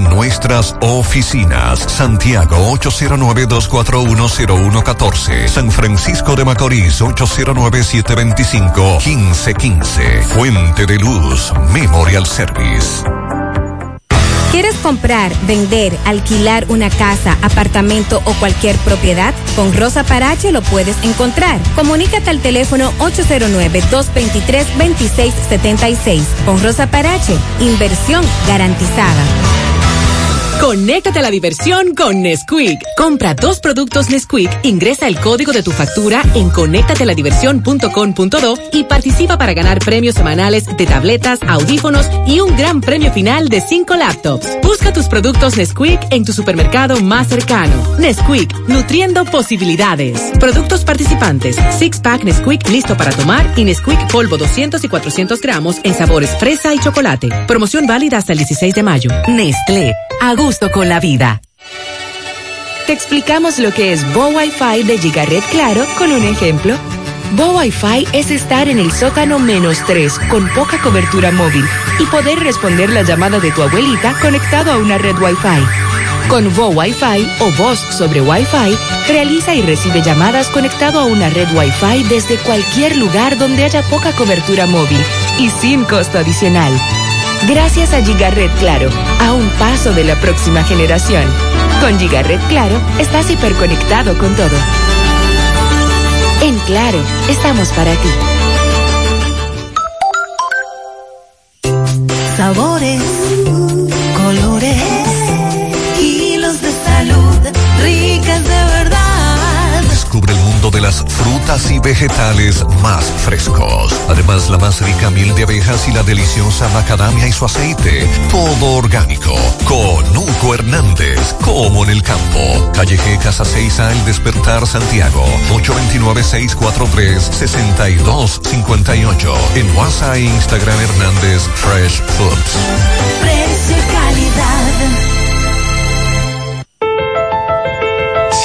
nuestras oficinas. Santiago 809-2410114. San Francisco de Macorís 809-725-1515. Fuente de Luz Memorial Service. ¿Quieres comprar, vender, alquilar una casa, apartamento o cualquier propiedad? Con Rosa Parache lo puedes encontrar. Comunícate al teléfono 809-223-2676. Con Rosa Parache, inversión garantizada. Conéctate a la diversión con Nesquik. Compra dos productos Nesquik, ingresa el código de tu factura en conéctateladiversión.com.do y participa para ganar premios semanales de tabletas, audífonos y un gran premio final de cinco laptops. Busca tus productos Nesquik en tu supermercado más cercano. Nesquik, nutriendo posibilidades. Productos participantes: Six Pack Nesquik listo para tomar y Nesquik polvo 200 y 400 gramos en sabores fresa y chocolate. Promoción válida hasta el 16 de mayo. Nestlé. Gusto con la vida. Te explicamos lo que es Bo Wi-Fi de Gigaret Claro con un ejemplo. Bo Wi-Fi es estar en el sótano menos 3 con poca cobertura móvil y poder responder la llamada de tu abuelita conectado a una red Wi-Fi. Con Bo Wi-Fi o voz sobre Wi-Fi, realiza y recibe llamadas conectado a una red Wi-Fi desde cualquier lugar donde haya poca cobertura móvil y sin costo adicional. Gracias a Gigaret Claro, a un paso de la próxima generación. Con Gigaret Claro, estás hiperconectado con todo. En Claro, estamos para ti. Frutas y vegetales más frescos. Además, la más rica miel de abejas y la deliciosa macadamia y su aceite. Todo orgánico. Conuco Hernández, como en el campo. Calle G, Casa 6A, El Despertar, Santiago. 829-643-6258. En WhatsApp e Instagram Hernández Fresh Foods. Precio calidad.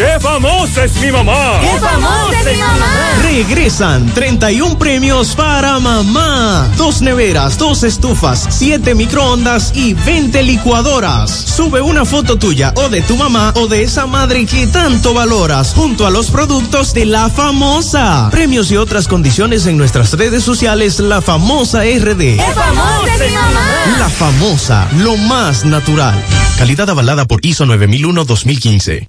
¡Qué famosa es mi mamá! ¡Qué famosa es mi mamá! Regresan 31 premios para mamá. Dos neveras, dos estufas, siete microondas y 20 licuadoras. Sube una foto tuya o de tu mamá o de esa madre que tanto valoras junto a los productos de la famosa. Premios y otras condiciones en nuestras redes sociales La Famosa RD. ¡Qué famosa es mi mamá! La Famosa, lo más natural. Calidad avalada por ISO 9001-2015.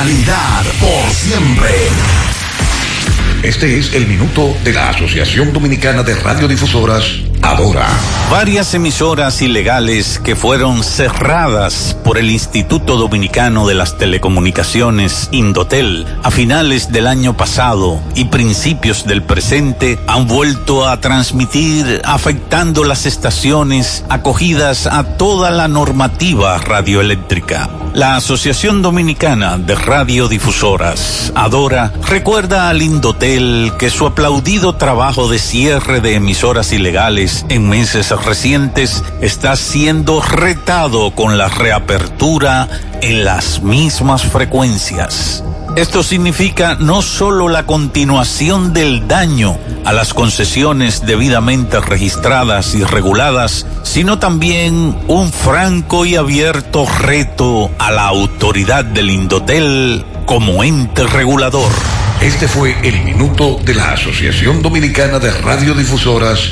Por siempre. Este es el minuto de la Asociación Dominicana de Radiodifusoras, Adora. Varias emisoras ilegales que fueron cerradas por el Instituto Dominicano de las Telecomunicaciones, Indotel, a finales del año pasado y principios del presente, han vuelto a transmitir afectando las estaciones acogidas a toda la normativa radioeléctrica. La Asociación Dominicana de Radiodifusoras, Adora, recuerda al Indotel que su aplaudido trabajo de cierre de emisoras ilegales en meses recientes está siendo retado con la reapertura en las mismas frecuencias. Esto significa no solo la continuación del daño a las concesiones debidamente registradas y reguladas, sino también un franco y abierto reto a la autoridad del Indotel como ente regulador. Este fue el minuto de la Asociación Dominicana de Radiodifusoras,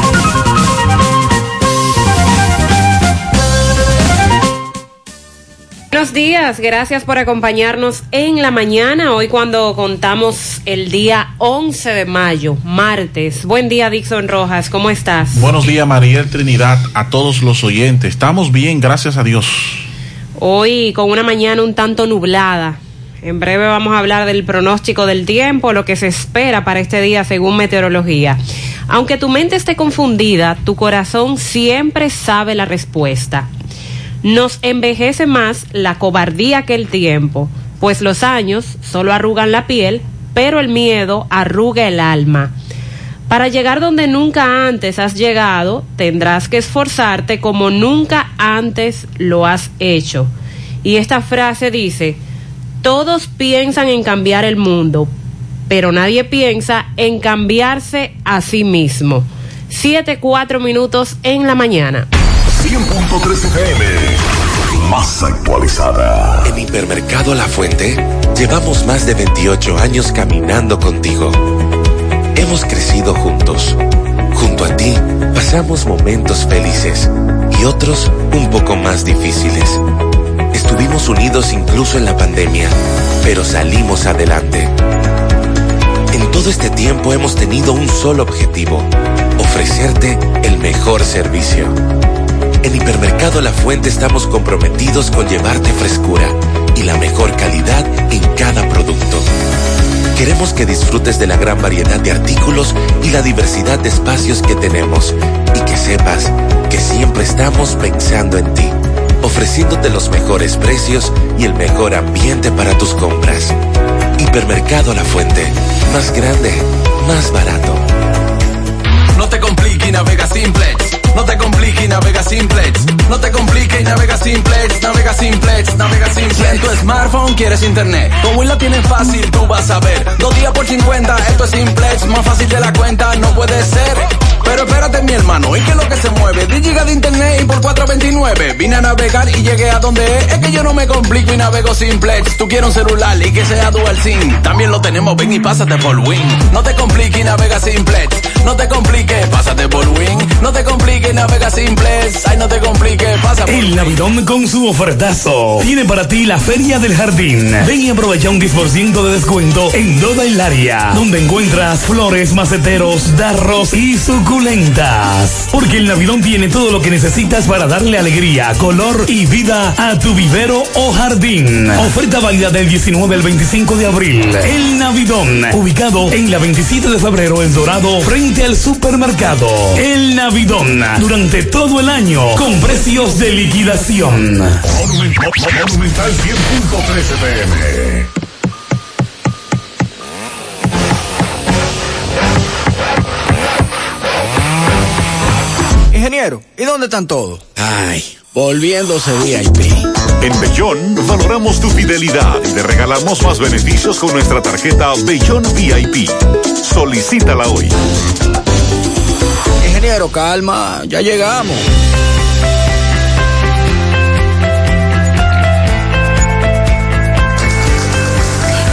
Buenos días, gracias por acompañarnos en la mañana, hoy cuando contamos el día 11 de mayo, martes. Buen día Dixon Rojas, ¿cómo estás? Buenos días Mariel Trinidad, a todos los oyentes. Estamos bien, gracias a Dios. Hoy con una mañana un tanto nublada. En breve vamos a hablar del pronóstico del tiempo, lo que se espera para este día según meteorología. Aunque tu mente esté confundida, tu corazón siempre sabe la respuesta. Nos envejece más la cobardía que el tiempo, pues los años solo arrugan la piel, pero el miedo arruga el alma. Para llegar donde nunca antes has llegado, tendrás que esforzarte como nunca antes lo has hecho. Y esta frase dice, todos piensan en cambiar el mundo, pero nadie piensa en cambiarse a sí mismo. Siete, cuatro minutos en la mañana. 100.3 FM, más actualizada. En Hipermercado La Fuente llevamos más de 28 años caminando contigo. Hemos crecido juntos. Junto a ti pasamos momentos felices y otros un poco más difíciles. Estuvimos unidos incluso en la pandemia, pero salimos adelante. En todo este tiempo hemos tenido un solo objetivo, ofrecerte el mejor servicio. En Hipermercado La Fuente estamos comprometidos con llevarte frescura y la mejor calidad en cada producto. Queremos que disfrutes de la gran variedad de artículos y la diversidad de espacios que tenemos y que sepas que siempre estamos pensando en ti, ofreciéndote los mejores precios y el mejor ambiente para tus compras. Hipermercado La Fuente, más grande, más barato. Navega simplex. No te compliques y navega simplex. No te compliques y navega simplex. Navega simplex, navega simplex. Si en tu smartphone quieres internet, como la tienes fácil, tú vas a ver. Dos días por 50, esto es simplex. Más fácil de la cuenta, no puede ser. Pero espérate, mi hermano, ¿y qué es lo que se mueve? 10 gigas de internet y por 4.29. Vine a navegar y llegué a donde es. Es que yo no me complico y navego simplex. Tú quieres un celular y que sea dual SIM. También lo tenemos, ven y pásate por Win. No te compliques y navega simplex. No te compliques, pásate por Win. No te compliques, navega simplex. Ay, no te compliques, por El Navidón con su ofertazo tiene para ti la Feria del Jardín. Ven y aprovecha un 10% de descuento en toda el área, donde encuentras flores, maceteros, darros y suculentas. Porque el Navidón tiene todo lo que necesitas para darle alegría, color y vida a tu vivero o jardín. Oferta válida del 19 al 25 de abril. El Navidón, ubicado en la 27 de febrero en Dorado, frente al supermercado. El Navidón, durante todo el año, con precios de liquidación. Monumental 100.13 pm. Ingeniero, ¿y dónde están todos? Ay, volviéndose VIP. En Bellón valoramos tu fidelidad y te regalamos más beneficios con nuestra tarjeta Bellón VIP. Solicítala hoy. Ingeniero, calma, ya llegamos.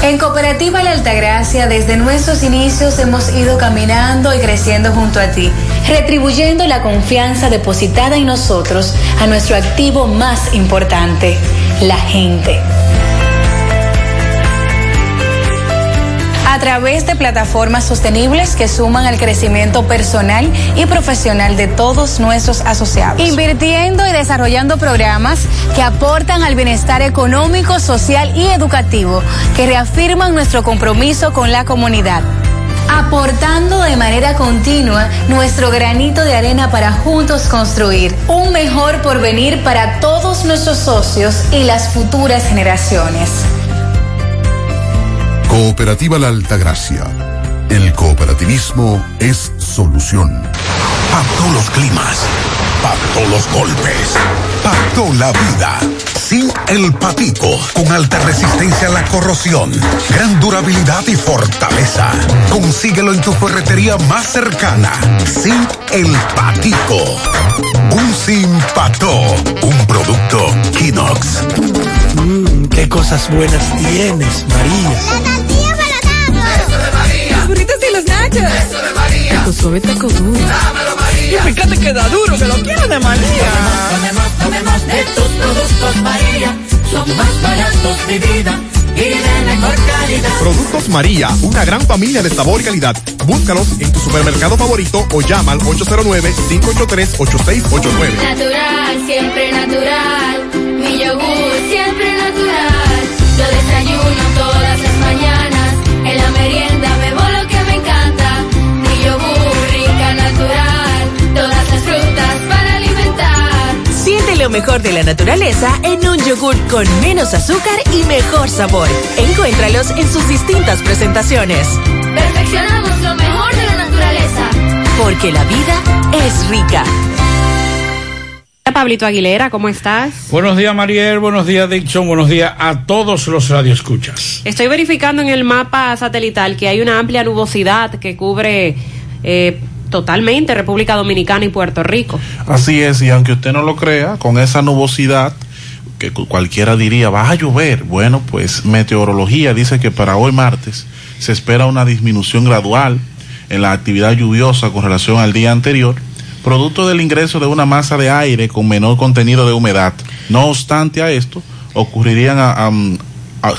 En Cooperativa La Altagracia, desde nuestros inicios hemos ido caminando y creciendo junto a ti, retribuyendo la confianza depositada en nosotros a nuestro activo más importante, la gente. a través de plataformas sostenibles que suman al crecimiento personal y profesional de todos nuestros asociados. Invirtiendo y desarrollando programas que aportan al bienestar económico, social y educativo, que reafirman nuestro compromiso con la comunidad aportando de manera continua nuestro granito de arena para juntos construir un mejor porvenir para todos nuestros socios y las futuras generaciones. Cooperativa La Altagracia. El cooperativismo es solución. A todos los climas, pactó los golpes, pactó la vida. Zinc el Patico, con alta resistencia a la corrosión, gran durabilidad y fortaleza. Consíguelo en tu ferretería más cercana. Zinc el Patico. Un Simpató, un producto Kinox. Mmm, qué cosas buenas tienes, María. La tortilla para Eso de María. Los burritos y los nachos. Eso de María. Tu suave taco duro. Dámelo, María. Y fíjate que da duro, que lo quiero de María. Tomemos, tomemos, de tus productos, María. Son más baratos de vida y de mejor calidad. Productos María, una gran familia de sabor y calidad. Búscalos en tu supermercado favorito o llama al 809-583-8689. Natural, siempre natural. Mi yogur, siempre natural. Lo mejor de la naturaleza en un yogur con menos azúcar y mejor sabor. Encuéntralos en sus distintas presentaciones. Perfeccionamos lo mejor de la naturaleza. Porque la vida es rica. Pablito Aguilera, ¿cómo estás? Buenos días, Mariel. Buenos días, Dixon. Buenos días a todos los radioescuchas. Estoy verificando en el mapa satelital que hay una amplia nubosidad que cubre eh, totalmente República Dominicana y Puerto Rico. Así es, y aunque usted no lo crea, con esa nubosidad que cualquiera diría va a llover, bueno, pues meteorología dice que para hoy martes se espera una disminución gradual en la actividad lluviosa con relación al día anterior, producto del ingreso de una masa de aire con menor contenido de humedad. No obstante a esto, ocurrirían a,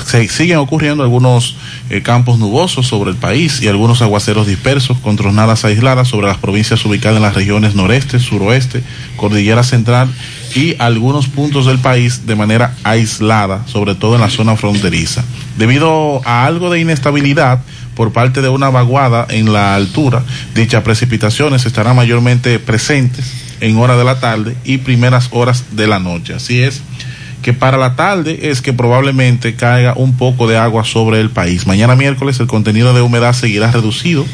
se siguen ocurriendo algunos eh, campos nubosos sobre el país y algunos aguaceros dispersos con tronadas aisladas sobre las provincias ubicadas en las regiones noreste, suroeste, cordillera central y algunos puntos del país de manera aislada, sobre todo en la zona fronteriza. Debido a algo de inestabilidad por parte de una vaguada en la altura, dichas precipitaciones estarán mayormente presentes en hora de la tarde y primeras horas de la noche. Así es que para la tarde es que probablemente caiga un poco de agua sobre el país. Mañana miércoles el contenido de humedad seguirá reducido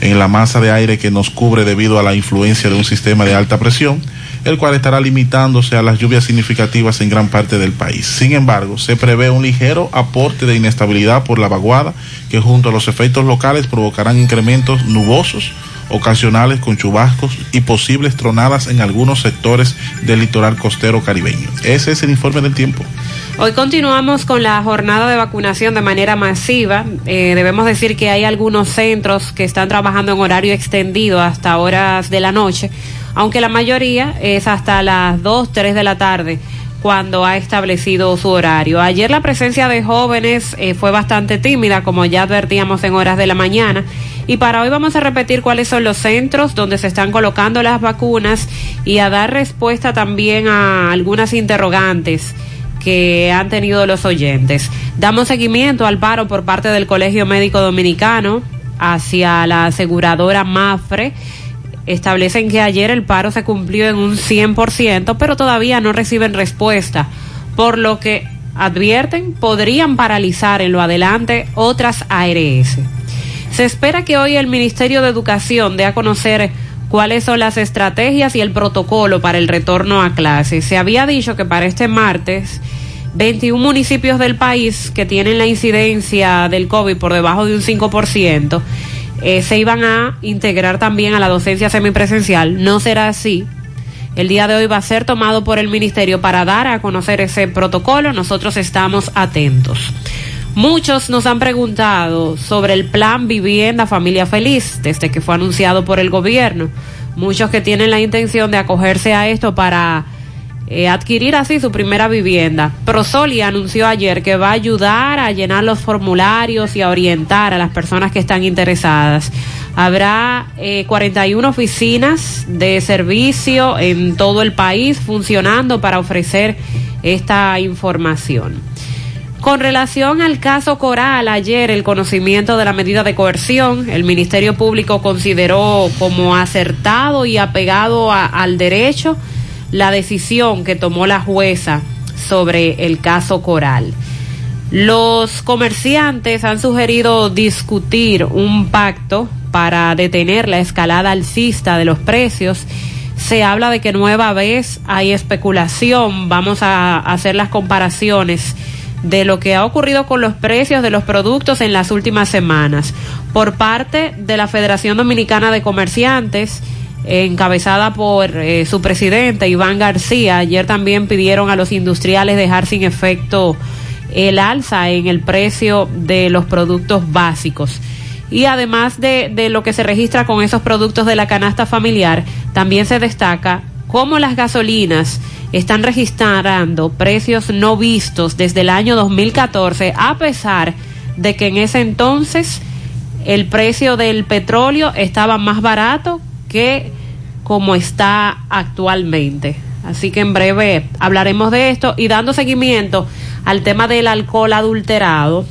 en la masa de aire que nos cubre debido a la influencia de un sistema de alta presión, el cual estará limitándose a las lluvias significativas en gran parte del país. Sin embargo, se prevé un ligero aporte de inestabilidad por la vaguada que junto a los efectos locales provocarán incrementos nubosos ocasionales con chubascos y posibles tronadas en algunos sectores del litoral costero caribeño. Ese es el informe del tiempo. Hoy continuamos con la jornada de vacunación de manera masiva. Eh, debemos decir que hay algunos centros que están trabajando en horario extendido hasta horas de la noche, aunque la mayoría es hasta las 2, 3 de la tarde cuando ha establecido su horario. Ayer la presencia de jóvenes eh, fue bastante tímida, como ya advertíamos en horas de la mañana. Y para hoy vamos a repetir cuáles son los centros donde se están colocando las vacunas y a dar respuesta también a algunas interrogantes que han tenido los oyentes. Damos seguimiento al paro por parte del Colegio Médico Dominicano hacia la aseguradora Mafre establecen que ayer el paro se cumplió en un 100%, pero todavía no reciben respuesta, por lo que advierten podrían paralizar en lo adelante otras ARS. Se espera que hoy el Ministerio de Educación dé a conocer cuáles son las estrategias y el protocolo para el retorno a clases. Se había dicho que para este martes 21 municipios del país que tienen la incidencia del COVID por debajo de un 5%, eh, se iban a integrar también a la docencia semipresencial. No será así. El día de hoy va a ser tomado por el ministerio para dar a conocer ese protocolo. Nosotros estamos atentos. Muchos nos han preguntado sobre el plan Vivienda Familia Feliz desde que fue anunciado por el gobierno. Muchos que tienen la intención de acogerse a esto para eh, adquirir así su primera vivienda. Prosoli anunció ayer que va a ayudar a llenar los formularios y a orientar a las personas que están interesadas. Habrá eh, 41 oficinas de servicio en todo el país funcionando para ofrecer esta información. Con relación al caso Coral, ayer el conocimiento de la medida de coerción, el Ministerio Público consideró como acertado y apegado al derecho la decisión que tomó la jueza sobre el caso Coral. Los comerciantes han sugerido discutir un pacto para detener la escalada alcista de los precios. se habla de que nueva vez hay especulación. Vamos a hacer las comparaciones de lo que ha ocurrido con los precios de los productos en las últimas semanas. Por parte de la Federación Dominicana de Comerciantes, encabezada por eh, su presidente Iván García, ayer también pidieron a los industriales dejar sin efecto el alza en el precio de los productos básicos. Y además de, de lo que se registra con esos productos de la canasta familiar, también se destaca cómo las gasolinas están registrando precios no vistos desde el año 2014, a pesar de que en ese entonces el precio del petróleo estaba más barato que como está actualmente. Así que en breve hablaremos de esto y dando seguimiento al tema del alcohol adulterado.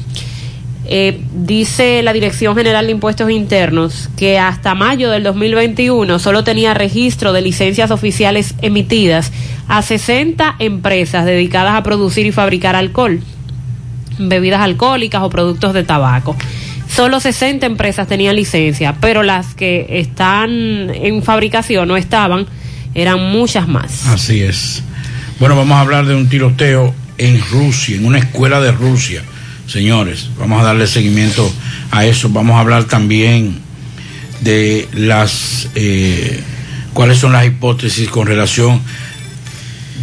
Eh, dice la Dirección General de Impuestos Internos que hasta mayo del 2021 solo tenía registro de licencias oficiales emitidas a 60 empresas dedicadas a producir y fabricar alcohol, bebidas alcohólicas o productos de tabaco. Solo 60 empresas tenían licencia, pero las que están en fabricación no estaban, eran muchas más. Así es. Bueno, vamos a hablar de un tiroteo en Rusia, en una escuela de Rusia. Señores, vamos a darle seguimiento a eso. Vamos a hablar también de las eh, cuáles son las hipótesis con relación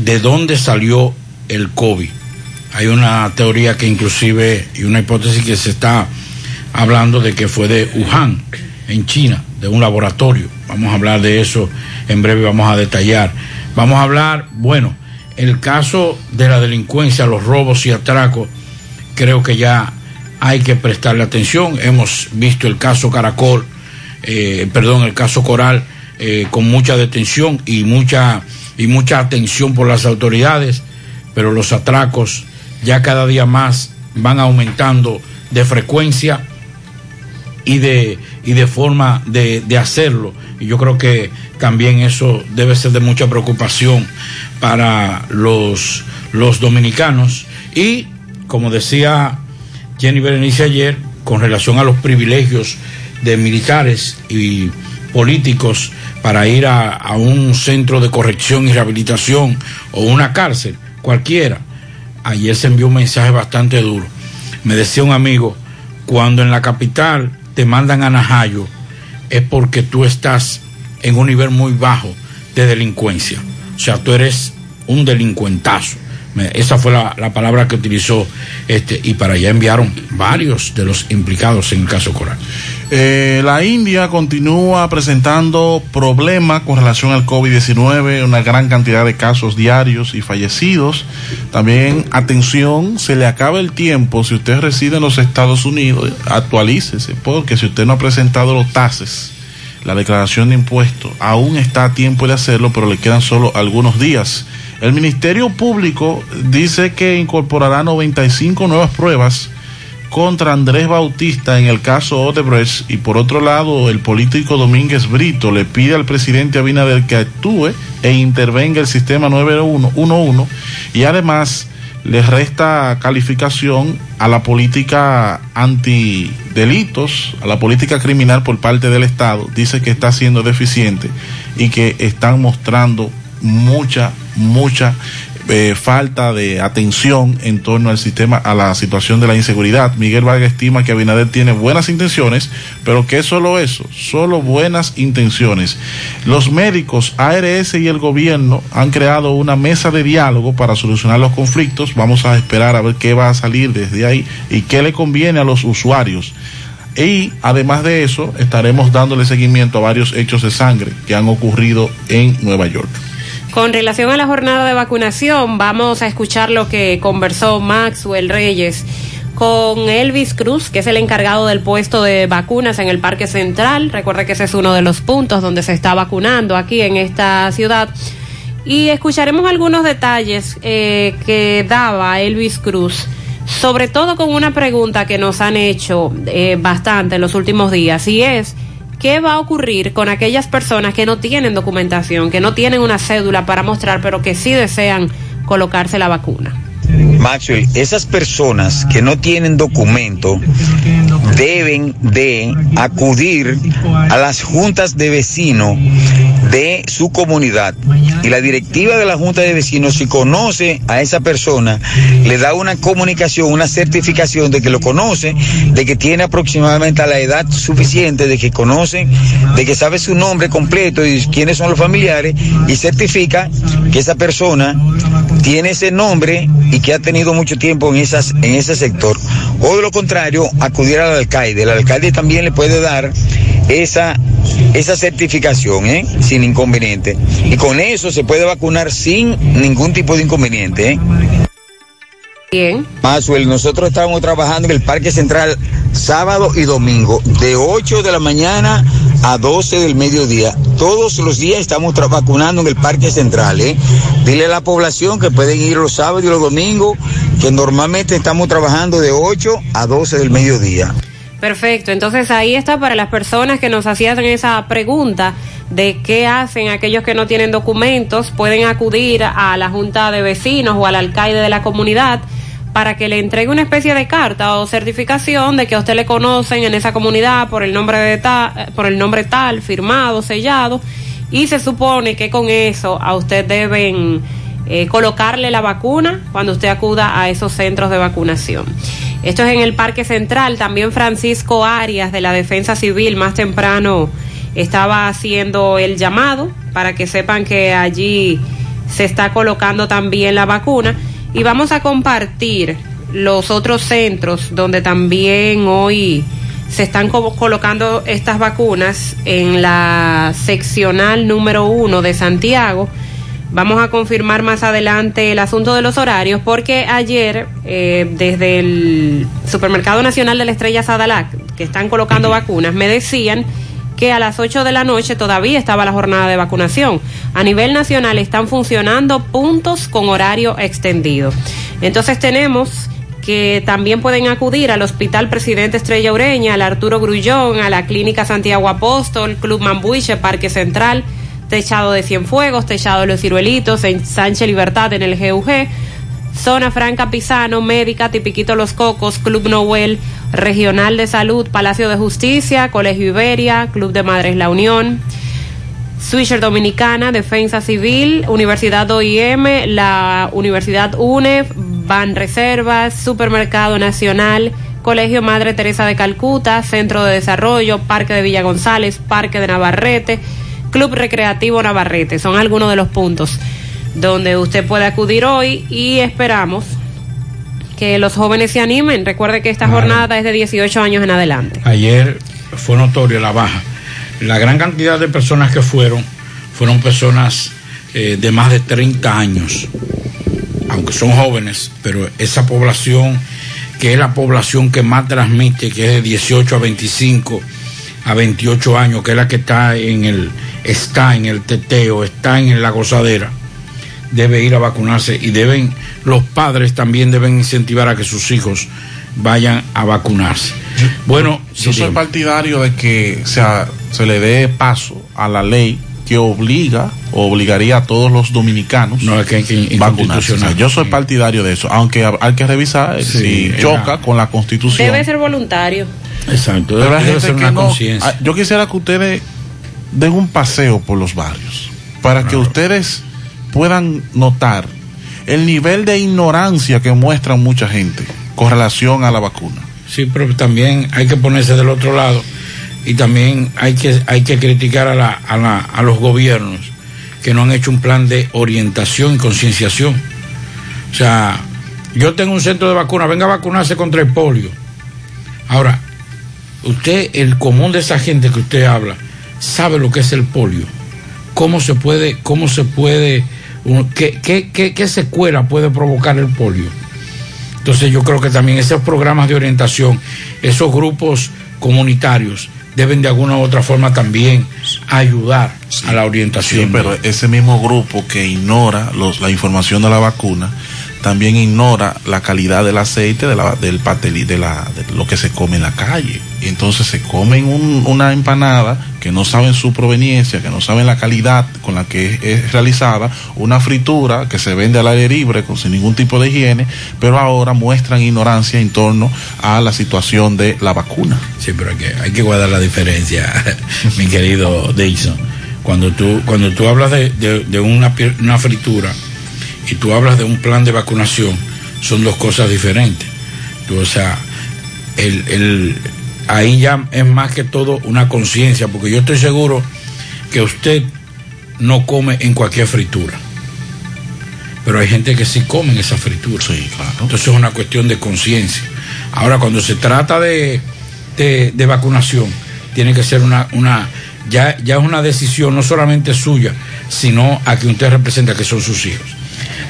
de dónde salió el COVID. Hay una teoría que inclusive y una hipótesis que se está hablando de que fue de Wuhan, en China, de un laboratorio. Vamos a hablar de eso en breve, vamos a detallar. Vamos a hablar, bueno, el caso de la delincuencia, los robos y atracos, creo que ya hay que prestarle atención. Hemos visto el caso Caracol, eh, perdón, el caso Coral, eh, con mucha detención y mucha, y mucha atención por las autoridades, pero los atracos ya cada día más van aumentando de frecuencia y de, y de forma de, de hacerlo. Y yo creo que también eso debe ser de mucha preocupación para los, los dominicanos. Y, como decía Jenny Berenice ayer, con relación a los privilegios de militares y políticos para ir a, un centro de corrección y rehabilitación o una cárcel, cualquiera. Ayer se envió un mensaje bastante duro. Me decía un amigo, cuando en la capital te mandan a Najayo es porque tú estás en un nivel muy bajo de delincuencia. O sea, tú eres un delincuentazo. Esa fue la, la palabra que utilizó este, y para allá enviaron varios de los implicados en el caso Coral. Eh, la India continúa presentando problemas con relación al COVID-19, una gran cantidad de casos diarios y fallecidos. También, atención, se le acaba el tiempo. Si usted reside en los Estados Unidos, actualícese, porque si usted no ha presentado los taxes, la declaración de impuestos, aún está a tiempo de hacerlo, pero le quedan solo algunos días. El Ministerio Público dice que incorporará 95 nuevas pruebas contra Andrés Bautista en el caso Odebrecht y por otro lado el político Domínguez Brito le pide al presidente Abinader que actúe e intervenga el sistema 911 y además le resta calificación a la política antidelitos, a la política criminal por parte del Estado. Dice que está siendo deficiente y que están mostrando mucha, mucha eh, falta de atención en torno al sistema, a la situación de la inseguridad. Miguel Vargas estima que Abinader tiene buenas intenciones, pero que es solo eso, solo buenas intenciones. Los médicos, ARS y el gobierno han creado una mesa de diálogo para solucionar los conflictos. Vamos a esperar a ver qué va a salir desde ahí y qué le conviene a los usuarios. Y además de eso, estaremos dándole seguimiento a varios hechos de sangre que han ocurrido en Nueva York. Con relación a la jornada de vacunación, vamos a escuchar lo que conversó Maxwell Reyes con Elvis Cruz, que es el encargado del puesto de vacunas en el Parque Central. Recuerda que ese es uno de los puntos donde se está vacunando aquí en esta ciudad. Y escucharemos algunos detalles eh, que daba Elvis Cruz, sobre todo con una pregunta que nos han hecho eh, bastante en los últimos días, y es, ¿qué va a ocurrir con aquellas personas que no tienen documentación, que no tienen una cédula para mostrar, pero que sí desean colocarse la vacuna? Maxwell, esas personas que no tienen documento deben de acudir a las juntas de vecinos de su comunidad. Y la directiva de la Junta de Vecinos, si conoce a esa persona, le da una comunicación, una certificación de que lo conoce, de que tiene aproximadamente la edad suficiente, de que conoce, de que sabe su nombre completo y quiénes son los familiares, y certifica que esa persona tiene ese nombre y que ha tenido mucho tiempo en, esas, en ese sector. O de lo contrario, acudir al alcalde. El alcalde también le puede dar esa, esa certificación, ¿eh? sin inconveniente. Y con eso se puede vacunar sin ningún tipo de inconveniente. ¿eh? Bien. Maxwell, nosotros estábamos trabajando en el Parque Central sábado y domingo, de 8 de la mañana a 12 del mediodía. Todos los días estamos vacunando en el Parque Central. ¿eh? Dile a la población que pueden ir los sábados y los domingos, que normalmente estamos trabajando de 8 a 12 del mediodía. Perfecto, entonces ahí está para las personas que nos hacían esa pregunta de qué hacen aquellos que no tienen documentos, pueden acudir a la junta de vecinos o al alcalde de la comunidad para que le entregue una especie de carta o certificación de que a usted le conocen en esa comunidad por el nombre de tal, por el nombre tal, firmado, sellado, y se supone que con eso a usted deben eh, colocarle la vacuna cuando usted acuda a esos centros de vacunación. Esto es en el Parque Central. También Francisco Arias de la Defensa Civil más temprano estaba haciendo el llamado para que sepan que allí se está colocando también la vacuna. Y vamos a compartir los otros centros donde también hoy se están co- colocando estas vacunas en la seccional número uno de Santiago. Vamos a confirmar más adelante el asunto de los horarios porque ayer eh, desde el Supermercado Nacional de la Estrella Sadalac, que están colocando vacunas, me decían que a las 8 de la noche todavía estaba la jornada de vacunación. A nivel nacional están funcionando puntos con horario extendido. Entonces tenemos que también pueden acudir al Hospital Presidente Estrella Ureña, al Arturo Grullón, a la Clínica Santiago Apóstol, Club Mambuiche, Parque Central, Techado de Cienfuegos, Techado de los Ciruelitos, en Sánchez Libertad en el GUG, Zona Franca Pisano, Médica, Tipiquito Los Cocos, Club Noel, Regional de Salud, Palacio de Justicia, Colegio Iberia, Club de Madres La Unión, Swisher Dominicana, Defensa Civil, Universidad OIM, la Universidad UNEF, Ban Reservas, Supermercado Nacional, Colegio Madre Teresa de Calcuta, Centro de Desarrollo, Parque de Villa González, Parque de Navarrete, Club Recreativo Navarrete. Son algunos de los puntos donde usted puede acudir hoy y esperamos que los jóvenes se animen. Recuerde que esta jornada es de 18 años en adelante. Ayer fue notorio la baja. La gran cantidad de personas que fueron fueron personas eh, de más de 30 años, aunque son jóvenes, pero esa población que es la población que más transmite, que es de 18 a 25 a 28 años, que es la que está en el está en el teteo, está en la gozadera, debe ir a vacunarse y deben los padres también deben incentivar a que sus hijos vayan a vacunarse. Bueno, Yo soy partidario de que sea, se le dé paso a la ley que obliga o obligaría a todos los dominicanos no, es que, que vacunarse. O sea, yo soy partidario de eso, aunque ha- hay que revisar eh, Sí, si choca con la constitución. Debe ser voluntario. Exacto, debe ser una no- conciencia. ah, Yo quisiera que ustedes den un paseo por los barrios para que ustedes puedan notar el nivel de ignorancia que muestra mucha gente con relación a la vacuna. Sí, pero también hay que ponerse del otro lado y también hay que, hay que criticar a, la, a, la- a los gobiernos que no han hecho un plan de orientación y concienciación. O sea, yo tengo un centro de vacuna, venga a vacunarse contra el polio. Ahora, usted, el común de esa gente que usted habla, sabe lo que es el polio. ¿Cómo se puede, cómo se puede, qué, qué, qué, qué secuela puede provocar el polio? Entonces yo creo que también esos programas de orientación, esos grupos comunitarios deben de alguna u otra forma también ayudar a la orientación. Sí, pero ese mismo grupo que ignora los, la información de la vacuna también ignora la calidad del aceite de la, del pastel de, la, de lo que se come en la calle. Y entonces se comen un- una empanada que no saben su proveniencia, que no saben la calidad con la que es, realizada, una fritura que se vende al aire libre con sin ningún tipo de higiene, pero ahora muestran ignorancia en torno a la situación de la vacuna. Sí, pero hay que, hay que guardar la diferencia, mi querido Dixon. Cuando tú, cuando tú hablas de, una, una fritura y tú hablas de un plan de vacunación, son dos cosas diferentes. Tú, o sea, el- ahí ya es más que todo una conciencia, porque yo estoy seguro que usted no come en cualquier fritura. Pero hay gente que sí come en esa fritura. Entonces es una cuestión de conciencia. Ahora, cuando se trata de, de- de vacunación, tiene que ser una, una ya, ya es una decisión no solamente suya, sino a quien usted representa, que son sus hijos.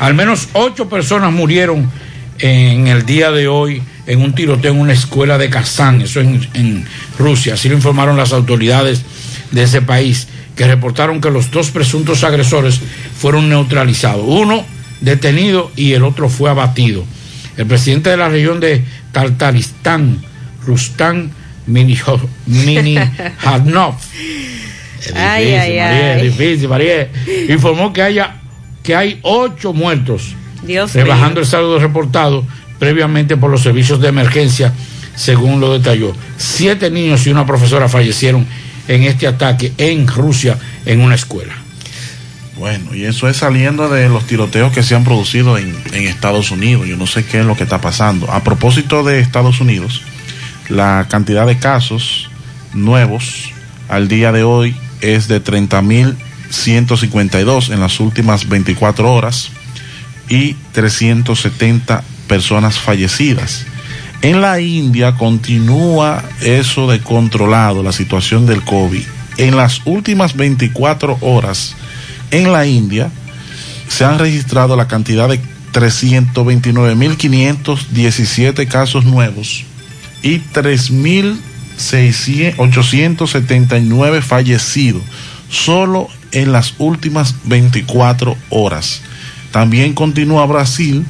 Al menos ocho personas murieron en el día de hoy en un tiroteo en una escuela de Kazán, eso en, en Rusia. Así lo informaron las autoridades de ese país, que reportaron que los dos presuntos agresores fueron neutralizados. Uno detenido y el otro fue abatido. El presidente de la región de Tartaristán, es Ay, difícil, ay, María, ay. es difícil, María. Informó que haya que hay ocho muertos, Dios rebajando mío. el saldo reportado previamente por los servicios de emergencia, según lo detalló. Siete niños y una profesora fallecieron en este ataque en Rusia en una escuela. Bueno, y eso es saliendo de los tiroteos que se han producido en, Estados Unidos. Yo no sé qué es lo que está pasando. A propósito de Estados Unidos, la cantidad de casos nuevos al día de hoy es de 30.152 en las últimas 24 horas y 370 personas fallecidas. En la India continúa eso de controlado, la situación del COVID. En las últimas 24 horas, en la India, se han registrado la cantidad de 329.517 casos nuevos y 3.879 fallecidos, solo en las últimas 24 horas. También continúa Brasil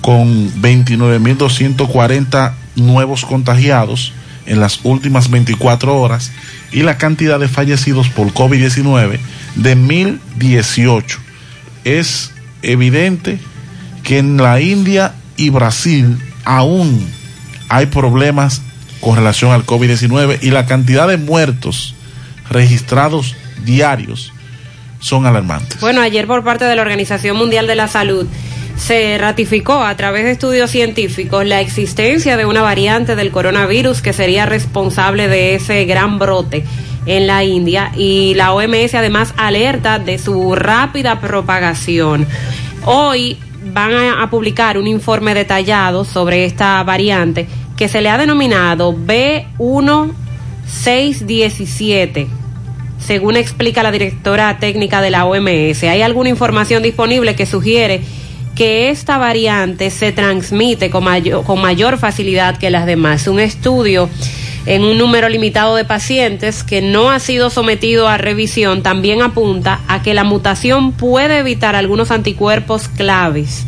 con 29.240 nuevos contagiados en las últimas 24 horas y la cantidad de fallecidos por COVID-19 de 1.018. Es evidente que en la India y Brasil aún hay problemas con relación al COVID-19 y la cantidad de muertos registrados diarios son alarmantes. Bueno, ayer por parte de la Organización Mundial de la Salud se ratificó a través de estudios científicos la existencia de una variante del coronavirus que sería responsable de ese gran brote en la India y la OMS además alerta de su rápida propagación. Hoy van a, publicar un informe detallado sobre esta variante que se le ha denominado B1617 según explica la directora técnica de la OMS. Hay alguna información disponible que sugiere que esta variante se transmite con mayor, con mayor facilidad que las demás. Un estudio en un número limitado de pacientes que no ha sido sometido a revisión también apunta a que la mutación puede evitar algunos anticuerpos claves.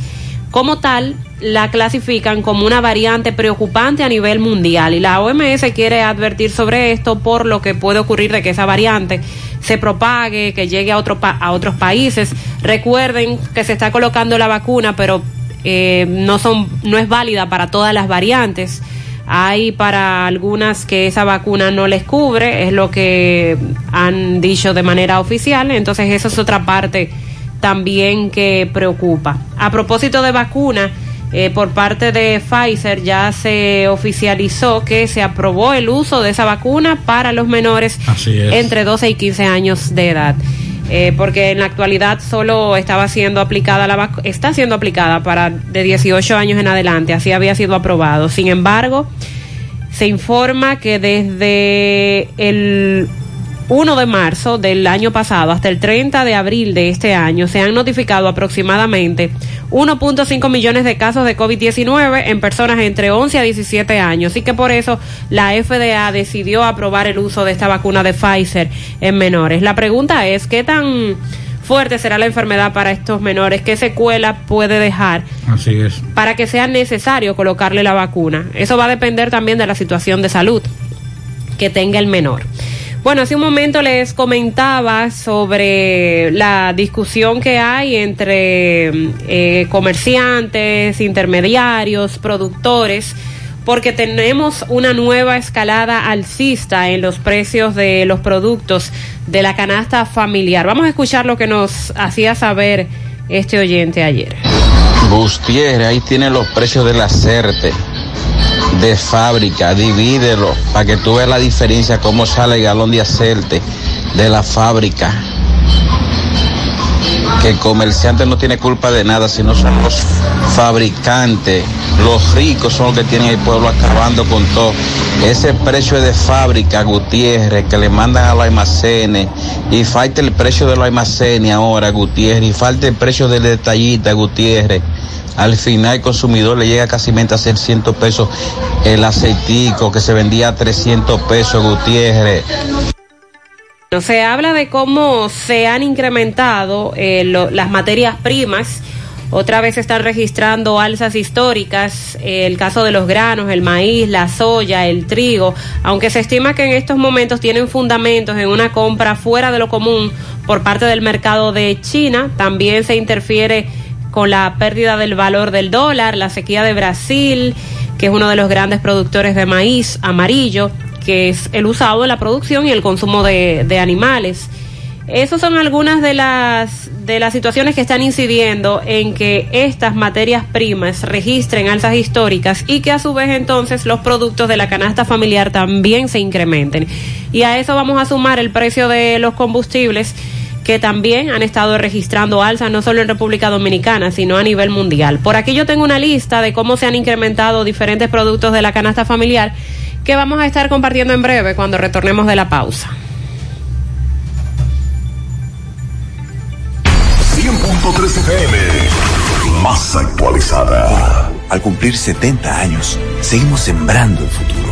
Como tal, la clasifican como una variante preocupante a nivel mundial y la OMS quiere advertir sobre esto por lo que puede ocurrir de que esa variante se propague, que llegue a, otro pa- a otros países. Recuerden que se está colocando la vacuna, pero eh, no, son, no es válida para todas las variantes. Hay para algunas que esa vacuna no les cubre, es lo que han dicho de manera oficial, entonces eso es otra parte también que preocupa. A propósito de vacuna, eh, por parte de Pfizer ya se oficializó que se aprobó el uso de esa vacuna para los menores entre 12 y 15 años de edad. Eh, porque en la actualidad solo estaba siendo aplicada la vacu- está siendo aplicada para de 18 años en adelante, así había sido aprobado. Sin embargo, se informa que desde el 1 de marzo del año pasado hasta el 30 de abril de este año se han notificado aproximadamente 1.5 millones de casos de COVID-19 en personas entre 11 a 17 años y que por eso la FDA decidió aprobar el uso de esta vacuna de Pfizer en menores. La pregunta es, ¿qué tan fuerte será la enfermedad para estos menores? ¿Qué secuela puede dejar? Así es. para que sea necesario colocarle la vacuna. Eso va a depender también de la situación de salud que tenga el menor. Bueno, hace un momento les comentaba sobre la discusión que hay entre eh, comerciantes, intermediarios, productores, porque tenemos una nueva escalada alcista en los precios de los productos de la canasta familiar. Vamos a escuchar lo que nos hacía saber este oyente ayer. Gutiérrez, ahí tiene los precios del acerte de fábrica, divídelo para que tú veas la diferencia, cómo sale el galón de acerte de la fábrica. Que el comerciante no tiene culpa de nada, sino son los fabricantes. Los ricos son los que tienen el pueblo acabando con todo. Ese precio de fábrica, Gutiérrez, que le mandan a los almacenes. Y falta el precio de los almacenes ahora, Gutiérrez. Y falta el precio del detallista, Gutiérrez. Al final el consumidor le llega casi a ser 100 pesos el aceitico que se vendía a 300 pesos, Gutiérrez. Se habla de cómo se han incrementado eh, las materias primas. Otra vez se están registrando alzas históricas, eh, el caso de los granos, el maíz, la soya, el trigo, aunque se estima que en estos momentos tienen fundamentos en una compra fuera de lo común por parte del mercado de China, también se interfiere con la pérdida del valor del dólar, la sequía de Brasil, que es uno de los grandes productores de maíz amarillo, que es el usado en la producción y el consumo de, de animales. Esas son algunas de las, de las situaciones que están incidiendo en que estas materias primas registren alzas históricas y que a su vez entonces los productos de la canasta familiar también se incrementen. Y a eso vamos a sumar el precio de los combustibles que también han estado registrando alzas no solo en República Dominicana, sino a nivel mundial. Por aquí yo tengo una lista de cómo se han incrementado diferentes productos de la canasta familiar que vamos a estar compartiendo en breve cuando retornemos de la pausa. 100.3 FM, más actualizada. Al cumplir 70 años, seguimos sembrando el futuro.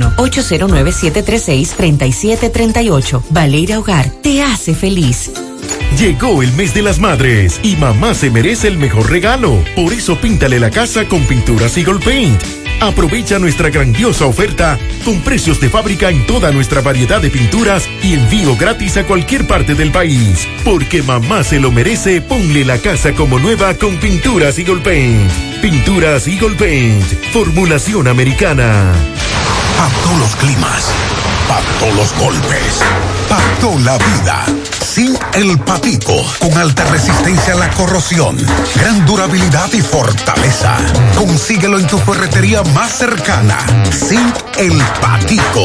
809-736-3738. Valeira Hogar, te hace feliz. Llegó el mes de las madres y mamá se merece el mejor regalo. Por eso píntale la casa con pinturas Eagle Paint. Aprovecha nuestra grandiosa oferta con precios de fábrica en toda nuestra variedad de pinturas y envío gratis a cualquier parte del país. Porque mamá se lo merece, ponle la casa como nueva con pinturas Eagle Paint. Pinturas Eagle Paint, formulación americana. Todos los climas, todos los golpes, toda la vida. Sin el patico, con alta resistencia a la corrosión, gran durabilidad y fortaleza. Consíguelo en tu ferretería más cercana. Sin el patico.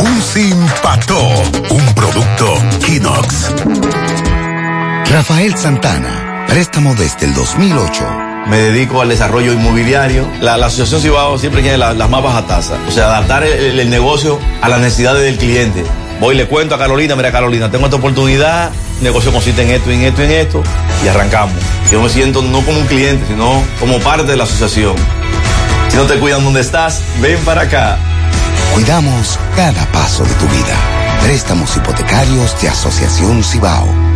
Un sin pato, un producto Kinox. Rafael Santana, préstamo desde el 2008. Me dedico al desarrollo inmobiliario. La, la Asociación Cibao siempre tiene la- las más bajas tasas. O sea, adaptar el negocio a las necesidades del cliente. Voy y le cuento a Carolina, mira Carolina, tengo esta oportunidad, negocio consiste en esto, en esto, en esto, y arrancamos. Yo me siento no como un cliente, sino como parte de la asociación. Si no te cuidan donde estás, ven para acá. Cuidamos cada paso de tu vida. Préstamos hipotecarios de Asociación Cibao.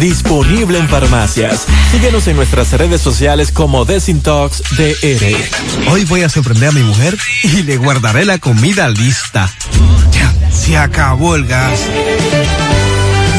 disponible en farmacias. Síguenos en nuestras redes sociales como Desintox DR. Hoy voy a sorprender a mi mujer y le guardaré la comida lista. Ya, se acabó el gas.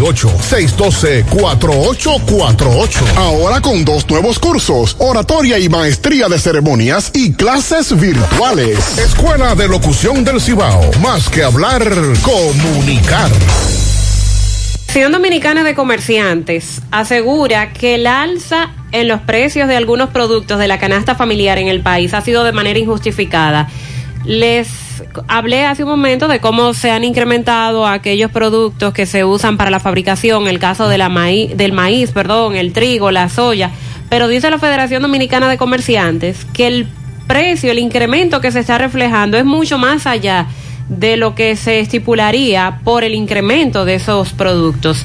612-4848. Ahora con dos nuevos cursos, oratoria y maestría de ceremonias y clases virtuales. Escuela de Locución del Cibao. Más que hablar, comunicar. Asociación Dominicana de Comerciantes asegura que el alza en los precios de algunos productos de la canasta familiar en el país ha sido de manera injustificada. Les hablé hace un momento de cómo se han incrementado aquellos productos que se usan para la fabricación, el caso de la maíz, del maíz, perdón, el trigo, la soya, pero dice la Federación Dominicana de Comerciantes que el precio, el incremento que se está reflejando es mucho más allá de lo que se estipularía por el incremento de esos productos.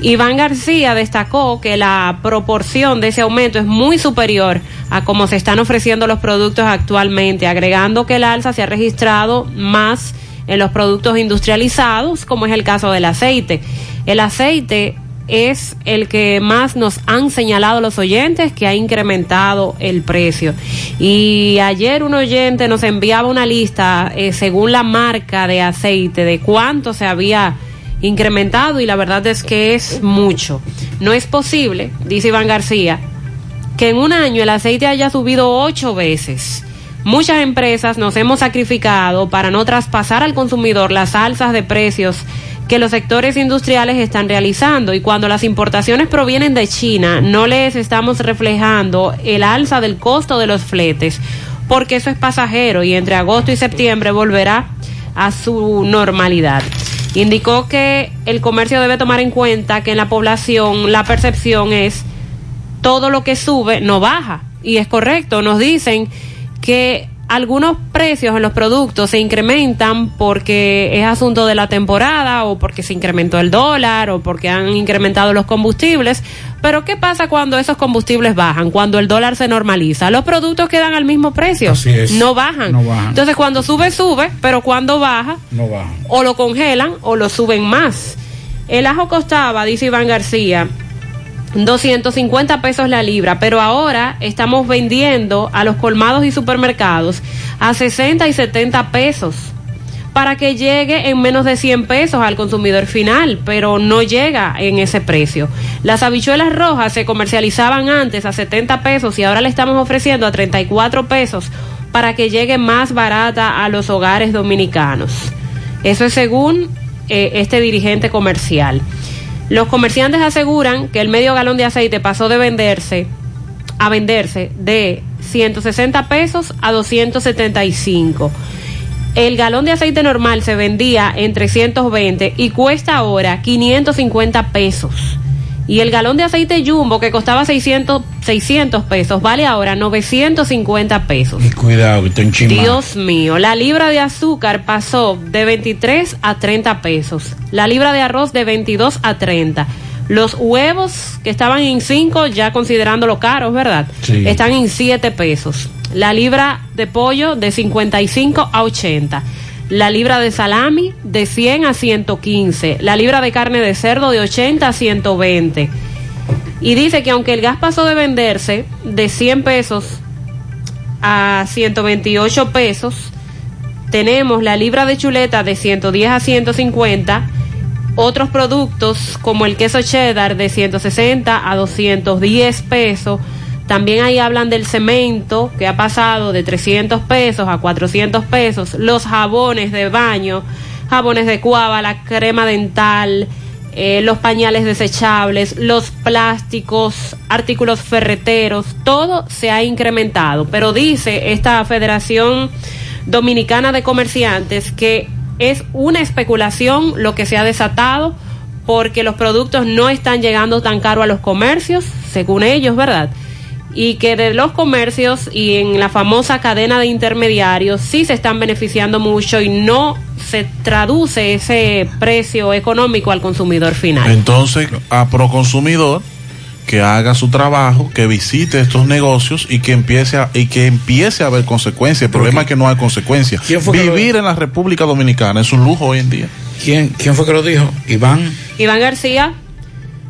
Iván García destacó que la proporción de ese aumento es muy superior a cómo se están ofreciendo los productos actualmente, agregando que el alza se ha registrado más en los productos industrializados, como es el caso del aceite. El aceite es el que más nos han señalado los oyentes que ha incrementado el precio. Y ayer un oyente nos enviaba una lista eh, según la marca de aceite de cuánto se había incrementado y la verdad es que es mucho. No es posible, dice Iván García, que en un año el aceite haya subido ocho veces. Muchas empresas nos hemos sacrificado para no traspasar al consumidor las alzas de precios que los sectores industriales están realizando y cuando las importaciones provienen de China no les estamos reflejando el alza del costo de los fletes porque eso es pasajero y entre agosto y septiembre volverá a su normalidad. Indicó que el comercio debe tomar en cuenta que en la población la percepción es todo lo que sube no baja y es correcto, nos dicen que algunos precios en los productos se incrementan porque es asunto de la temporada o porque se incrementó el dólar o porque han incrementado los combustibles. Pero ¿qué pasa cuando esos combustibles bajan? Cuando el dólar se normaliza. Los productos quedan al mismo precio. Así es. No bajan. No bajan. Entonces cuando sube, sube, pero cuando baja, No bajan. o lo congelan o lo suben más. El ajo costaba, dice Iván García, 250 pesos la libra, pero ahora estamos vendiendo a los colmados y supermercados a 60 y 70 pesos para que llegue en menos de 100 pesos al consumidor final, pero no llega en ese precio. Las habichuelas rojas se comercializaban antes a 70 pesos y ahora le estamos ofreciendo a 34 pesos para que llegue más barata a los hogares dominicanos. Eso es según eh, este dirigente comercial. Los comerciantes aseguran que el medio galón de aceite pasó de venderse a venderse de 160 pesos a 275. El galón de aceite normal se vendía en 320 y cuesta ahora 550 pesos. Y el galón de aceite jumbo que costaba 600, 600 pesos, vale ahora 950 pesos. Y cuidado, que está. Dios mío, la libra de azúcar pasó de 23 a 30 pesos. La libra de arroz de 22 a 30. Los huevos que estaban en 5, ya considerándolo caros, ¿verdad? Sí. Están en 7 pesos. La libra de pollo de 55 a 80. La libra de salami de 100 a 115. La libra de carne de cerdo de 80 a 120. Y dice que aunque el gas pasó de venderse de 100 pesos a 128 pesos, tenemos la libra de chuleta de 110 a 150, otros productos como el queso cheddar de 160 a 210 pesos. También ahí hablan del cemento que ha pasado de 300 pesos a 400 pesos, los jabones de baño, jabones de cuava, la crema dental, eh, los pañales desechables, los plásticos, artículos ferreteros, todo se ha incrementado. Pero dice esta Federación Dominicana de Comerciantes que es una especulación lo que se ha desatado porque los productos no están llegando tan caro a los comercios, según ellos, ¿verdad? Y que de los comercios y en la famosa cadena de intermediarios sí se están beneficiando mucho y no se traduce ese precio económico al consumidor final. Entonces, a Proconsumidor que haga su trabajo, que visite estos negocios y que empiece a, y que empiece a haber consecuencias. El problema es que no hay consecuencias. ¿Quién fue que lo- Vivir en la República Dominicana es un lujo hoy en día. ¿Quién, quién fue que lo dijo? Iván. Iván García,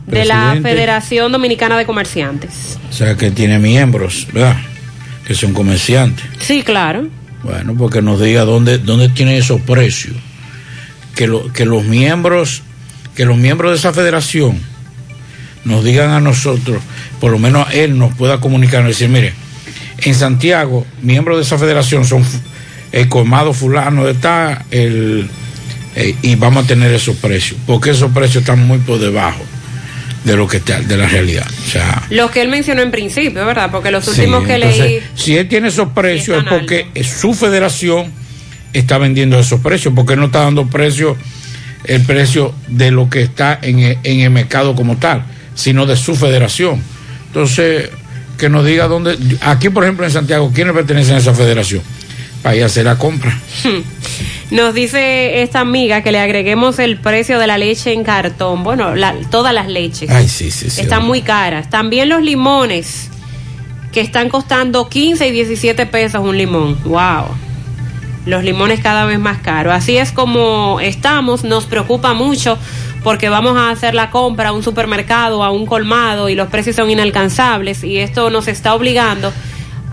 de la. Federación Dominicana de Comerciantes. O sea, que tiene miembros, ¿verdad? Que son comerciantes. Sí, claro. Bueno, porque nos diga dónde, dónde tienen esos precios. Que, lo, que los miembros, que los miembros de esa federación nos digan a nosotros, por lo menos él nos pueda comunicar y decir, mire, en Santiago, miembros de esa federación son el colmado fulano de tal, el, eh, y vamos a tener esos precios, porque esos precios están muy por debajo de lo que está, de la realidad. O sea, Los que él mencionó en principio, ¿verdad? Porque los Sí, últimos que entonces, leí. Si él tiene esos precios es porque su federación está vendiendo esos precios, porque él no está dando precio, el precio de lo que está en el, en el mercado como tal, sino de su federación. Entonces, que nos diga dónde, aquí por ejemplo en Santiago, ¿quiénes pertenecen a esa federación? Para ir a hacer la compra. Nos dice esta amiga que le agreguemos el precio de la leche en cartón. Bueno, la- todas las leches. Ay, sí, sí, sí. están muy caras. También los limones, que están costando 15 y 17 pesos un limón. ¡Wow! Los limones cada vez más caros. Así es como estamos. Nos preocupa mucho porque vamos a hacer la compra a un supermercado, a un colmado y los precios son inalcanzables y esto nos está obligando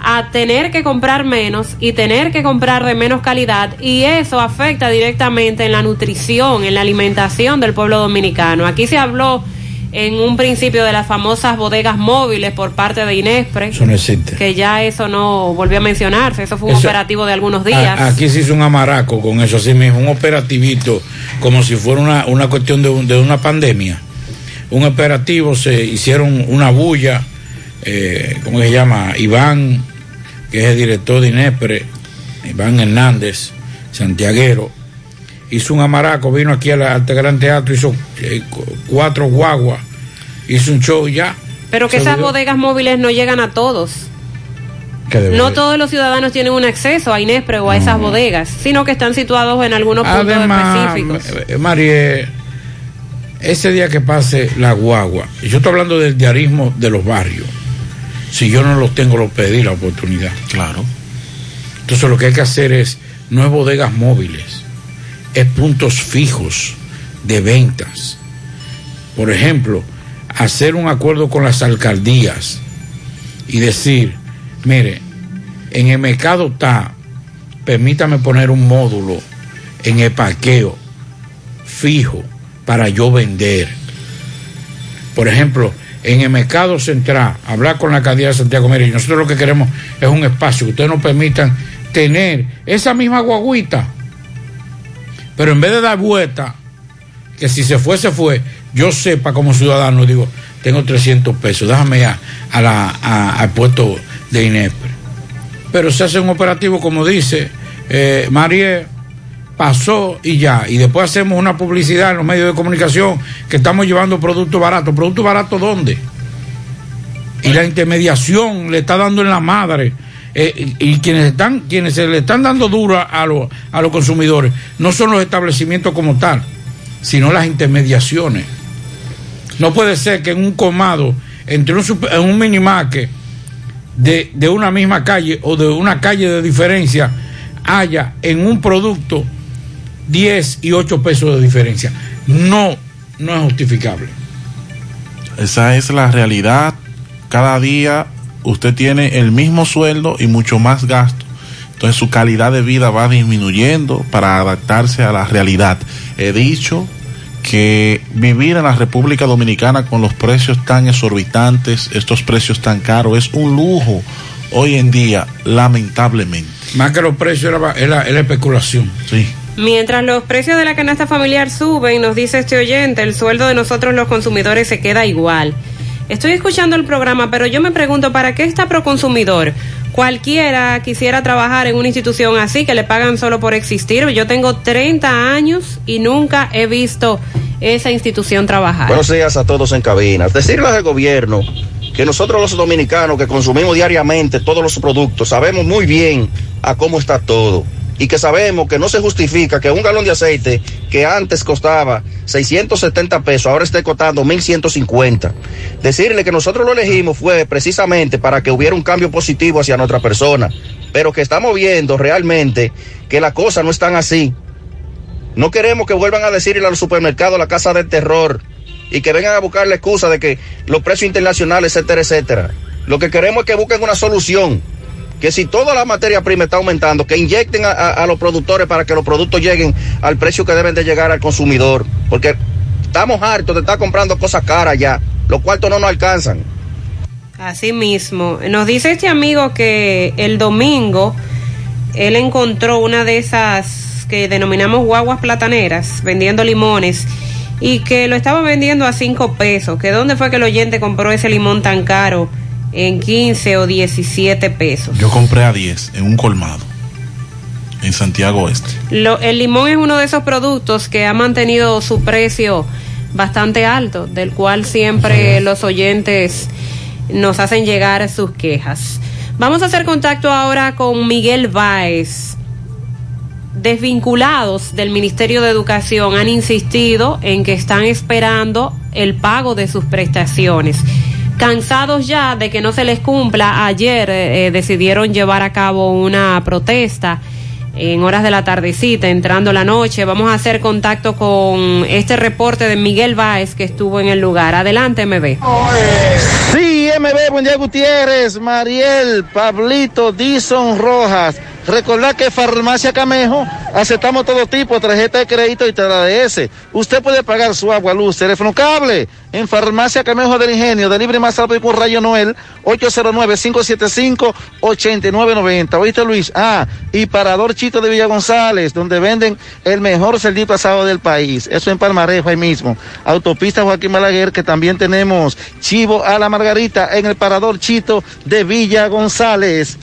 a tener que comprar menos y tener que comprar de menos calidad y eso afecta directamente en la nutrición, en la alimentación del pueblo dominicano. Aquí se habló en un principio de las famosas bodegas móviles por parte de Inespre, Eso no existe. que ya eso no volvió a mencionarse, eso fue un Eso- operativo de algunos días. A- Aquí se hizo un amaraco con eso, así mismo, un operativito, como si fuera una, una cuestión de, un- de una pandemia. Un operativo, se hicieron una bulla, eh, ¿cómo se llama? Iván, que es el director de INEPRE, Iván Hernández, santiaguero, hizo un amaraco, vino aquí al, al Gran Teatro, hizo eh, cu- cuatro guaguas, hizo un show ya. Pero que esas bodegas móviles no llegan a todos. No todos los ciudadanos tienen un acceso a Inespre o a esas bodegas, sino que están situados en algunos puntos Además, específicos. eh, Marie, ese día que pase la guagua, yo estoy hablando del diarismo de los barrios, si yo no los tengo, los pedí la oportunidad. Claro. Entonces lo que hay que hacer es, no es bodegas móviles, es puntos fijos de ventas. Por ejemplo, hacer un acuerdo con las alcaldías y decir, mire, en el mercado está, permítame poner un módulo en el parqueo fijo para yo vender. Por ejemplo, en el mercado central, hablar con la de Santiago, mire, nosotros lo que queremos es un espacio que ustedes nos permitan tener esa misma guaguita, pero en vez de dar vuelta, que si se fue, se fue, yo sepa como ciudadano, digo, tengo 300 pesos, déjame ir a, la, a- al puesto de INEPRE. Pero se hace un operativo, como dice eh, María, pasó y ya. Y después hacemos una publicidad en los medios de comunicación que estamos llevando productos baratos. ¿Productos baratos dónde? y la intermediación le está dando en la madre. eh, y quienes están quienes se le están dando duro a, a los- consumidores no son los establecimientos como tal sino las intermediaciones no puede ser que en un comado entre un, super- en un minimarket de, de una misma calle o de una calle de diferencia haya en un producto 10 y 8 pesos de diferencia. No, no es justificable. Esa es la realidad. Cada día usted tiene el mismo sueldo y mucho más gasto. Entonces su calidad de vida va disminuyendo para adaptarse a la realidad. He dicho que vivir en la República Dominicana con los precios tan exorbitantes, estos precios tan caros, es un lujo hoy en día, lamentablemente. Más que los precios era, era- era especulación. Sí. Mientras los precios de la canasta familiar suben, nos dice este oyente, el sueldo de nosotros los consumidores se queda igual. Estoy escuchando el programa, pero yo me pregunto, ¿para qué está Proconsumidor? Cualquiera quisiera trabajar en una institución así, que le pagan solo por existir. Yo tengo 30 años y nunca he visto esa institución trabajar. Buenos días a todos en cabina. Decirle al gobierno que nosotros los dominicanos que consumimos diariamente todos los productos sabemos muy bien a cómo está todo y que sabemos que no se justifica que un galón de aceite que antes costaba 670 pesos ahora esté costando 1150. Decirle que nosotros lo elegimos fue precisamente para que hubiera un cambio positivo hacia nuestra persona, pero que estamos viendo realmente que las cosas no están así. No queremos que vuelvan a decirle a los supermercados la casa del terror y que vengan a buscar la excusa de que los precios internacionales, etcétera, etcétera. Lo que queremos es que busquen una solución. Que si toda la materia prima está aumentando, que inyecten a, a- los productores para que los productos lleguen al precio que deben de llegar al consumidor. Porque estamos hartos de estar comprando cosas caras ya. Los cuartos no nos alcanzan. Así mismo. Nos dice este amigo que el domingo él encontró una de esas que denominamos guaguas plataneras vendiendo limones y que lo estaba vendiendo a cinco pesos. Que dónde fue que el oyente compró ese limón tan caro en 15 o 17 pesos. Yo compré a 10 en un colmado en Santiago Oeste. Lo- el limón es uno de esos productos que ha mantenido su precio bastante alto, del cual siempre los oyentes nos hacen llegar sus quejas. Vamos a hacer contacto ahora con Miguel Báez. Desvinculados del Ministerio de Educación han insistido en que están esperando el pago de sus prestaciones. Cansados ya de que no se les cumpla, ayer eh, eh, decidieron llevar a cabo una protesta en horas de la tardecita, entrando la noche. Vamos a hacer contacto con este reporte de Miguel Báez que estuvo en el lugar. Adelante, MB. Sí, MB, buen día Gutiérrez, Mariel, Pablito, Dison Rojas. Recordar que Farmacia Camejo aceptamos todo tipo tarjeta de crédito y TRDS. Usted puede pagar su agua, luz, teléfono, cable en Farmacia Camejo del Ingenio, de libre más rápido con Rayo Noel, 809-575-8990. ¿Oíste, Luis? Ah, y Parador Chito de Villa González, donde venden el mejor cerdito asado del país. Eso en Palmarejo, ahí mismo. Autopista Joaquín Balaguer, que también tenemos chivo a la margarita en el Parador Chito de Villa González.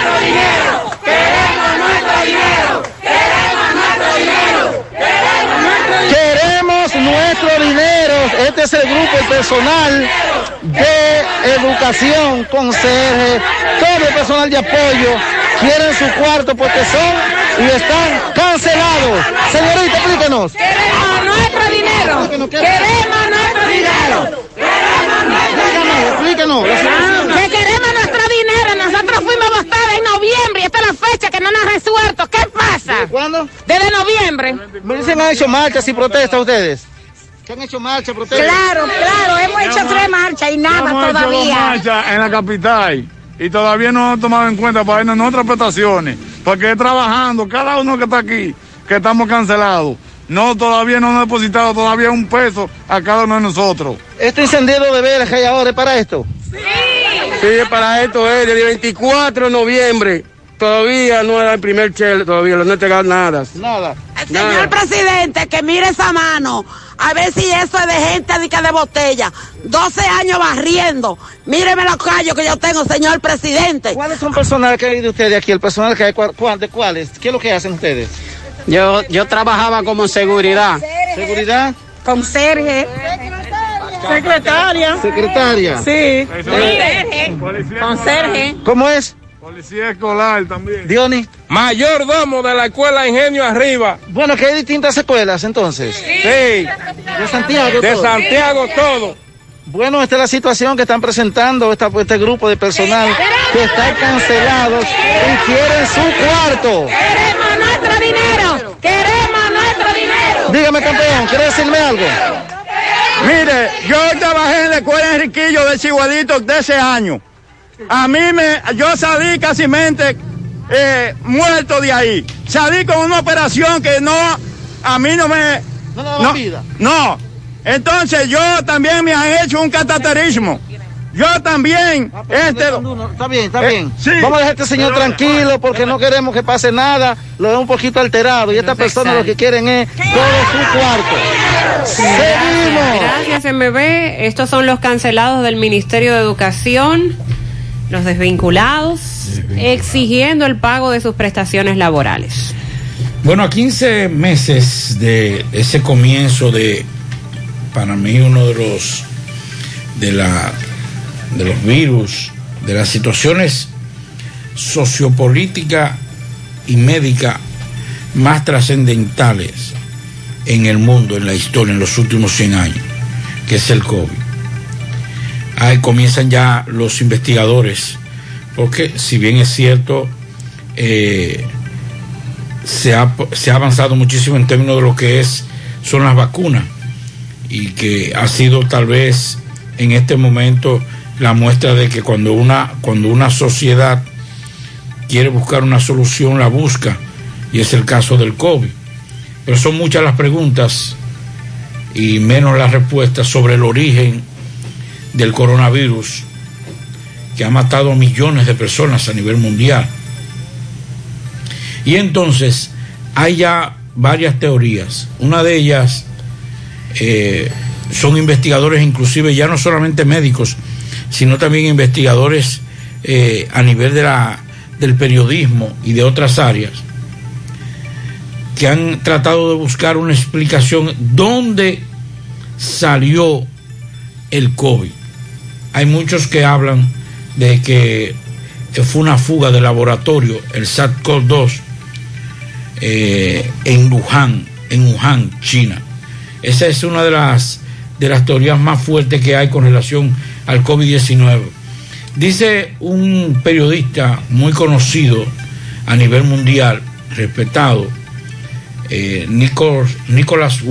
Nuestro dinero. Queremos nuestro dinero. Queremos nuestro dinero. Queremos nuestro dinero. Queremos nuestro dinero. Este es el grupo personal de educación, conserje, todo el personal de apoyo. Quieren su cuarto porque son y están cancelados. Señorita, explíquenos. Queremos nuestro dinero. Queremos nuestro dinero. Explíquenos. Que queremos nuestro dinero. Nosotros fuimos a votar en noviembre y esta es la fecha que no nos ha resuelto. ¿Qué pasa? ¿Cuándo? Desde noviembre. Me dicen han hecho marchas y protestas ustedes. ¿Qué han hecho marcha, protestas? Claro, claro. Hemos hecho tres marchas y nada Hemos hecho dos todavía. marchas en la capital y todavía no han tomado en cuenta para irnos en otras prestaciones. Porque trabajando, cada uno que está aquí, que estamos cancelados, no todavía no han depositado todavía un peso a cada uno de nosotros. Este incendiado de velas que hay ahora es para esto. Sí, para esto es del 24 de noviembre. Todavía no era el primer chel, todavía no he entregado nada. Nada. Señor presidente, que mire esa mano. A ver si eso es de gente de, que de botella. 12 años barriendo. Míreme los callos que yo tengo, señor presidente. ¿Cuáles son personal que hay de ustedes aquí? El personal que hay, ¿cuál- cuál- ¿de cuáles? ¿Qué es lo que hacen ustedes? Yo, yo trabajaba como seguridad. ¿Seguridad? Con Sergio. Secretaria. Secretaria. Sí. Conserje. Conserje. ¿Cómo es? Policía escolar también. Diony. Mayordomo de la escuela Ingenio Arriba. Bueno, que hay distintas escuelas entonces. Sí. De Santiago. De todo. Santiago todo. Bueno, esta es la situación que están presentando esta, este grupo de personal que están cancelados y quieren su cuarto. Queremos nuestro dinero. Queremos nuestro dinero. Dígame, campeón, ¿quiere decirme algo? Mire, yo trabajé en la escuela Enriquillo de Chihuadito de ese año. A mí me, yo salí casi mente eh, muerto de ahí. Salí con una operación que no, a mí no me... No, daba vida. no. Entonces yo también me han hecho un cataterismo. Yo también, este... Está bien, está Eh, bien. sí. Vamos a dejar a este señor tranquilo porque no queremos que pase nada. Lo veo un poquito alterado y esta persona lo que quieren es todo su cuarto. Seguimos. Gracias, MB. Estos son los cancelados del Ministerio de Educación, los desvinculados, exigiendo el pago de sus prestaciones laborales. Bueno, a 15 meses de ese comienzo de, para mí, uno de los, de la, de los virus, de las situaciones sociopolítica y médica más trascendentales en el mundo, en la historia, en los últimos 100 años, que es el COVID. Ahí comienzan ya los investigadores, porque si bien es cierto, eh, se, ha, se ha avanzado muchísimo en términos de lo que es, son las vacunas, y que ha sido tal vez en este momento la muestra de que cuando una, cuando una sociedad quiere buscar una solución, la busca, y es el caso del COVID. Pero son muchas las preguntas y menos las respuestas sobre el origen del coronavirus que ha matado a millones de personas a nivel mundial. Y entonces hay ya varias teorías. Una de ellas eh, son investigadores, inclusive ya no solamente médicos, sino también investigadores eh, a nivel de la, del periodismo y de otras áreas, que han tratado de buscar una explicación dónde salió el COVID. Hay muchos que hablan de que fue una fuga de laboratorio, el SARS-CoV-2, eh, en Wuhan, en Wuhan, China. Esa es una de las, de las teorías más fuertes que hay con relación al COVID-19. Dice un periodista muy conocido a nivel mundial, respetado, eh, Nicholas, Nicholas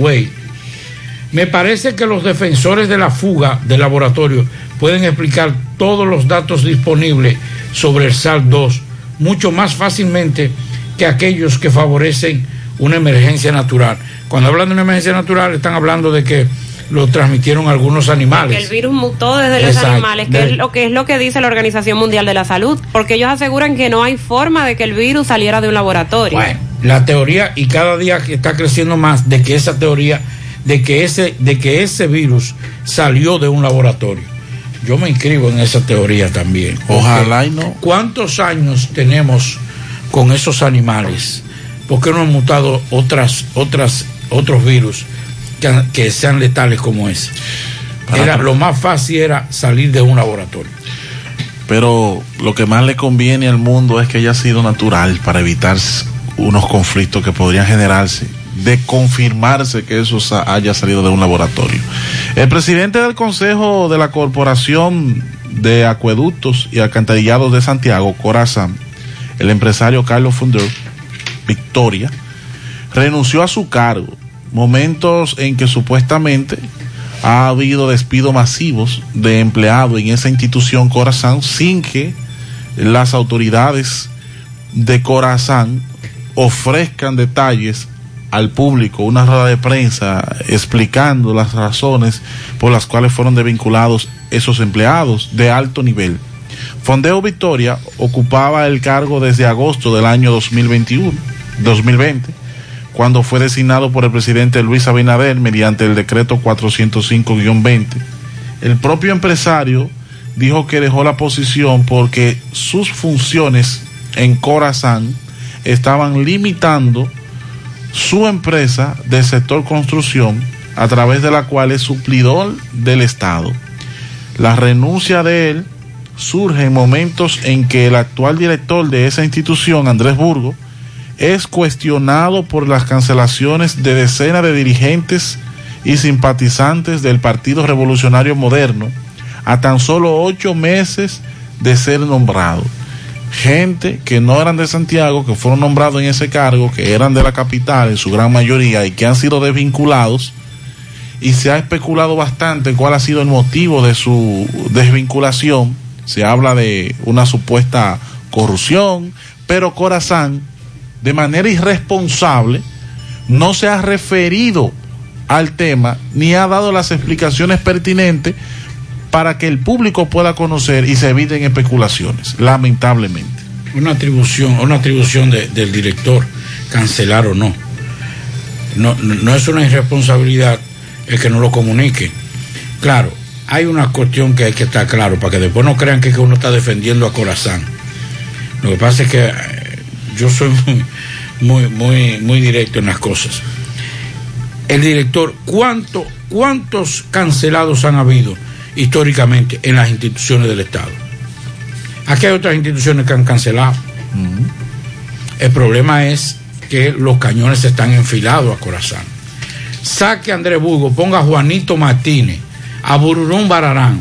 me parece que los defensores de la fuga del laboratorio pueden explicar todos los datos disponibles sobre el SARS-2 mucho más fácilmente que aquellos que favorecen una emergencia natural. Cuando hablan de una emergencia natural están hablando de que lo transmitieron algunos animales. El virus mutó desde los animales, que De- es lo que es lo que dice la Organización Mundial de la Salud, porque ellos aseguran que no hay forma de que el virus saliera de un laboratorio. Bueno, la teoría y cada día está creciendo más de que esa teoría de que ese de que ese virus salió de un laboratorio. Yo me inscribo en esa teoría también. Ojalá y no. ¿Cuántos años tenemos con esos animales? ¿Por qué no han mutado otras otras otros virus que, que sean letales como ese? Era lo más fácil era salir de un laboratorio. Pero lo que más le conviene al mundo es que haya sido natural para evitar unos conflictos que podrían generarse de confirmarse que eso haya salido de un laboratorio. El presidente del Consejo de la Corporación de Acueductos y Alcantarillados de Santiago, Corazán, el empresario Carlos Funder, Victoria, renunció a su cargo, momentos en que supuestamente ha habido despidos masivos de empleados en esa institución Corazán sin que las autoridades de Corazán ofrezcan detalles al público, una rueda de prensa explicando las razones por las cuales fueron desvinculados esos empleados de alto nivel. Fondeo Victoria ocupaba el cargo desde agosto del año 2021, 2020, cuando fue designado por el presidente Luis Abinader mediante el decreto 405-20. El propio empresario dijo que dejó la posición porque sus funciones en Corazán estaban limitando su empresa del sector construcción a través de la cual es suplidor del Estado. La renuncia de él surge en momentos en que el actual director de esa institución, Andrés Burgo, es cuestionado por las cancelaciones de decenas de dirigentes y simpatizantes del Partido Revolucionario Moderno a tan solo ocho meses de ser nombrado. Gente que no eran de Santiago, que fueron nombrados en ese cargo, que eran de la capital en su gran mayoría y que han sido desvinculados. Y se ha especulado bastante cuál ha sido el motivo de su desvinculación. Se habla de una supuesta corrupción, pero Corazán, de manera irresponsable, no se ha referido al tema ni ha dado las explicaciones pertinentes para que el público pueda conocer y se eviten especulaciones, lamentablemente. Una atribución, una atribución de- del director, cancelar o no. no. No es una irresponsabilidad el que no lo comunique. Claro, hay una cuestión que hay que estar claro para que después no crean que, uno está defendiendo a Corazán. Lo que pasa es que eh, yo soy muy, muy, muy, muy directo en las cosas. El director, ¿cuánto, ¿cuántos cancelados han habido históricamente en las instituciones del Estado? Aquí hay otras instituciones que han cancelado. El problema es que los cañones están enfilados a Corazán. Saque a Andrés Burgo, ponga a Juanito Martínez, a Bururún Bararán.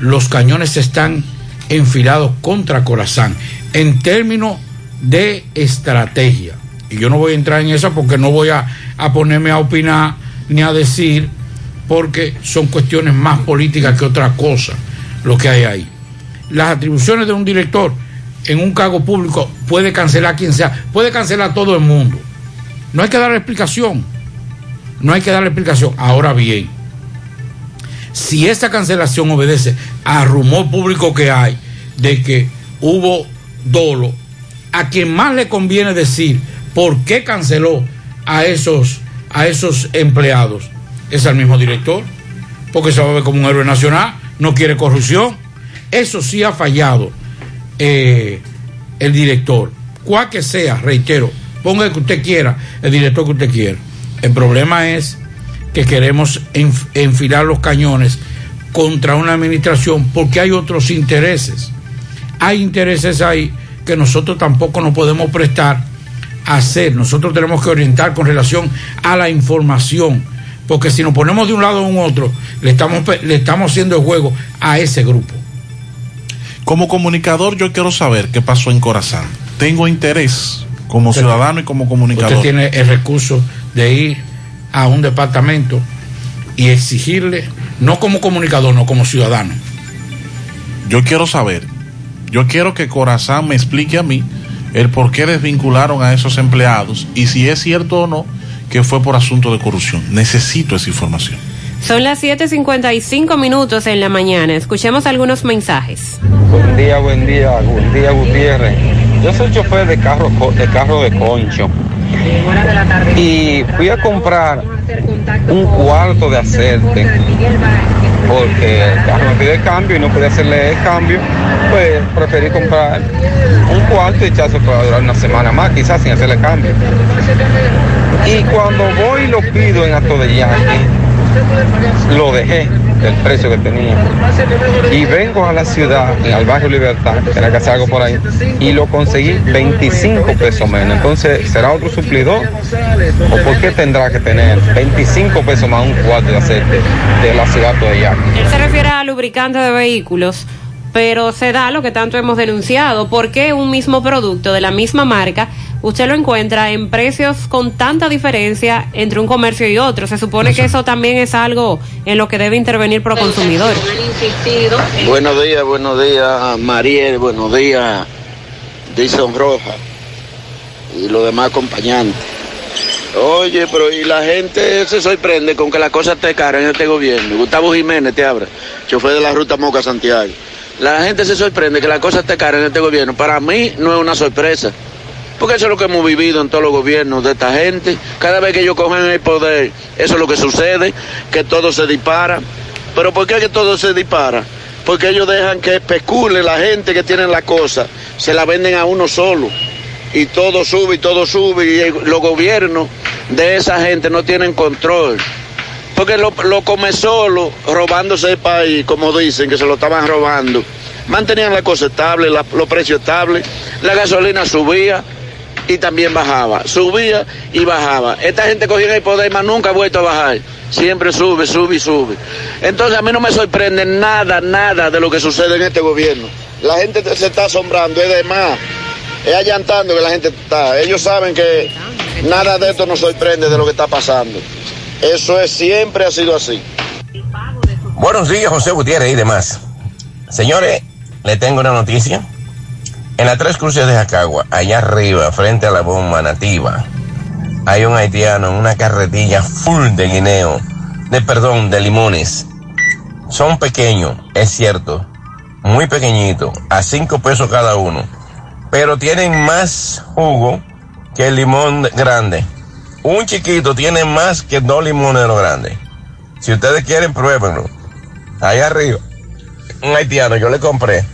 Los cañones están enfilados contra Corazán en términos de estrategia. Y yo no voy a entrar en eso porque no voy a, a ponerme a opinar ni a decir, porque son cuestiones más políticas que otra cosa lo que hay ahí. Las atribuciones de un director en un cargo público puede cancelar quien sea, puede cancelar a todo el mundo. No hay que darle explicación. No hay que darle explicación. Ahora bien, si esa cancelación obedece al rumor público que hay de que hubo dolo, a quien más le conviene decir por qué canceló a esos, a esos empleados es al mismo director, porque se va a ver como un héroe nacional, no quiere corrupción. Eso sí ha fallado eh, el director, cual que sea, reitero, ponga el que usted quiera, el director que usted quiera. El problema es que queremos enf- enfilar los cañones contra una administración porque hay otros intereses. Hay intereses ahí que nosotros tampoco nos podemos prestar a hacer. Nosotros tenemos que orientar con relación a la información. Porque si nos ponemos de un lado a un otro, le estamos, le estamos haciendo el juego a ese grupo. Como comunicador yo quiero saber qué pasó en Corazán. Tengo interés como Usted- ciudadano y como comunicador. Usted tiene el recurso de ir a un departamento y exigirle, no como comunicador, no como ciudadano. Yo quiero saber, yo quiero que Corazán me explique a mí el por qué desvincularon a esos empleados y si es cierto o no que fue por asunto de corrupción. Necesito esa información. Son las 7:55 minutos en la mañana. Escuchemos algunos mensajes. Buen día, buen día, buen día Gutiérrez. Yo soy chofer de carro de carro de concho y fui a comprar un cuarto de aceite porque el carro me pide cambio y no podía hacerle el cambio, pues preferí comprar un cuarto y echarse para durar una semana más, quizás sin hacerle cambio. Y cuando voy y lo pido en acto de yaque, lo dejé del precio que tenía. Y vengo a la ciudad, al barrio Libertad, que era que hacer algo por ahí, y lo conseguí 25 pesos menos. Entonces, ¿será otro suplidor? ¿O por qué tendrá que tener 25 pesos más un cuarto de aceite de la ciudad allá? Él se refiere a lubricante de vehículos, pero se da lo que tanto hemos denunciado. ¿Por qué un mismo producto de la misma marca usted lo encuentra en precios con tanta diferencia entre un comercio y otro? Se supone que eso también es algo en lo que debe intervenir Proconsumidor. Buenos días, buenos días, Mariel, buenos días, Dison Roja y los demás acompañantes. Oye, pero y la gente se sorprende con que la cosa esté cara en este gobierno. Gustavo Jiménez te habla, chofer de la ruta Moca Santiago. La gente se sorprende que la cosa esté cara en este gobierno. Para mí no es una sorpresa. Porque eso es lo que hemos vivido en todos los gobiernos de esta gente. Cada vez que ellos cogen el poder, eso es lo que sucede, que todo se dispara. Pero ¿por qué que todo se dispara? Porque ellos dejan que especule la gente que tiene la cosa, se la venden a uno solo. Y todo sube y todo sube y los gobiernos de esa gente no tienen control Porque lo, lo come solo, robándose el país, como dicen, que se lo estaban robando. Mantenían la cosa estable, los precios estables, la gasolina subía y también bajaba. Subía y bajaba. Esta gente cogía el poder, más nunca ha vuelto a bajar. Siempre sube, sube y sube. Entonces a mí no me sorprende nada, nada de lo que sucede en este gobierno. La gente se está asombrando, es de más. Es allantando que la gente está. Ellos saben que nada de esto nos sorprende de lo que está pasando. Eso es, siempre ha sido así. Buenos días, José Gutiérrez y demás. Señores, le tengo una noticia. En las tres cruces de Jacagua, allá arriba, frente a la bomba nativa, hay un haitiano en una carretilla full de guineo, de perdón, de limones. Son pequeños, es cierto, muy pequeñitos, a cinco pesos cada uno, pero tienen más jugo que el limón grande. Un chiquito tiene más que dos limones de grandes. Si ustedes quieren, pruébenlo. Allá arriba, un haitiano, yo le compré.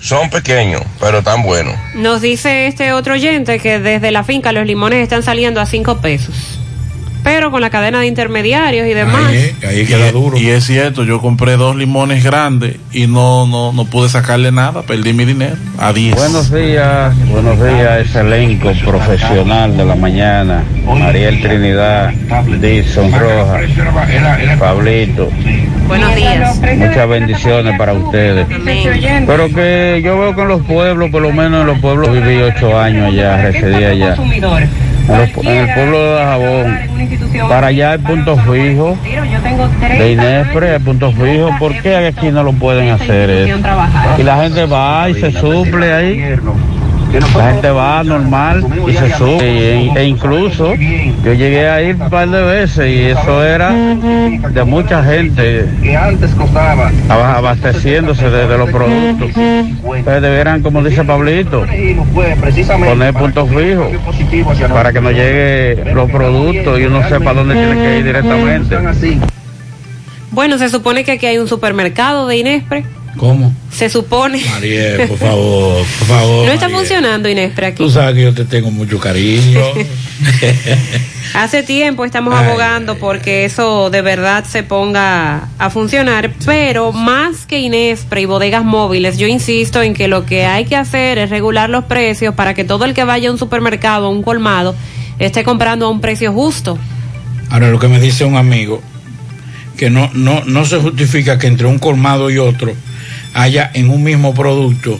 Son pequeños, pero tan buenos. Nos dice este otro oyente que desde la finca los limones están saliendo a cinco pesos. Pero con la cadena de intermediarios y demás. y, duro. Y es cierto, yo compré dos limones grandes y no, no, no pude sacarle nada, perdí mi dinero a 10. Buenos días, buenos días, ese elenco profesional de la mañana. Mariel Trinidad, Dixon Rojas, Pablito. Buenos días. Muchas bendiciones para ustedes. Pero que yo veo que en los pueblos, por lo menos en los pueblos, viví ocho años allá, residí allá. En, el pueblo de Jabón, para allá hay punto fijo de Inespre, hay punto fijo. ¿Por qué aquí no lo pueden hacer eso? Y la gente va y se suple ahí. La gente va normal y se sube. E, e incluso yo llegué a ir un par de veces y eso era de mucha gente aba- abasteciéndose de, de los productos. Ustedes debieran, como dice Pablito, poner puntos fijos para que nos llegue los productos y uno sepa dónde tiene que ir directamente. Bueno, se supone que aquí hay un supermercado de Inespre. ¿Cómo? Se supone. Mariel, por favor, por favor. No está Mariel. funcionando Inespre aquí. Tú sabes que yo te tengo mucho cariño. Hace tiempo estamos Ay, abogando porque eso de verdad se ponga a funcionar, pero más que Inespre y bodegas móviles, yo insisto en que lo que hay que hacer es regular los precios para que todo el que vaya a un supermercado, a un colmado, esté comprando a un precio justo. Ahora lo que me dice un amigo, que no, no, no se justifica que entre un colmado y otro haya en un mismo producto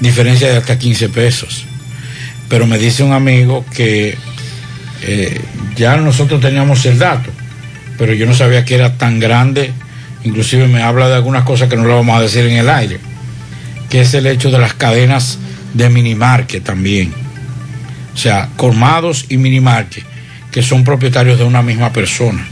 diferencia de hasta 15 pesos. Pero me dice un amigo que eh, ya nosotros teníamos el dato, pero yo no sabía que era tan grande, inclusive me habla de algunas cosas que no lo vamos a decir en el aire, que es el hecho de las cadenas de minimarket también. O sea, colmados y minimarket, que son propietarios de una misma persona.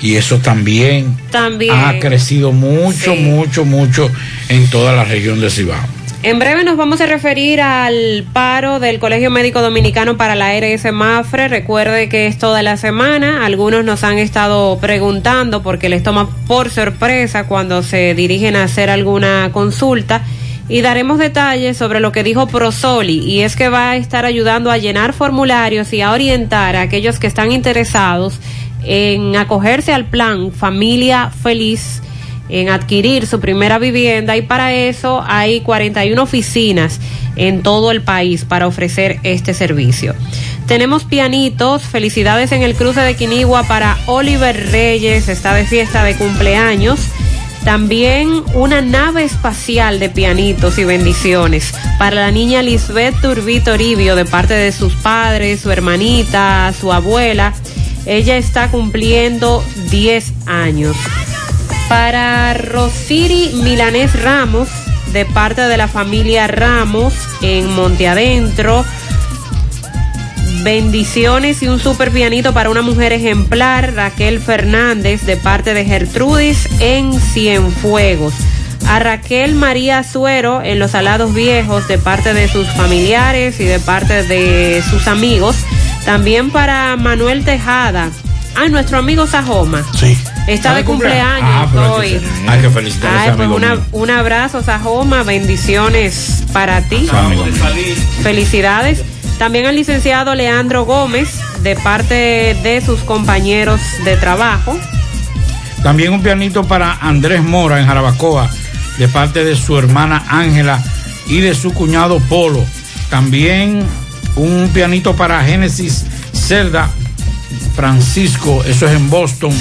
Y eso también, También. ha crecido mucho, Sí. mucho, mucho en toda la región de Cibao. En breve nos vamos a referir al paro del Colegio Médico Dominicano para la ARS Mafre. Recuerde que es toda la semana. Algunos nos han estado preguntando porque les toma por sorpresa cuando se dirigen a hacer alguna consulta. Y daremos detalles sobre lo que dijo Prosoli y es que va a estar ayudando a llenar formularios y a orientar a aquellos que están interesados en acogerse al plan Familia Feliz en adquirir su primera vivienda y para eso hay 41 oficinas en todo el país para ofrecer este servicio. Tenemos pianitos, felicidades en el cruce de Quinigua para Oliver Reyes, está de fiesta de cumpleaños. También una nave espacial de pianitos y bendiciones para la niña Lisbeth Turbito Toribio de parte de sus padres, su hermanita, su abuela. Ella está cumpliendo 10 años. Para Rosiri Milanés Ramos, de parte de la familia Ramos en Monte Adentro. Bendiciones y un super pianito para una mujer ejemplar, Raquel Fernández, de parte de Gertrudis en Cienfuegos. A Raquel María Suero en Los Alados Viejos, de parte de sus familiares y de parte de sus amigos. También para Manuel Tejada. Ah, nuestro amigo Sajoma. Sí. Está de cumpleaños Ah, hoy. Hay que felicitar a Ay, ese pues amigo una- mío. un abrazo, Sajoma, bendiciones para ti. Felicidades. También al licenciado Leandro Gómez, de parte de sus compañeros de trabajo. También un pianito para Andrés Mora en Jarabacoa, de parte de su hermana Ángela y de su cuñado Polo. También un pianito para Génesis Cerda Francisco, eso es en Boston.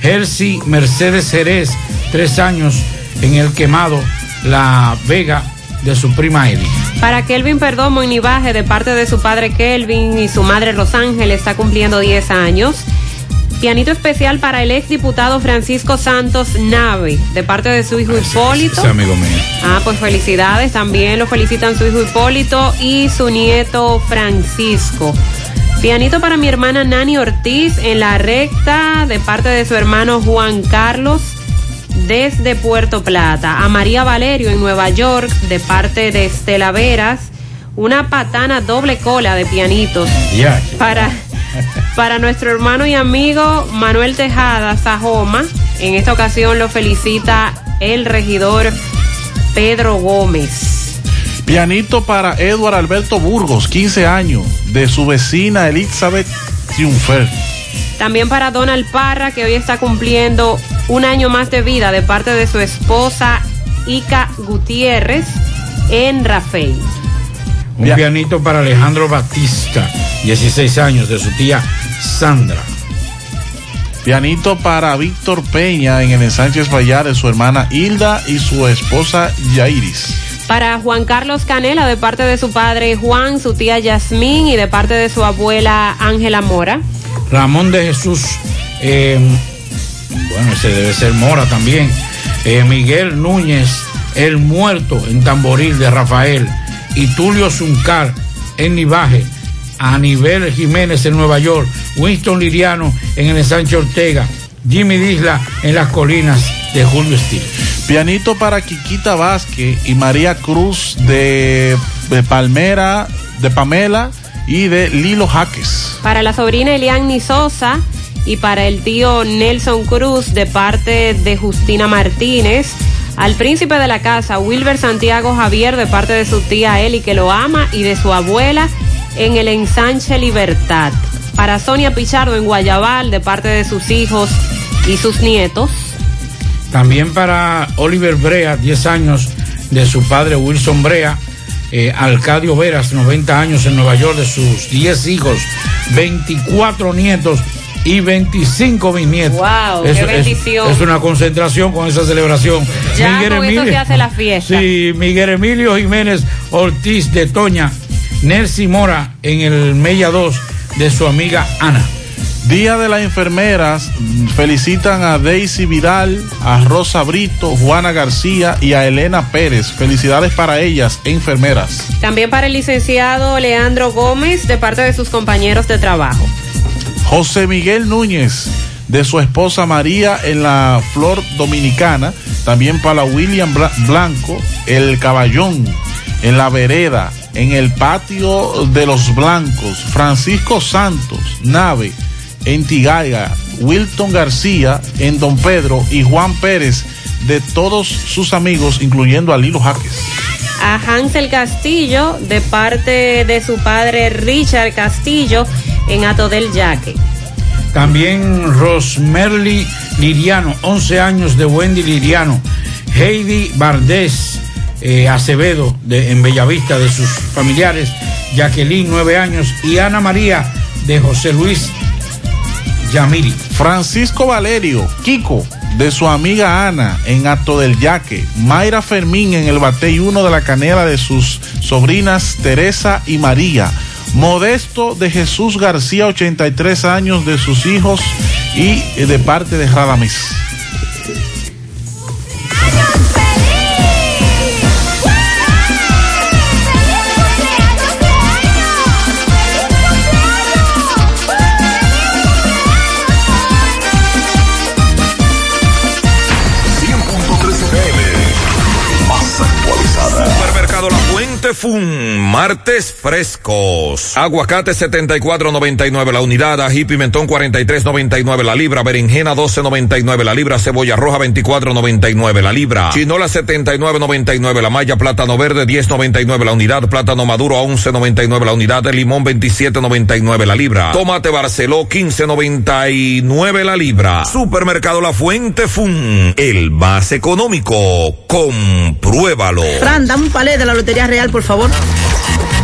Jersey Mercedes Jerez, tres años en el quemado La Vega de su prima Eddie. Para Kelvin Perdomo y Nivaje, de parte de su padre Kelvin y su madre Rosángel, está cumpliendo 10 años. Pianito especial para el ex diputado Francisco Santos Nave, de parte de su hijo Hipólito. Ese amigo mío. Ah, pues felicidades. También lo felicitan su hijo Hipólito y su nieto Francisco. Pianito para mi hermana Nani Ortiz en la recta de parte de su hermano Juan Carlos desde Puerto Plata. A María Valerio en Nueva York de parte de Estela Veras. Una patana doble cola de pianitos. Ya. Para, para nuestro hermano y amigo Manuel Tejada Sajoma. En esta ocasión lo felicita el regidor Pedro Gómez. Pianito para Edward Alberto Burgos, 15 años, de su vecina Elizabeth Triunfer. También para Donald Parra, que hoy está cumpliendo un año más de vida de parte de su esposa Ica Gutiérrez en Rafael. Un Ya. pianito para Alejandro Batista, 16 años, de su tía Sandra. Pianito para Víctor Peña en el Sánchez Vallar de su hermana Hilda y su esposa Yairis. Para Juan Carlos Canela, de parte de su padre Juan, su tía Yasmín y de parte de su abuela Ángela Mora. Ramón de Jesús, eh, bueno, ese debe ser Mora también. Eh, Miguel Núñez, el muerto en Tamboril de Rafael. Y Tulio Zuncar en Nivaje. Aníbal Jiménez en Nueva York. Winston Liriano en el Sánchez Ortega. Jimmy Disla en las colinas de Julio Steel. Pianito para Quiquita Vázquez y María Cruz de, de Palmera, de Pamela y de Lilo Jaques. Para la sobrina Eliani Sosa y para el tío Nelson Cruz de parte de Justina Martínez. Al príncipe de la casa, Wilber Santiago Javier, de parte de su tía Eli, que lo ama, y de su abuela en el ensanche Libertad. Para Sonia Pichardo en Guayabal, de parte de sus hijos y sus nietos. También para Oliver Brea, 10 años de su padre Wilson Brea. Eh, Alcadio Veras, 90 años en Nueva York, de sus 10 hijos, 24 nietos y 25 bisnietos. ¡Wow! ¡Qué es- bendición! Es, una concentración con esa celebración. Ya con eso se hace la fiesta. Sí, Miguel Emilio Jiménez Ortiz de Toña, Nelcy Mora en el Mella 2 de su amiga Ana. Día de las enfermeras, felicitan a Daisy Vidal, a Rosa Brito, Juana García y a Elena Pérez. Felicidades para ellas, enfermeras. También para el licenciado Leandro Gómez, de parte de sus compañeros de trabajo. José Miguel Núñez, de su esposa María en la Flor Dominicana. También para William Bla- Blanco, el Caballón, en la Vereda, en el patio de los Blancos. Francisco Santos, Nave, en Tigaiga. Wilton García, en Don Pedro. Y Juan Pérez, de todos sus amigos, incluyendo a Lilo Jaques. A Hansel Castillo, de parte de su padre Richard Castillo, en Ato del Yaque. También Rosmerly Liriano, 11 años de Wendy Liriano. Heidi Bardés eh, Acevedo de, en Bellavista de sus familiares. Jacqueline, 9 años. Y Ana María de José Luis Yamiri. Francisco Valerio, Kiko, de su amiga Ana en Acto del Yaque. Mayra Fermín en el Batey 1 de la Canela de sus sobrinas Teresa y María. Modesto de Jesús García, 83 años de sus hijos y eh, de parte de Radames. Fun, Martes frescos. Aguacate 74.99 la unidad, ají pimentón 43.99 la libra, berenjena 12.99 la libra, cebolla roja 24.99 la libra, chinola 79.99 la malla, plátano verde 10.99 la unidad, plátano maduro a 11.99 la unidad, limón 27.99 la libra, tomate Barceló 15.99 la libra. Supermercado La Fuente Fun, el más económico. Compruébalo. Fran, dame un palé de la Lotería Real, por favor.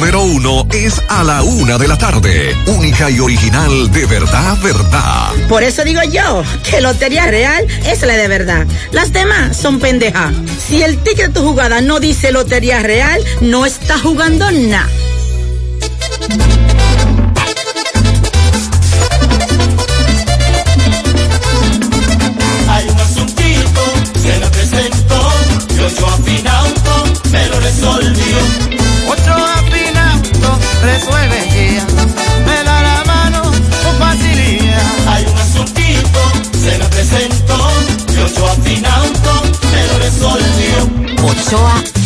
uno es a la una de la tarde. Única y original de verdad, verdad. Por eso digo yo que Lotería Real es la de verdad. Las demás son pendejas. Si el ticket de tu jugada no dice Lotería Real, no está jugando nada. Hay un asuntito, se me presentó, y ocho afinauto, me lo resolvió. Ocho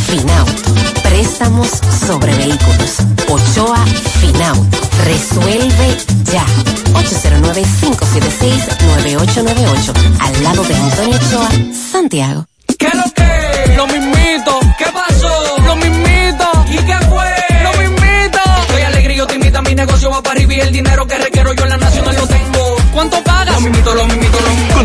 Finauto. Préstamos sobre vehículos. Ochoa Finauto. Resuelve ya. 809-576-9898. Al lado de Antonio Ochoa, Santiago. ¿Qué lo que? Lo mismito. ¿Qué pasó? Lo mismito. ¿Y qué fue? Lo mismito. Soy alegría, te invita a mi negocio va para arriba y el dinero que requiero yo en la nacional lo tengo. ¿Cuánto pagas? Lo mismito, lo mismito,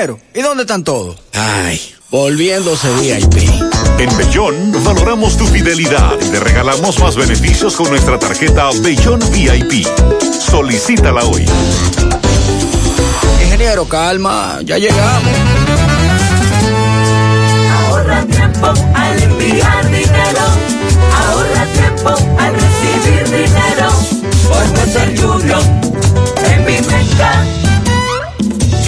Ingeniero, ¿y dónde están todos? Ay, volviéndose VIP. En Bellón valoramos tu fidelidad y te regalamos más beneficios con nuestra tarjeta Bellón VIP. Solicítala hoy. Ingeniero, calma, ya llegamos. Ahorra tiempo al enviar dinero. Ahorra tiempo al recibir dinero. Por ser Junior en mi mercado.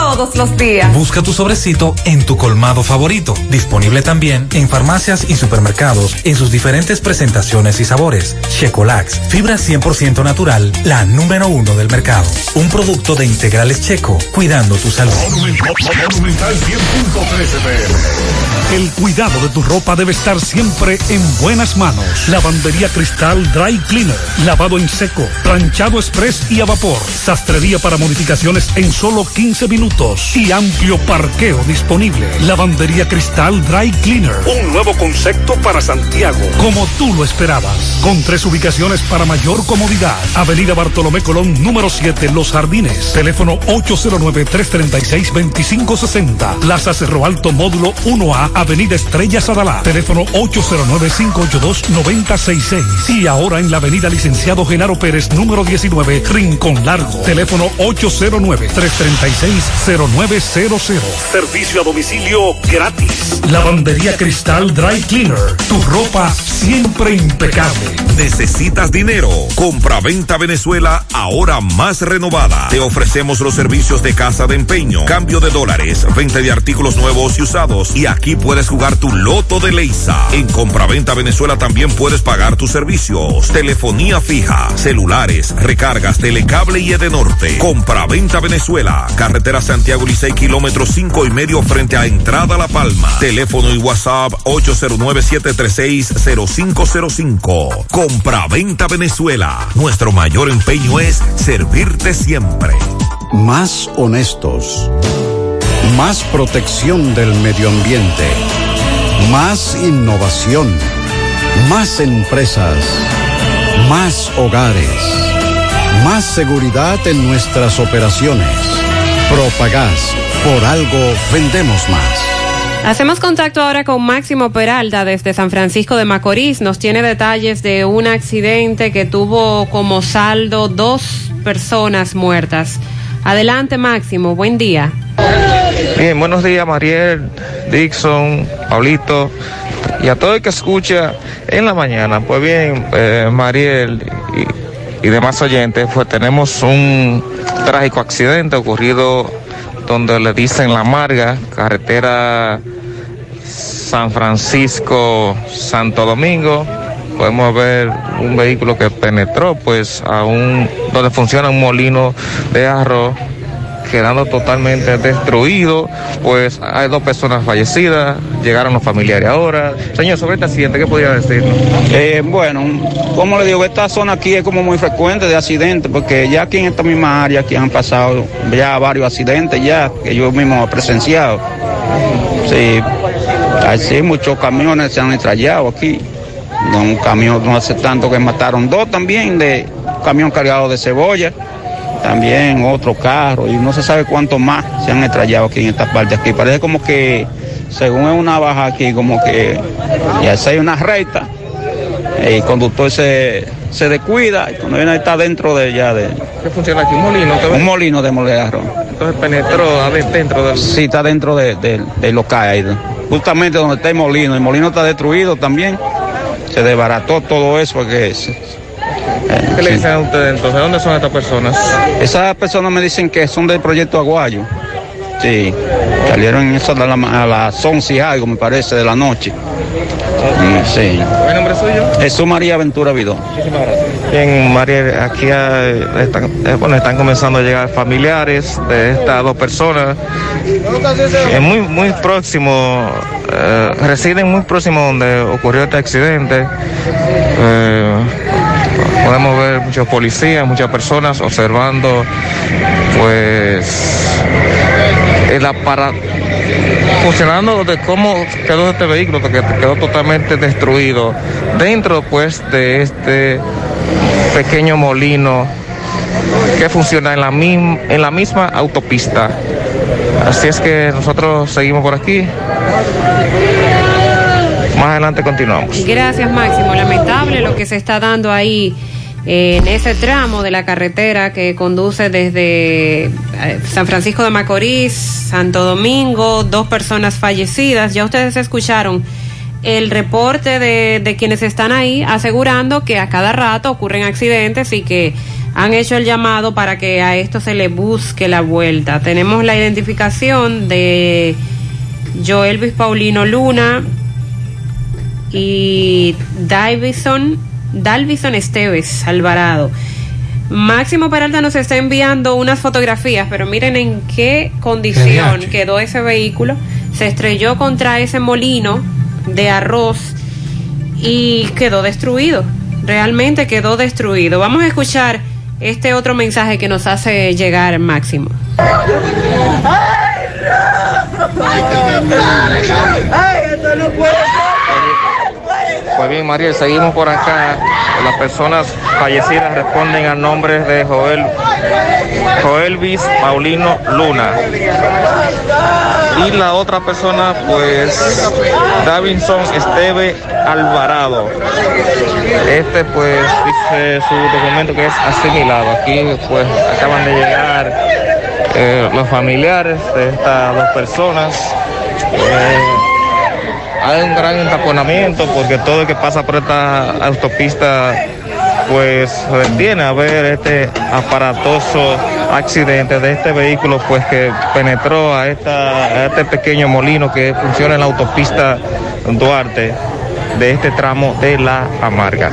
todos los días. Busca tu sobrecito en tu colmado favorito. Disponible también en farmacias y supermercados en sus diferentes presentaciones y sabores. Checolax, fibra 100% natural, la número uno del mercado. Un producto de integrales checo, cuidando tu salud. El cuidado de tu ropa debe estar siempre en buenas manos. Lavandería Cristal Dry Cleaner. Lavado en seco, planchado express y a vapor. Sastrería para modificaciones en solo 15 minutos. Y amplio parqueo disponible. Lavandería Cristal Dry Cleaner. Un nuevo concepto para Santiago. Como tú lo esperabas. Con tres ubicaciones para mayor comodidad. Avenida Bartolomé Colón, número 7, Los Jardines. Teléfono 809-336-2560. Plaza Cerro Alto, módulo 1A, Avenida Estrella Sadalá. Teléfono 809-582-9066. Y ahora en la Avenida Licenciado Genaro Pérez, número 19, Rincón Largo. Teléfono 809-336-0900. Servicio a domicilio gratis. Lavandería Cristal Dry Cleaner. Tu ropa siempre impecable. ¿Necesitas dinero? Compra-venta Venezuela ahora más renovada. Te ofrecemos los servicios de casa de empeño, cambio de dólares, venta de artículos nuevos y usados. Y aquí puedes jugar tu loto de Leisa. En Compra-venta Venezuela también puedes pagar tus servicios. Telefonía fija, celulares, recargas, telecable y Edenorte. Compra-venta Venezuela. Carretera Santiago Licey, kilómetro cinco y medio frente a Entrada La Palma. Teléfono y WhatsApp 809-736-0505. Compra-venta Venezuela. Nuestro mayor empeño es servirte siempre. Más honestos. Más protección del medio ambiente. Más innovación. Más empresas. Más hogares. Más seguridad en nuestras operaciones. Propagás. Por algo vendemos más. Hacemos contacto ahora con Máximo Peralta desde San Francisco de Macorís. Nos tiene detalles de un accidente que tuvo como saldo dos personas muertas. Adelante Máximo, buen día. Bien, buenos días Mariel, Dixon, Pablito y a todo el que escucha en la mañana. Pues bien, eh, Mariel y, y demás oyentes, pues tenemos un trágico accidente ocurrido donde le dicen La Marga, carretera San Francisco, Santo Domingo. Podemos ver un vehículo que penetró pues a un, donde funciona un molino de arroz quedando totalmente destruido, pues hay dos personas fallecidas, llegaron los familiares ahora. Señor, sobre este accidente, ¿qué podría decirnos? Eh, bueno, como le digo, esta zona aquí es como muy frecuente de accidentes, porque ya aquí en esta misma área aquí han pasado ya varios accidentes ya, que yo mismo he presenciado. Sí, así muchos camiones se han estrellado aquí. Un camión no hace tanto que mataron dos también, de camión cargado de cebolla también otro carro y no se sabe cuánto más se han estrellado aquí en esta parte aquí. Parece como que, según es una baja aquí, como que ya hay una recta, el conductor se, se descuida y cuando viene está dentro de ya de... ¿Qué funciona aquí? ¿Un molino? Un molino de molearro. Entonces penetró dentro del... Sí, está dentro de, de, de local ahí. Justamente donde está el molino. El molino está destruido también. Se desbarató todo eso porque... Es, ¿Qué le dicen a ustedes entonces? ¿Dónde son estas personas? Esas personas me dicen que son del proyecto Aguayo. Sí, salieron eso a, la, a las 11 y algo, me parece, de la noche. Sí. ¿Cuál nombre suyo? Jesús María Ventura Vidón. Muchísimas gracias. Bien, María, aquí eh, están, eh, bueno, están comenzando a llegar familiares de estas dos personas. Eh, muy, muy próximo, eh, residen muy próximo donde ocurrió este accidente. Eh, podemos ver muchos policías, muchas personas observando, pues, el aparato, funcionando de cómo quedó este vehículo, que quedó totalmente destruido dentro, pues, de este pequeño molino que funciona en la, misma, en la misma autopista. Así es que nosotros seguimos por aquí. Más adelante continuamos. Gracias Máximo. Lamentable lo que se está dando ahí en ese tramo de la carretera que conduce desde eh, San Francisco de Macorís, Santo Domingo, dos personas fallecidas. Ya ustedes escucharon el reporte de, de quienes están ahí asegurando que a cada rato ocurren accidentes y que han hecho el llamado para que a esto se le busque la vuelta. Tenemos la identificación de Joelvis Paulino Luna y Davison, Dalvison Esteves Alvarado. Máximo Peralta nos está enviando unas fotografías, pero miren en qué condición quedó ese vehículo. Se estrelló contra ese molino de arroz y quedó destruido. Realmente quedó destruido. Vamos a escuchar este otro mensaje que nos hace llegar Máximo. Pues bien, Mariel, seguimos por acá. Las personas fallecidas responden al nombre de Joel, Joelvis Paulino Luna. Y la otra persona, pues, Davinson Esteve Alvarado. Este, pues, dice su documento que es asimilado. Aquí, pues, acaban de llegar eh, los familiares de estas dos personas. Eh, hay un gran entaponamiento porque todo el que pasa por esta autopista pues se detiene a ver este aparatoso accidente de este vehículo pues que penetró a, a este pequeño molino que funciona en la autopista Duarte de este tramo de la Amarga.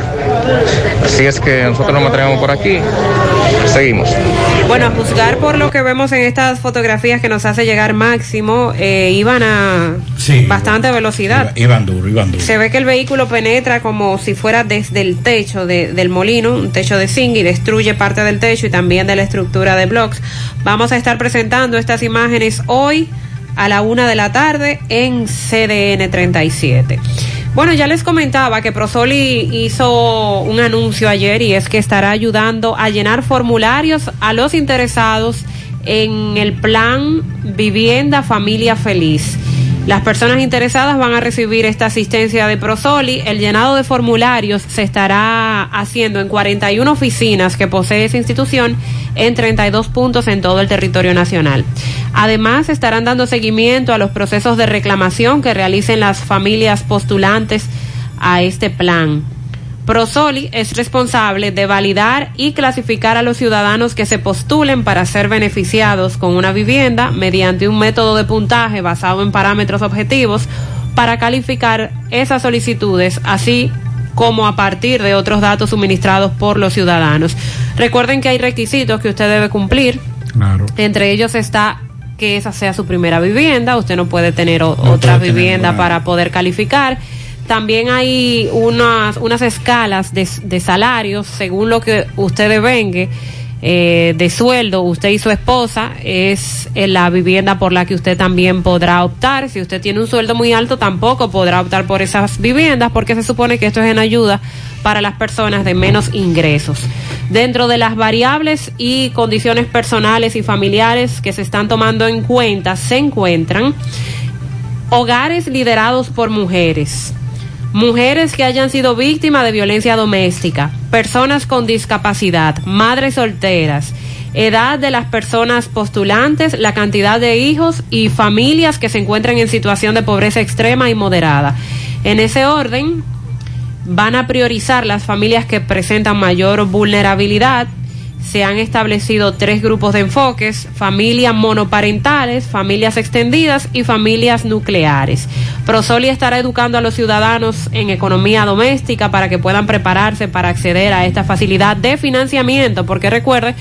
Así es que nosotros nos mantenemos por aquí. Seguimos. Bueno, a juzgar por lo que vemos en estas fotografías que nos hace llegar Máximo, eh, iban a Sí. bastante velocidad. Iban duro, iban duro. Se ve que el vehículo penetra como si fuera desde el techo de- del molino, un techo de zinc, y destruye parte del techo y también de la estructura de blocks. Vamos a estar presentando estas imágenes hoy a la una de la tarde en CDN 37. Bueno, ya les comentaba que Prosoli hizo un anuncio ayer y es que estará ayudando a llenar formularios a los interesados en el plan Vivienda Familia Feliz. Las personas interesadas van a recibir esta asistencia de Prosoli. El llenado de formularios se estará haciendo en 41 oficinas que posee esa institución en 32 puntos en todo el territorio nacional. Además, estarán dando seguimiento a los procesos de reclamación que realicen las familias postulantes a este plan. Prosoli es responsable de validar y clasificar a los ciudadanos que se postulen para ser beneficiados con una vivienda mediante un método de puntaje basado en parámetros objetivos para calificar esas solicitudes, así como a partir de otros datos suministrados por los ciudadanos. Recuerden que hay requisitos que usted debe cumplir. Claro. Entre ellos está que esa sea su primera vivienda. Usted no puede tener No otra puede tener vivienda para poder calificar. También hay unas, unas escalas de, de salarios según lo que usted devengue eh, de sueldo, usted y su esposa, es eh, la vivienda por la que usted también podrá optar. Si usted tiene un sueldo muy alto, tampoco podrá optar por esas viviendas porque se supone que esto es en ayuda para las personas de menos ingresos. Dentro de las variables y condiciones personales y familiares que se están tomando en cuenta se encuentran hogares liderados por mujeres, mujeres que hayan sido víctimas de violencia doméstica, personas con discapacidad, madres solteras, edad de las personas postulantes, la cantidad de hijos y familias que se encuentran en situación de pobreza extrema y moderada. En ese orden, van a priorizar las familias que presentan mayor vulnerabilidad. Se han establecido tres grupos de enfoques, familias monoparentales, familias extendidas y familias nucleares. Prosoli estará educando a los ciudadanos en economía doméstica para que puedan prepararse para acceder a esta facilidad de financiamiento, porque recuerde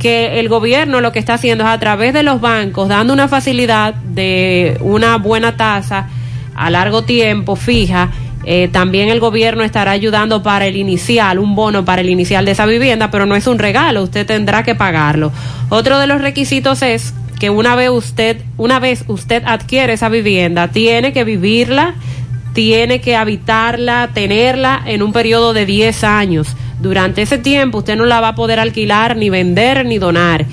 que el gobierno lo que está haciendo es a través de los bancos, dando una facilidad de una buena tasa a largo tiempo fija. Eh, también el gobierno estará ayudando para el inicial, un bono para el inicial de esa vivienda, pero no es un regalo, usted tendrá que pagarlo. Otro de los requisitos es que una vez usted, una vez usted adquiere esa vivienda, tiene que vivirla, tiene que habitarla, tenerla en un periodo de 10 años. Durante ese tiempo usted no la va a poder alquilar, ni vender, ni donar.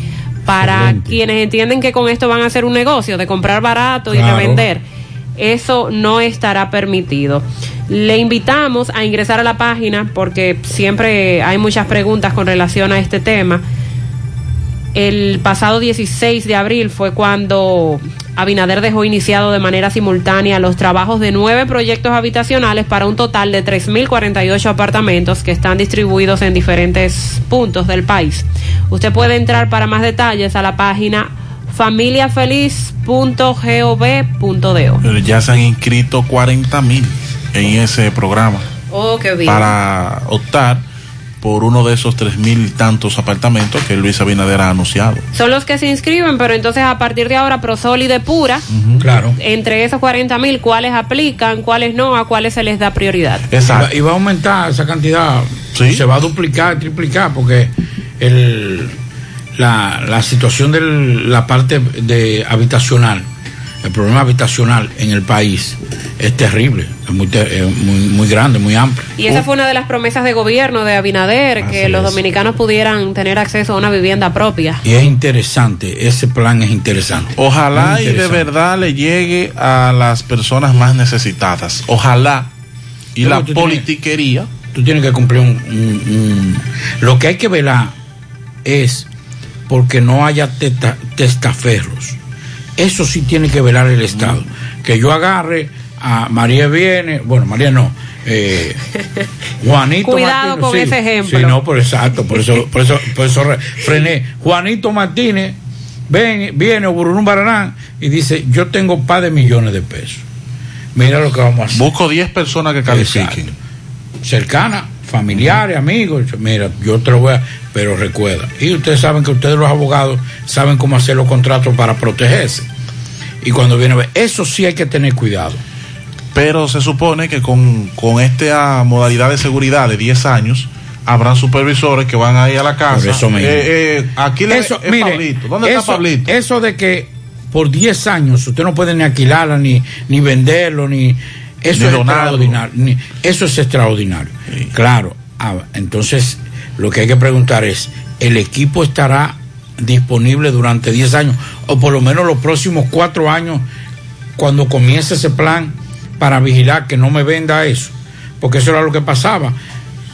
Para quienes entienden que con esto van a hacer un negocio de comprar barato y Claro. revender, eso no estará permitido. Le invitamos a ingresar a la página porque siempre hay muchas preguntas con relación a este tema El pasado 16 de abril fue cuando Abinader dejó iniciado de manera simultánea los trabajos de nueve proyectos habitacionales para un total de 3.048 apartamentos que están distribuidos en diferentes puntos del país. Usted puede entrar para más detalles a la página familiafeliz.gov.do. Pero ya se han inscrito 40 mil en ese programa Oh, qué bien. para optar por uno de esos tres mil tantos apartamentos que Luis Abinader ha anunciado. Son los que se inscriben, pero entonces a partir de ahora Prosol y Depura, Claro. entre esos 40 mil, cuáles aplican, cuáles no, a cuáles se les da prioridad. Va- Y va a aumentar esa cantidad. Se va a duplicar, triplicar, porque el, la, la situación de la parte de habitacional, el problema habitacional en el país es terrible, es muy, te- es muy, muy grande, muy amplio. Y esa fue una de las promesas de gobierno de Abinader, que los dominicanos pudieran tener acceso a una vivienda propia. Y es interesante, ese plan es interesante. Ojalá y de verdad le llegue a las personas más necesitadas. Ojalá. Y Pero la tú tienes- politiquería. Tú tienes que cumplir un, un- un- Lo que hay que velar es porque no haya testa- testaferros. Eso sí tiene que velar el Estado. Que yo agarre a María viene, bueno, María no, eh, Juanito Cuidado con ese ejemplo. Sí, no, por exacto, por eso, por eso, por eso re- frené. Juanito Martínez ven, viene o Burunum Baranán y dice, yo tengo un par de millones de pesos. Mira lo que vamos a hacer. Busco 10 personas que califiquen. Cercanas, familiares, amigos. Mira, yo te lo voy a... Pero recuerda. Y ustedes saben que ustedes los abogados saben cómo hacer los contratos para protegerse. Y cuando viene a ver, eso sí hay que tener cuidado. Pero se supone que con, con esta modalidad de seguridad de 10 años, habrán supervisores que van a ir a la casa. Por eso mismo. Eh, eh, aquí le, Eso, es mire, Pablito. ¿Dónde eso, está Pablito? Eso de que por 10 años usted no puede ni alquilarla, ni, ni venderlo, ni. Eso Ni es donarlo. extraordinario. ni- eso es extraordinario. Claro. ah, entonces, lo que hay que preguntar es: ¿el equipo estará disponible durante 10 años? O por lo menos los próximos 4 años, cuando comience ese plan, para vigilar que no me venda eso. Porque eso era lo que pasaba.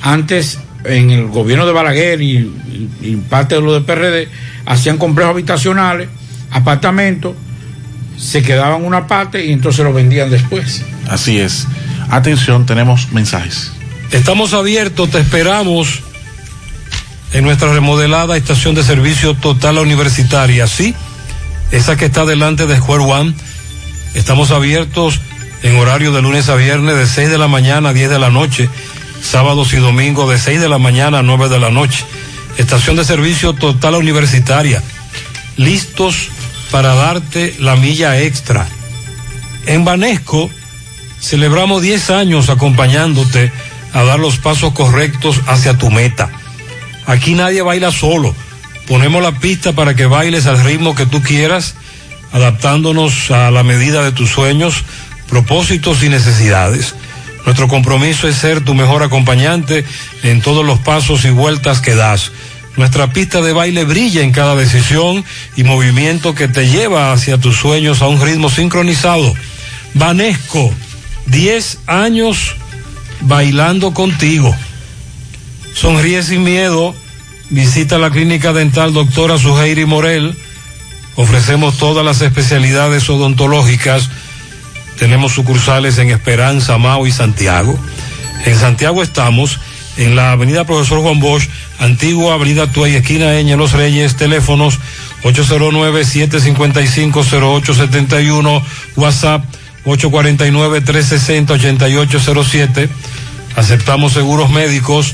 Antes, en el gobierno de Balaguer y, y- y parte de lo del PRD, hacían complejos habitacionales, apartamentos, se quedaban una parte y entonces lo vendían después. Así es. Atención, tenemos mensajes. Estamos abiertos, te esperamos en nuestra remodelada estación de servicio total universitaria, sí, esa que está delante de Square One. Estamos abiertos en horario de lunes a viernes de 6 de la mañana a 10 de la noche, sábados y domingos de 6 de la mañana a 9 de la noche. Estación de servicio total universitaria, listos para darte la milla extra. En Banesco celebramos 10 años acompañándote a dar los pasos correctos hacia tu meta. Aquí nadie baila solo. Ponemos la pista para que bailes al ritmo que tú quieras, adaptándonos a la medida de tus sueños, propósitos y necesidades. Nuestro compromiso es ser tu mejor acompañante en todos los pasos y vueltas que das. Nuestra pista de baile brilla en cada decisión y movimiento que te lleva hacia tus sueños a un ritmo sincronizado. Vanesco, 10 años bailando contigo. Sonríe sin miedo. Visita la clínica dental doctora Suheiri Morel. Ofrecemos todas las especialidades odontológicas. Tenemos sucursales en Esperanza, Mao y Santiago. En Santiago estamos en la avenida Profesor Juan Bosch, antigua avenida Tuey, esquina Eña, Los Reyes, teléfonos 809-755-0871, WhatsApp 849-360-8807. Aceptamos seguros médicos,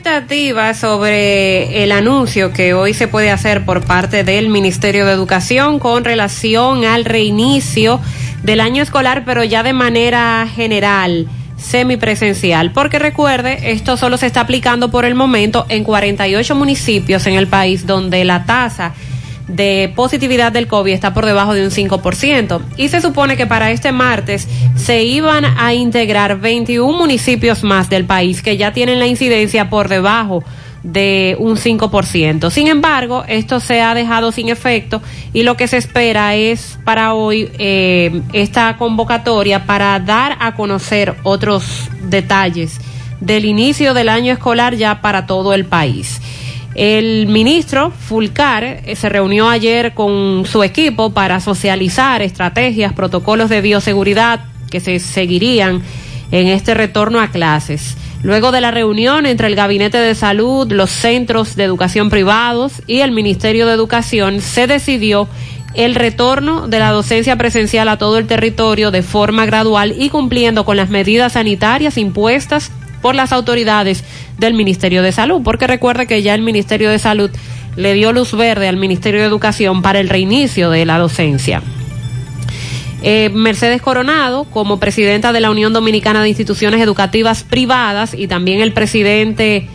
Expectativa sobre el anuncio que hoy se puede hacer por parte del Ministerio de Educación con relación al reinicio del año escolar, pero ya de manera general, semipresencial? Porque recuerde, esto solo se está aplicando por el momento en 48 municipios en el país donde la tasa de positividad del COVID está por debajo de un 5%. Y se supone que para este martes se iban a integrar 21 municipios más del país que ya tienen la incidencia por debajo de un 5%. Sin embargo, esto se ha dejado sin efecto y lo que se espera es para hoy eh, esta convocatoria para dar a conocer otros detalles del inicio del año escolar ya para todo el país. El ministro Fulcar eh, se reunió ayer con su equipo para socializar estrategias, protocolos de bioseguridad que se seguirían en este retorno a clases. Luego de la reunión entre el Gabinete de Salud, los centros de educación privados y el Ministerio de Educación, se decidió el retorno de la docencia presencial a todo el territorio de forma gradual y cumpliendo con las medidas sanitarias impuestas por las autoridades del Ministerio de Salud, porque recuerde que ya el Ministerio de Salud le dio luz verde al Ministerio de Educación para el reinicio de la docencia. Eh, Mercedes Coronado, como presidenta de la Unión Dominicana de Instituciones Educativas Privadas y también el presidente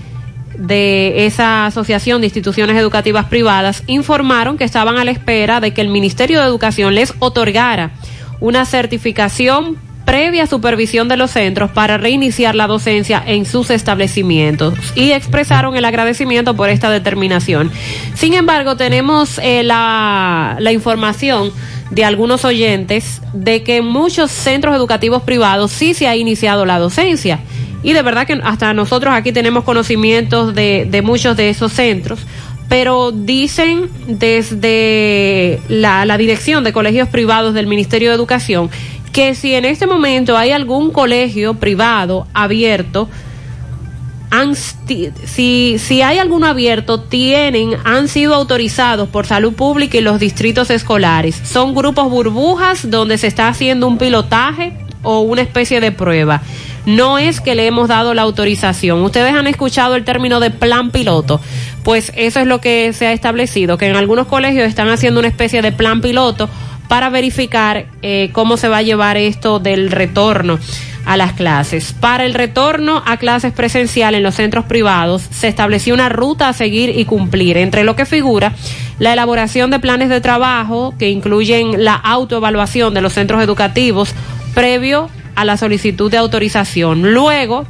de esa asociación de instituciones educativas privadas, informaron que estaban a la espera de que el Ministerio de Educación les otorgara una certificación previa supervisión de los centros para reiniciar la docencia en sus establecimientos y expresaron el agradecimiento por esta determinación. Sin embargo, tenemos eh, la, la información de algunos oyentes de que en muchos centros educativos privados sí se ha iniciado la docencia. Y de verdad que hasta nosotros aquí tenemos conocimientos de, muchos de esos centros, pero dicen desde la dirección de colegios privados del Ministerio de Educación que si en este momento hay algún colegio privado abierto, si, si hay alguno abierto, tienen, han sido autorizados por salud pública y los distritos escolares. Son grupos burbujas donde se está haciendo un pilotaje o una especie de prueba. No es que le hemos dado la autorización. Ustedes han escuchado el término de plan piloto. Pues eso es lo que se ha establecido, que en algunos colegios están haciendo una especie de plan piloto para verificar eh, cómo se va a llevar esto del retorno a las clases. Para el retorno a clases presencial en los centros privados se estableció una ruta a seguir y cumplir, entre lo que figura la elaboración de planes de trabajo que incluyen la autoevaluación de los centros educativos previo a la solicitud de autorización. Luego,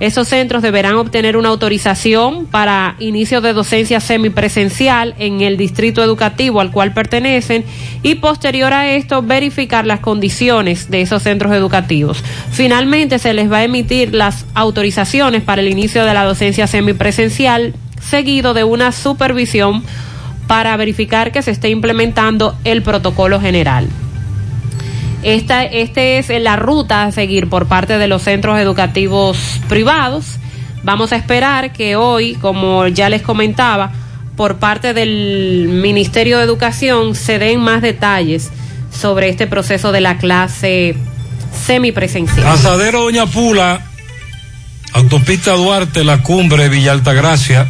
esos centros deberán obtener una autorización para inicio de docencia semipresencial en el distrito educativo al cual pertenecen y posterior a esto verificar las condiciones de esos centros educativos. Finalmente se les va a emitir las autorizaciones para el inicio de la docencia semipresencial seguido de una supervisión para verificar que se esté implementando el protocolo general. Esta este es la ruta a seguir por parte de los centros educativos privados. Vamos a esperar que hoy, como ya les comentaba, por parte del Ministerio de Educación se den más detalles sobre este proceso de la clase semipresencial. Asadero Doña Pula, Autopista Duarte, La Cumbre, Villa Altagracia,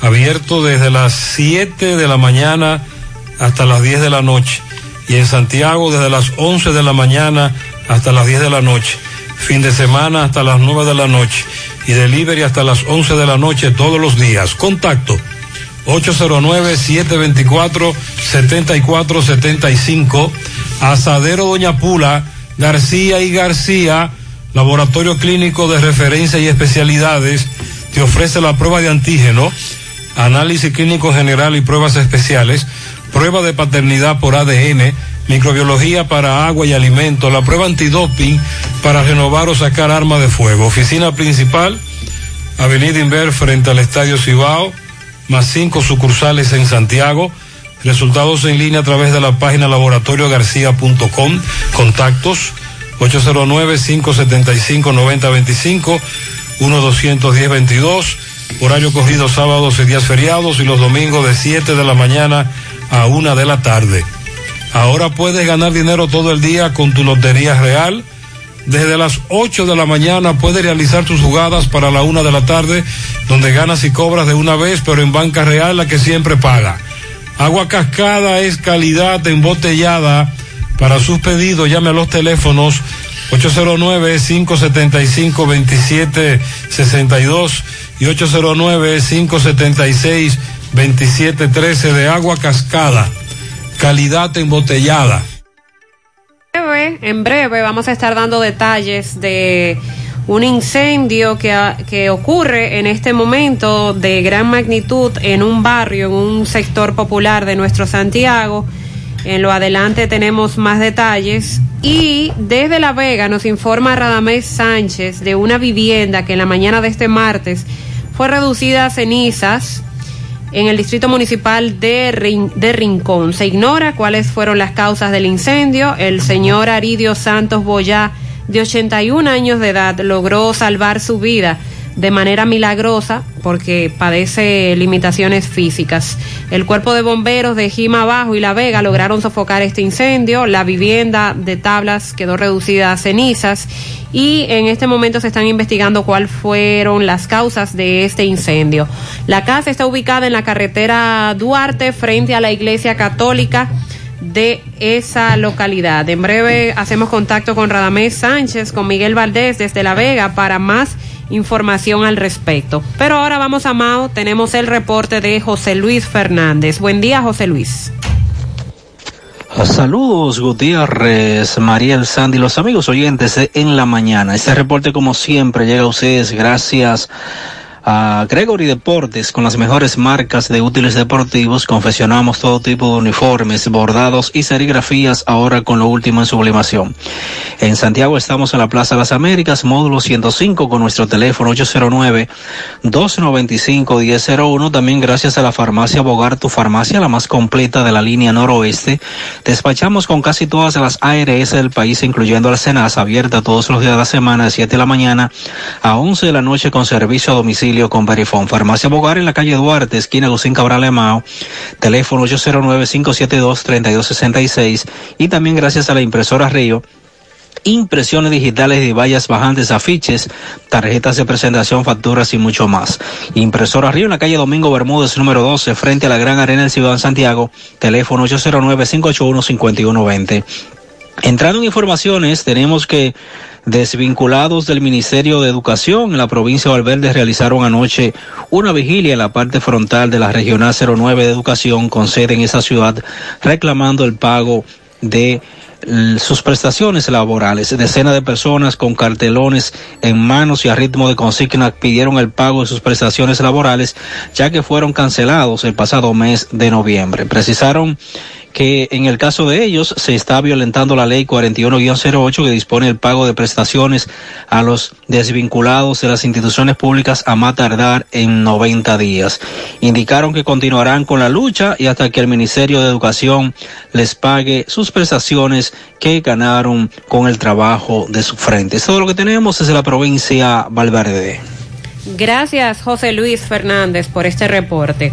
abierto desde las 7 de la mañana hasta las 10 de la noche y en Santiago desde las 11 de la mañana hasta las 10 de la noche. Fin de semana hasta las 9 de la noche y delivery hasta las 11 de la noche todos los días. Contacto 809-724-7475. Asadero Doña Pula, García y García, Laboratorio Clínico de Referencia y Especialidades, te ofrece la prueba de antígeno, análisis clínico general y pruebas especiales prueba de paternidad por ADN, microbiología para agua y alimentos, la prueba antidoping para renovar o sacar armas de fuego. Oficina principal, Avenida Inver frente al Estadio Cibao, más cinco sucursales en Santiago. Resultados en línea a través de la página laboratoriogarcia.com. Contactos 809-575-9025, 1-210-22. Horario corrido sábados y días feriados y los domingos de 7 de la mañana una de la tarde. Ahora puedes ganar dinero todo el día con tu Lotería Real. Desde las 8 de la mañana puedes realizar tus jugadas para la una de la tarde, donde ganas y cobras de una vez, pero en Banca Real la que siempre paga. Agua Cascada es calidad embotellada. Para sus pedidos llame a los teléfonos 809-575-2762 y 809-576 2713 de agua cascada, calidad embotellada. en breve vamos a estar dando detalles de un incendio que, que ocurre en este momento de gran magnitud en un barrio, en un sector popular de nuestro Santiago. En lo adelante tenemos más detalles. Y desde La Vega nos informa Radamés Sánchez de una vivienda que en la mañana de este martes fue reducida a cenizas en el distrito municipal de, Rin- de Rincón. Se ignora cuáles fueron las causas del incendio. El señor Aridio Santos Boyá, de 81 años de edad, logró salvar su vida de manera milagrosa porque padece limitaciones físicas. El cuerpo de bomberos de Jima Bajo y La Vega lograron sofocar este incendio. La vivienda de tablas quedó reducida a cenizas y en este momento se están investigando cuáles fueron las causas de este incendio. La casa está ubicada en la carretera Duarte frente a la iglesia católica de esa localidad. En breve hacemos contacto con Radamés Sánchez, con Miguel Valdés desde La Vega para más información al respecto. Pero ahora vamos a Mao, tenemos el reporte de José Luis Fernández. Buen día, José Luis. Saludos Gutiérrez, Mariel Sandy, los amigos oyentes en la mañana. Este reporte como siempre llega a ustedes gracias Gregory Deportes con las mejores marcas de útiles deportivos. Confeccionamos todo tipo de uniformes, bordados y serigrafías ahora con lo último en sublimación. En Santiago estamos en la Plaza de las Américas, módulo 105 con nuestro teléfono 809-295-1001. También gracias a la farmacia Bogar, tu farmacia, la más completa de la línea noroeste. Despachamos con casi todas las ARS del país, incluyendo la Senasa, abierta todos los días de la semana de 7 de la mañana a 11 de la noche con servicio a domicilio con Verifón. Farmacia Bogar en la calle Duarte, esquina Agustín Cabral Emao, teléfono 809-572-3266 y también gracias a la impresora Río impresiones digitales de vallas bajantes, afiches, tarjetas de presentación, facturas y mucho más. Impresora Río en la calle Domingo Bermúdez, número 12, frente a la Gran Arena del Ciudad de Santiago, teléfono 809-581-5120. Entrando en informaciones, tenemos que desvinculados del Ministerio de Educación en la provincia de Valverde realizaron anoche una vigilia en la parte frontal de la Regional 09 de Educación con sede en esa ciudad reclamando el pago de sus prestaciones laborales. Decenas de personas con cartelones en manos y a ritmo de consigna pidieron el pago de sus prestaciones laborales ya que fueron cancelados el pasado mes de noviembre. Precisaron que en el caso de ellos se está violentando la ley 41-08 que dispone el pago de prestaciones a los desvinculados de las instituciones públicas a más tardar en 90 días. Indicaron que continuarán con la lucha y hasta que el Ministerio de Educación les pague sus prestaciones que ganaron con el trabajo de su frente. Eso es lo que tenemos desde la provincia Valverde. Gracias, José Luis Fernández, por este reporte.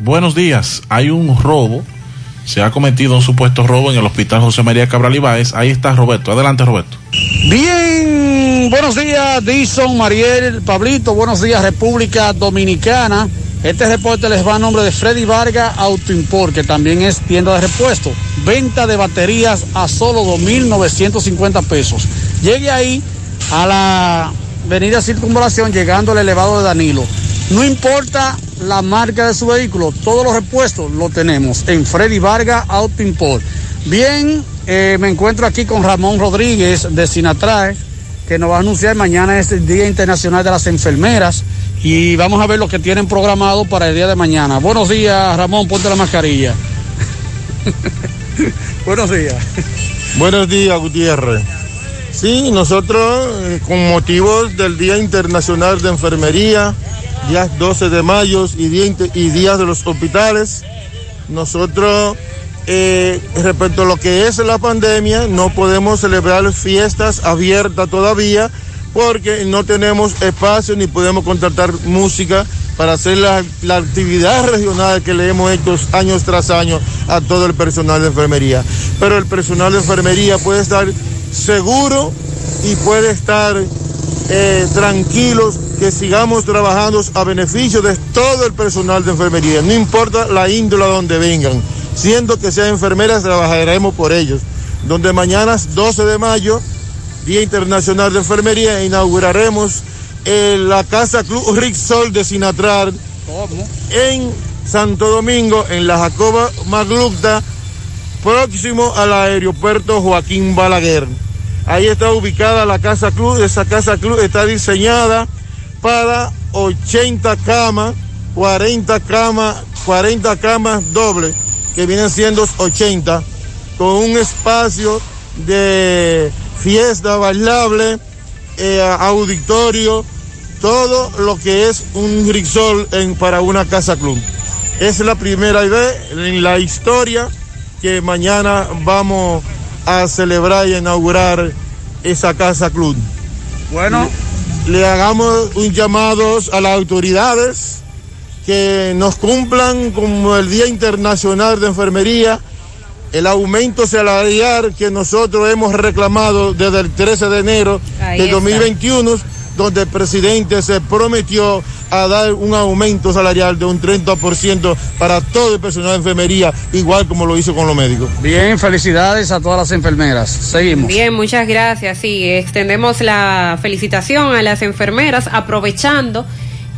Buenos días. Hay un robo. Se ha cometido un supuesto robo en el hospital José María Cabral Ibáez. Ahí está Roberto. Adelante, Roberto. Bien, buenos días, Dison, Mariel, Pablito, buenos días, República Dominicana. Este reporte les va a nombre de Freddy Vargas Auto Import, que también es tienda de repuesto. Venta de baterías a solo 2.950 pesos. Llegue ahí a la Avenida Circunvalación, llegando al elevado de Danilo. No importa la marca de su vehículo, todos los repuestos lo tenemos en Freddy Vargas Auto Import. Bien, eh, me encuentro aquí con Ramón Rodríguez de Sinatrae, que nos va a anunciar mañana es el Día Internacional de las Enfermeras y vamos a ver lo que tienen programado para el día de mañana. Buenos días, Ramón, ponte la mascarilla. Buenos días. Buenos días, Gutiérrez. Sí, nosotros, eh, con motivos del Día Internacional de Enfermería, días 12 de mayo y, y días de los hospitales, nosotros, eh, respecto a lo que es la pandemia, no podemos celebrar fiestas abiertas todavía porque no tenemos espacio ni podemos contratar música para hacer la, la actividad regional que le hemos hecho años tras año a todo el personal de enfermería. Pero el personal de enfermería puede estar seguro y puede estar eh, tranquilos que sigamos trabajando a beneficio de todo el personal de enfermería, no importa la índole a donde vengan, siendo que sean enfermeras, trabajaremos por ellos. Donde mañana, 12 de mayo, Día Internacional de Enfermería, inauguraremos eh, la Casa Club Rick Sol de Sinatrar en Santo Domingo, en la Jacoba Maglucta, próximo al aeropuerto Joaquín Balaguer. Ahí está ubicada la Casa Club. Esa Casa Club está diseñada para 80 camas, 40 camas, 40 camas dobles, que vienen siendo 80, con un espacio de fiesta bailable, eh, auditorio, todo lo que es un Rixol en, para una Casa Club. Es la primera vez en la historia que mañana vamos a celebrar y inaugurar esa casa club. Bueno, le hagamos un llamado a las autoridades que nos cumplan como el Día Internacional de Enfermería el aumento salarial que nosotros hemos reclamado desde el 13 de enero Ahí de está. 2021, donde el presidente se prometió a dar un aumento salarial de un 30% para todo el personal de enfermería, igual como lo hizo con los médicos. Bien, felicidades a todas las enfermeras. Seguimos. Bien, muchas gracias. Sí, extendemos la felicitación a las enfermeras aprovechando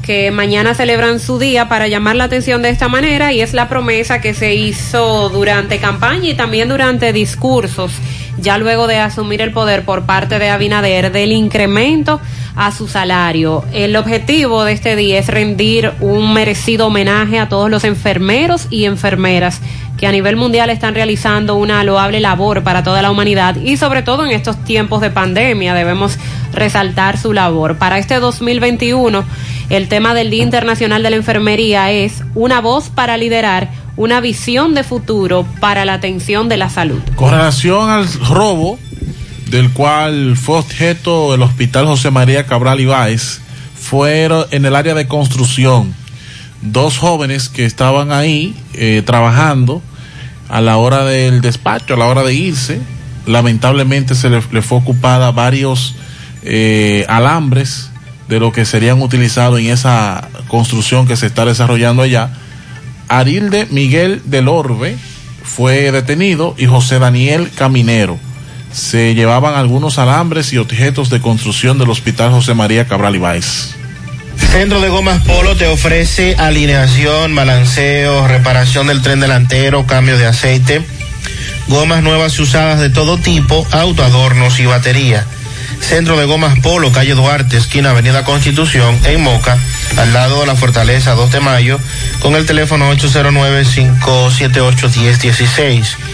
que mañana celebran su día para llamar la atención de esta manera y es la promesa que se hizo durante campaña y también durante discursos ya luego de asumir el poder por parte de Abinader del incremento a su salario. El objetivo de este día es rendir un merecido homenaje a todos los enfermeros y enfermeras que a nivel mundial están realizando una loable labor para toda la humanidad y sobre todo en estos tiempos de pandemia debemos resaltar su labor. Para este 2021, el tema del Día Internacional de la Enfermería es una voz para liderar una visión de futuro para la atención de la salud. Con relación al robo, del cual fue objeto el Hospital José María Cabral Ibáez, fueron en el área de construcción. Dos jóvenes que estaban ahí eh, trabajando a la hora del despacho, a la hora de irse, lamentablemente se le, fue ocupada varios eh, alambres de lo que serían utilizados en esa construcción que se está desarrollando allá. Arilde Miguel del Orbe fue detenido y José Daniel Caminero. Se llevaban algunos alambres y objetos de construcción del Hospital José María Cabral Ibáez. Centro de Gomas Polo te ofrece alineación, balanceo, reparación del tren delantero, cambio de aceite, gomas nuevas y usadas de todo tipo, autoadornos y batería. Centro de Gomas Polo, calle Duarte, esquina Avenida Constitución, en Moca, al lado de la Fortaleza 2 de Mayo, con el teléfono 809-578-1016.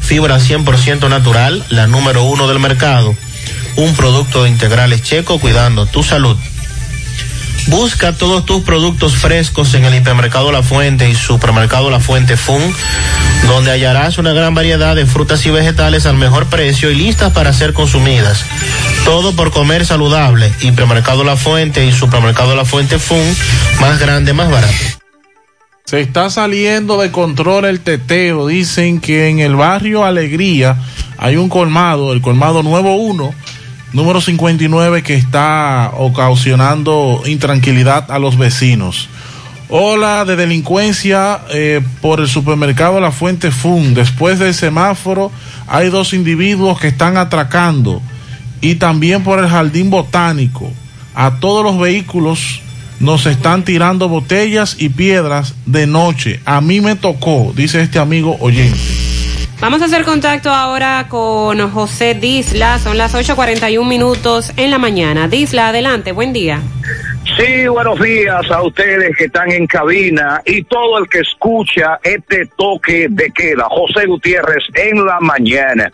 fibra 100% natural, la número uno del mercado un producto de integrales checo cuidando tu salud. Busca todos tus productos frescos en el hipermercado La Fuente y supermercado La Fuente Fun, donde hallarás una gran variedad de frutas y vegetales al mejor precio y listas para ser consumidas. Todo por comer saludable. Y Premercado La Fuente y Supermercado La Fuente Fun, más grande, más barato. Se está saliendo de control el teteo. Dicen que en el barrio Alegría hay un colmado, el colmado Nuevo 1, número 59, que está ocasionando intranquilidad a los vecinos. Ola de delincuencia eh, por el supermercado La Fuente Fun. Después del semáforo hay dos individuos que están atracando. Y también por el jardín botánico. A todos los vehículos nos están tirando botellas y piedras de noche. A mí me tocó, dice este amigo oyente. Vamos a hacer contacto ahora con José Disla. Son las 8.41 minutos en la mañana. Disla, adelante, buen día. Sí, buenos días a ustedes que están en cabina y todo el que escucha este toque de queda. José Gutiérrez en la mañana.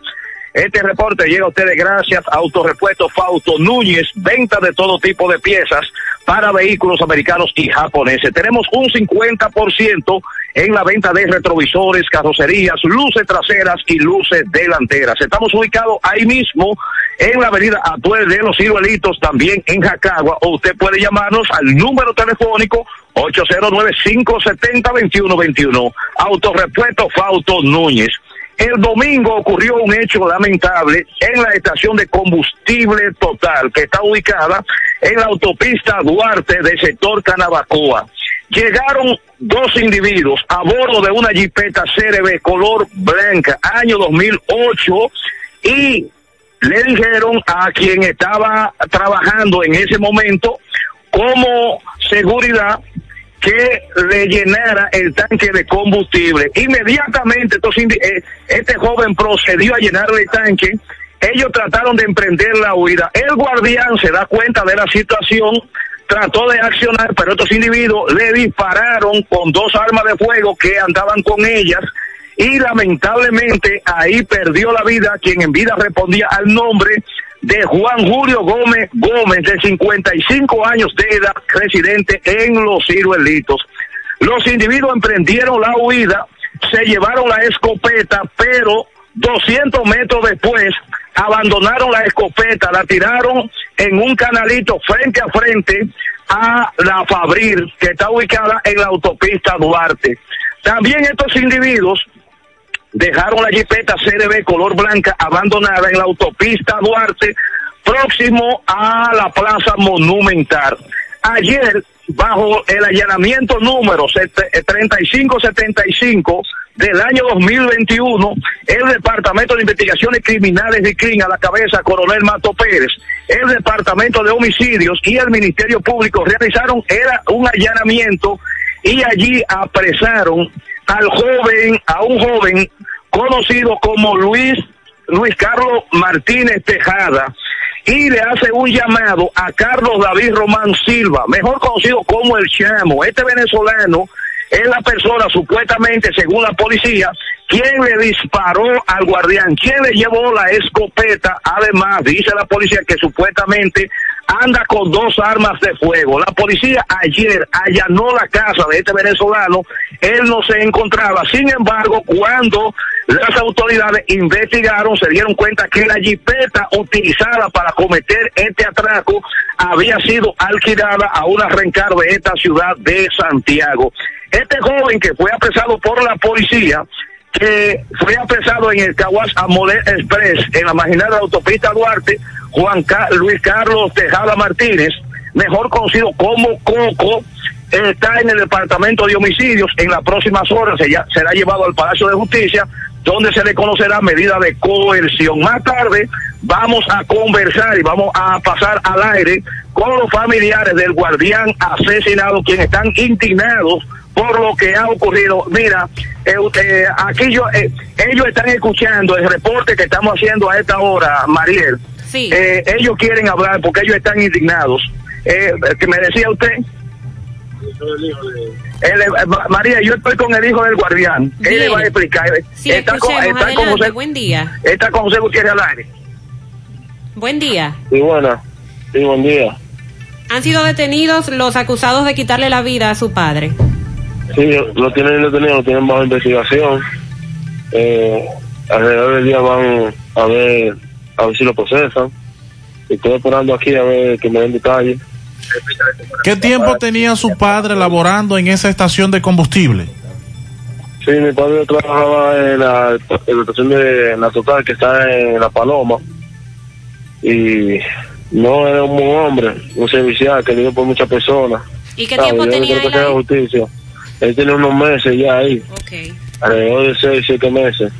Este reporte llega a ustedes gracias a Autorepuesto Fausto Núñez, venta de todo tipo de piezas para vehículos americanos y japoneses. Tenemos un 50% en la venta de retrovisores, carrocerías, luces traseras y luces delanteras. Estamos ubicados ahí mismo en la avenida Atuel de los Ciruelitos, también en Jacagua, o usted puede llamarnos al número telefónico 809-570-2121. Autorepuesto Fausto Núñez. El domingo ocurrió un hecho lamentable en la estación de combustible total que está ubicada en la autopista Duarte del sector Canabacoa. Llegaron dos individuos a bordo de una jipeta CRB color blanca, año 2008, y le dijeron a quien estaba trabajando en ese momento como seguridad que le llenara el tanque de combustible. Inmediatamente entonces, eh, este joven procedió a llenarle el tanque. Ellos trataron de emprender la huida. El guardián se da cuenta de la situación, trató de accionar, pero estos individuos le dispararon con dos armas de fuego que andaban con ellas y lamentablemente ahí perdió la vida quien en vida respondía al nombre de Juan Julio Gómez Gómez, de 55 años de edad, residente en Los Ciruelitos. Los individuos emprendieron la huida, se llevaron la escopeta, pero 200 metros después abandonaron la escopeta, la tiraron en un canalito frente a frente a la Fabril, que está ubicada en la autopista Duarte. También estos individuos dejaron la jipeta CRB color blanca abandonada en la autopista Duarte, próximo a la Plaza Monumental. Ayer, bajo el allanamiento número 3575 del año 2021, el Departamento de Investigaciones Criminales de CRIN a la cabeza Coronel Mato Pérez, el Departamento de Homicidios y el Ministerio Público realizaron era un allanamiento y allí apresaron al joven, a un joven conocido como Luis, Luis Carlos Martínez Tejada, y le hace un llamado a Carlos David Román Silva, mejor conocido como el Chamo. Este venezolano es la persona supuestamente, según la policía, quien le disparó al guardián, quien le llevó la escopeta. Además, dice la policía que supuestamente anda con dos armas de fuego. La policía ayer allanó la casa de este venezolano, él no se encontraba. Sin embargo, cuando las autoridades investigaron, se dieron cuenta que la jipeta utilizada para cometer este atraco había sido alquilada a una rencar de esta ciudad de Santiago. Este joven que fue apresado por la policía, que fue apresado en el Caguas Amolé Express, en la marginal de la autopista Duarte, Juan Luis Carlos Tejada Martínez, mejor conocido como Coco, está en el departamento de homicidios. En las próximas horas será llevado al Palacio de Justicia, donde se le conocerá medida de coerción. Más tarde vamos a conversar y vamos a pasar al aire con los familiares del guardián asesinado, quienes están indignados por lo que ha ocurrido. Mira, eh, eh, aquí yo, eh, ellos están escuchando el reporte que estamos haciendo a esta hora, Mariel. Sí. Eh, ellos quieren hablar porque ellos están indignados. Eh, ¿Que me decía usted? Él, eh, Ma- María, yo estoy con el hijo del guardián. Él le Bien. va a explicar. Sí, está, con, está, con Adelante, José, buen día. está con José Gutiérrez al aire. Buen día. Sí, buena. Sí, buen día. Han sido detenidos los acusados de quitarle la vida a su padre. Sí, lo tienen detenido, lo tienen bajo investigación. Eh, alrededor del día van a ver, a ver si lo procesan. estoy esperando aquí a ver que me den detalles. ¿Qué tiempo tenía su padre laborando en esa estación de combustible? Sí, mi padre trabajaba en la, en la estación de la Total que está en La Paloma y no era un buen hombre, un servicial querido por muchas personas. ¿Y qué tiempo Yo tenía él ahí? justicia. Él tiene unos meses ya ahí, Ok. alrededor de seis, siete meses.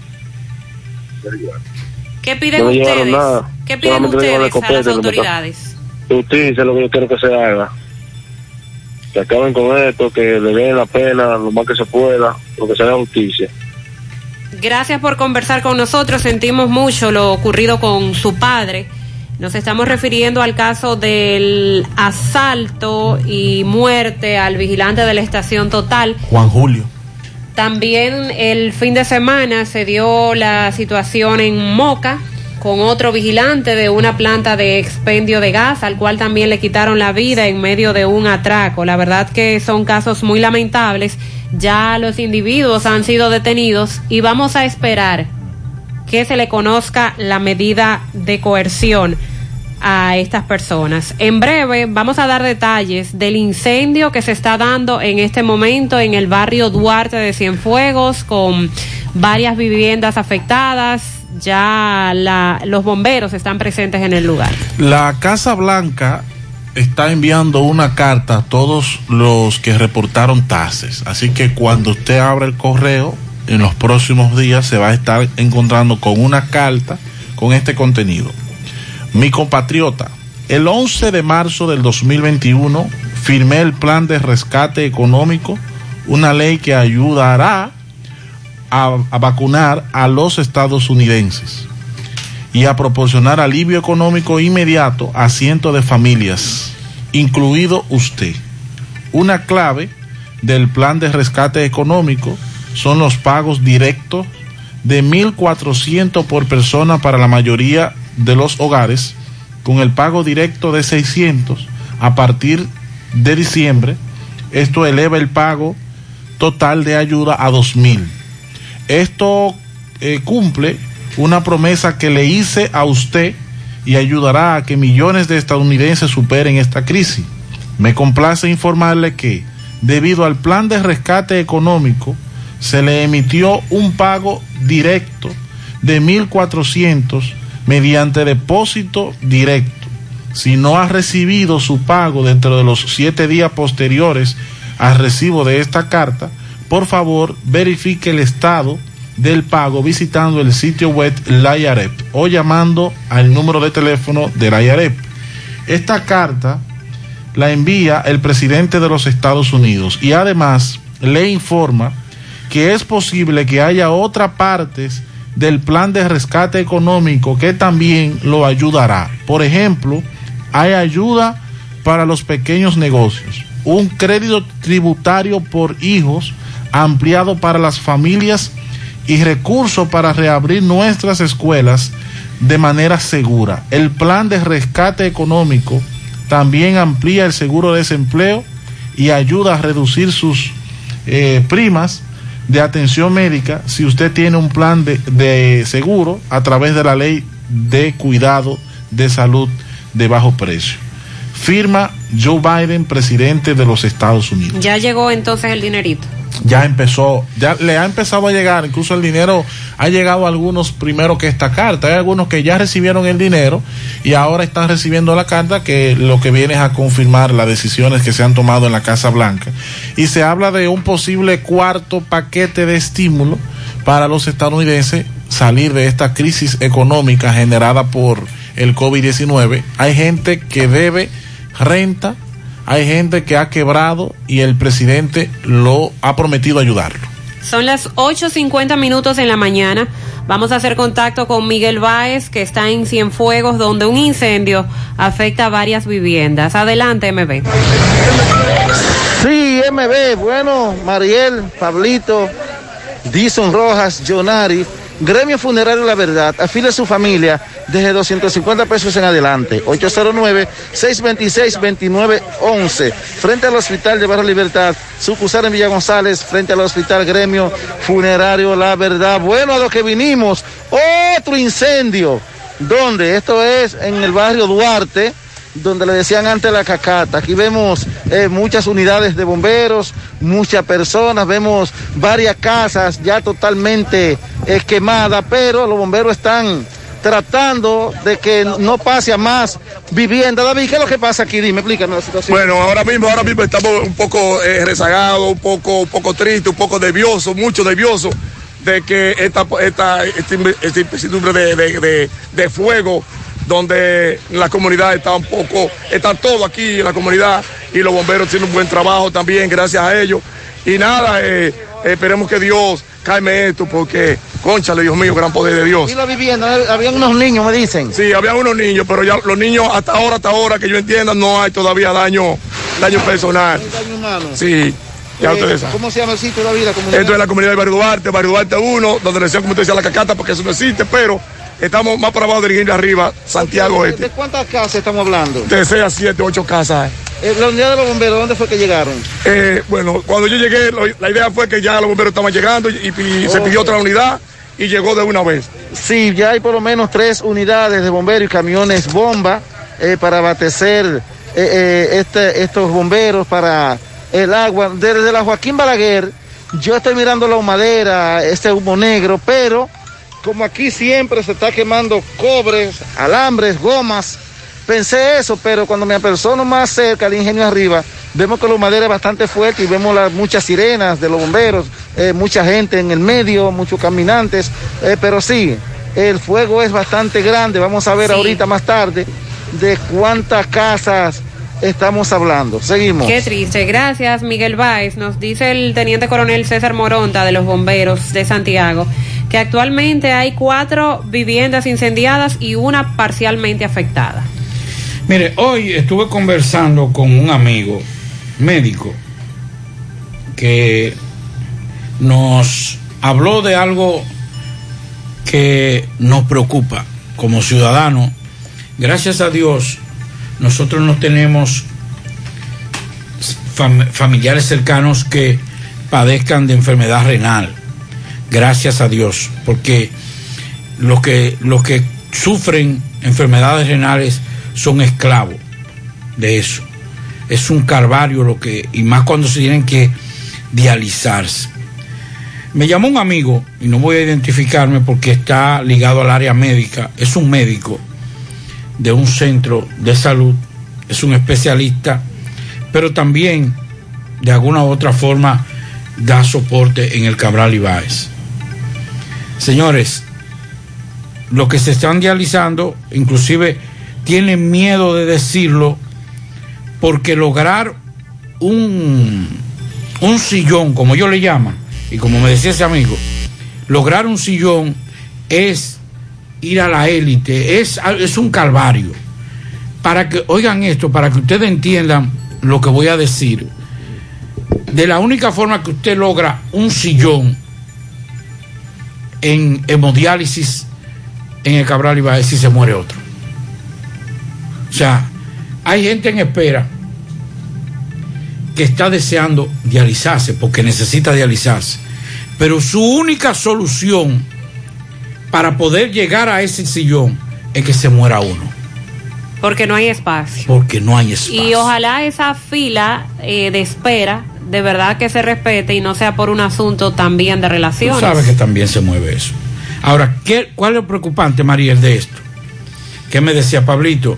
¿Qué piden No ustedes? nada. ¿Qué piden Solamente ustedes a las autoridades? Justicia es lo que yo quiero que se haga. Que acaben con esto, que le den la pena lo más que se pueda, lo que sea justicia. Gracias por conversar con nosotros. Sentimos mucho lo ocurrido con su padre. Nos estamos refiriendo al caso del asalto y muerte al vigilante de la estación total. Juan Julio. También el fin de semana se dio la situación en Moca con otro vigilante de una planta de expendio de gas, al cual también le quitaron la vida en medio de un atraco. La verdad que son casos muy lamentables. Ya los individuos han sido detenidos y vamos a esperar que se le conozca la medida de coerción a estas personas. En breve vamos a dar detalles del incendio que se está dando en este momento en el barrio Duarte de Cienfuegos con varias viviendas afectadas. Ya los bomberos están presentes en el lugar. La Casa Blanca está enviando una carta a todos los que reportaron tases. Así que cuando usted abra el correo, en los próximos días se va a estar encontrando con una carta con este contenido. Mi compatriota, el 11 de marzo del 2021 firmé el plan de rescate económico, una ley que ayudará a, vacunar a los estadounidenses y a proporcionar alivio económico inmediato a cientos de familias, incluido usted. Una clave del plan de rescate económico son los pagos directos de 1.400 por persona para la mayoría de los hogares, con el pago directo de 600 a partir de diciembre. Esto eleva el pago total de ayuda a 2.000. Esto eh, cumple una promesa que le hice a usted y ayudará a que millones de estadounidenses superen esta crisis. Me complace informarle que, debido al plan de rescate económico, se le emitió un pago directo de 1.400 mediante depósito directo. Si no ha recibido su pago dentro de los siete días posteriores al recibo de esta carta, por favor verifique el estado del pago visitando el sitio web La IAREP o llamando al número de teléfono de la IAREP. Esta carta la envía el presidente de los Estados Unidos y además le informa que es posible que haya otras partes del plan de rescate económico que también lo ayudará. Por ejemplo, hay ayuda para los pequeños negocios, un crédito tributario por hijos ampliado para las familias y recursos para reabrir nuestras escuelas de manera segura. El plan de rescate económico también amplía el seguro de desempleo y ayuda a reducir sus eh, primas de atención médica si usted tiene un plan de, de seguro a través de la ley de cuidado de salud de bajo precio. Firma Joe Biden, presidente de los Estados Unidos. Ya llegó entonces el dinerito. Ya empezó, ya le ha empezado a llegar, incluso el dinero ha llegado a algunos primero que esta carta. Hay algunos que ya recibieron el dinero y ahora están recibiendo la carta que lo que viene es a confirmar las decisiones que se han tomado en la Casa Blanca. Y se habla de un posible cuarto paquete de estímulo para los estadounidenses salir de esta crisis económica generada por el COVID-19. Hay gente que debe renta, hay gente que ha quebrado y el presidente lo ha prometido ayudarlo. Son las 8.50 minutos en la mañana. Vamos a hacer contacto con Miguel Báez, que está en Cienfuegos, donde un incendio afecta a varias viviendas. Adelante, MB. Sí, MB, bueno, Mariel, Pablito, Dison Rojas, Jonari, Gremio Funerario La Verdad, afile a su familia desde 250 pesos en adelante. 809-626-2911, frente al Hospital de Barrio Libertad, sucursal en Villa González, frente al Hospital Gremio Funerario La Verdad. Bueno, a lo que vinimos, otro incendio donde esto es en el barrio Duarte, donde le decían antes la cacata. Aquí vemos eh, muchas unidades de bomberos, muchas personas, vemos varias casas ya totalmente eh, quemadas, pero los bomberos están tratando de que no pase a más vivienda. David, ¿qué es lo que pasa aquí? Dime, explícanos la situación. Bueno, ahora mismo, ahora mismo estamos un poco eh, rezagados, un poco, poco tristes, un poco nerviosos, mucho nerviosos de que esta, esta, esta, esta incertidumbre de, de, de fuego donde la comunidad está un poco, está todo aquí en la comunidad y los bomberos tienen un buen trabajo también, gracias a ellos. Y nada, eh, esperemos que Dios calme esto porque, conchale, Dios mío, gran poder de Dios. ¿Y la vivienda? Habían unos niños, me dicen. Sí, había unos niños, pero ya los niños hasta ahora, hasta ahora, que yo entienda, no hay todavía daño, daño personal. daño humano. Sí. Ya Eh. ¿Cómo se llama el sitio, David? La comunidad? Esto es la comunidad de Barrio Duarte, Barrio Duarte 1, donde le decían, como usted decía, la cacata, porque eso no existe, pero estamos más para abajo de Virginia arriba, Santiago ¿De, Este. de cuántas casas estamos hablando? De 6 a 7, 8 casas. Eh, la unidad de los bomberos, ¿dónde fue que llegaron? Eh, bueno, cuando yo llegué, lo- la idea fue que ya los bomberos estaban llegando y, y se pidió otra unidad y llegó de una vez. Sí, ya hay por lo menos tres unidades de bomberos y camiones bomba eh, para abastecer eh, este- estos bomberos para el agua. Desde la Joaquín Balaguer, yo estoy mirando la humadera, este humo negro, pero como aquí siempre se está quemando cobres, alambres, gomas, pensé eso, pero cuando me apersono más cerca al ingenio arriba, vemos que la humadera es bastante fuerte y vemos las muchas sirenas de los bomberos, eh, mucha gente en el medio, muchos caminantes, eh, pero sí, el fuego es bastante grande. Vamos a ver Sí. ahorita más tarde de cuántas casas estamos hablando. Seguimos. Qué triste. Gracias, Miguel Báez. Nos dice el teniente coronel César Moronta de los bomberos de Santiago que actualmente hay cuatro viviendas incendiadas y una parcialmente afectada. Mire, hoy estuve conversando con un amigo médico que nos habló de algo que nos preocupa como ciudadanos. Gracias a Dios, nosotros no tenemos fam- familiares cercanos que padezcan de enfermedad renal. Gracias a Dios, porque los que, los que sufren enfermedades renales son esclavos de eso. Es un calvario lo que, y más cuando se tienen que dializarse. Me llamó un amigo, y no voy a identificarme porque está ligado al área médica, es un médico de un centro de salud, es un especialista, pero también de alguna u otra forma da soporte en el Cabral Ibáez. Señores, los que se están dializando, inclusive tienen miedo de decirlo, porque lograr un, un sillón, como yo le llaman, y como me decía ese amigo, lograr un sillón es ir a la élite, es, es un calvario. Para que, oigan esto, para que ustedes entiendan lo que voy a decir, de la única forma que usted logra un sillón en hemodiálisis en el Cabral Ibáez si se muere otro. O sea, hay gente en espera que está deseando dializarse porque necesita dializarse. Pero su única solución para poder llegar a ese sillón es que se muera uno. Porque no hay espacio. Porque no hay espacio. Y ojalá esa fila eh, de espera de verdad que se respete y no sea por un asunto también de Tú relaciones. sabes que también se mueve eso. Ahora, ¿qué, ¿cuál es lo preocupante, Mariel, de esto? ¿Qué me decía Pablito?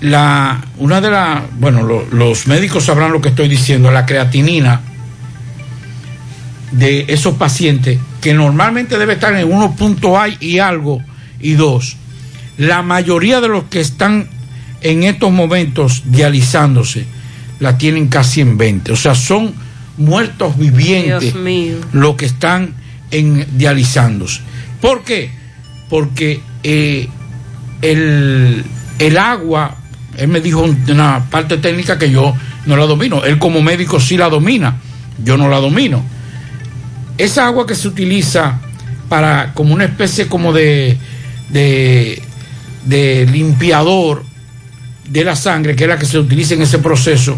La, una de las, bueno, lo- los médicos sabrán lo que estoy diciendo, la creatinina de esos pacientes que normalmente debe estar en 1 punto A y algo y 2. La mayoría de los que están en estos momentos dializándose la tienen casi en 20. O sea, son muertos vivientes los que están en dializándose. ¿Por qué? Porque eh, el, el agua, él me dijo una parte técnica que yo no la domino. Él como médico sí la domina, yo no la domino. Esa agua que se utiliza para como una especie como de, de, de limpiador de la sangre, que es la que se utiliza en ese proceso,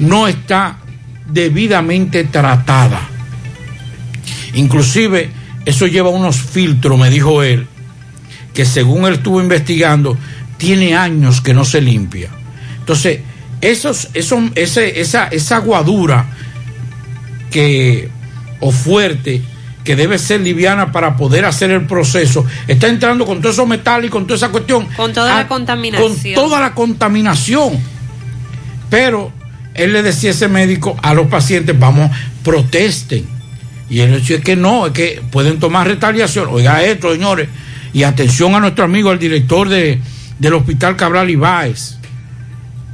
no está debidamente tratada. Inclusive eso lleva unos filtros, me dijo él, que según él estuvo investigando, tiene años que no se limpia. Entonces, esos, esos, ese, esa, esa aguadura que, o fuerte que debe ser liviana para poder hacer el proceso, está entrando con todo eso metal y con toda esa cuestión. Con toda a- la contaminación. Con toda la contaminación. Pero él le decía a ese médico, a los pacientes, vamos, protesten. Y él decía que no, es que pueden tomar retaliación. Oiga esto, señores. Y atención a nuestro amigo, el director de, del Hospital Cabral Ibáez.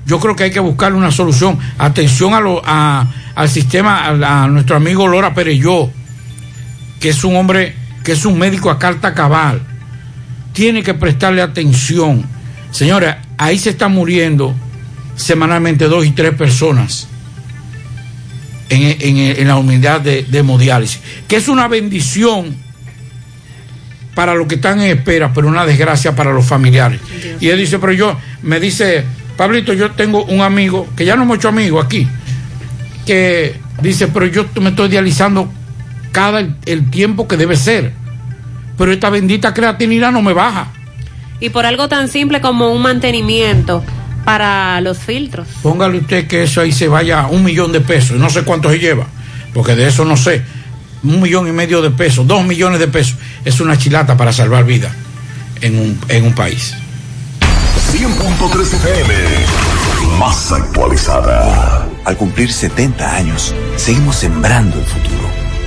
Yo creo que hay que buscarle una solución. Atención a lo- a- al sistema, a, a nuestro amigo Lora Pereyó, que es un hombre, que es un médico a carta cabal. Tiene que prestarle atención. Señores, ahí se están muriendo semanalmente dos y tres personas en, en- en la unidad de, de hemodiálisis, que es una bendición para los que están en espera, pero una desgracia para los familiares. Y él dice, pero yo, me dice, Pablito, yo tengo un amigo, que ya no hemos hecho amigos aquí, que dice, pero yo me estoy dializando cada el, el tiempo que debe ser, pero esta bendita creatinina no me baja. Y por algo tan simple como un mantenimiento para los filtros. Póngale usted que eso ahí se vaya a un millón de pesos, no sé cuánto se lleva, porque de eso no sé, un millón y medio de pesos, dos millones de pesos, es una chilata para salvar vida en un, en un país. 100.3 FM, más actualizada. Al cumplir 70 años, seguimos sembrando el futuro.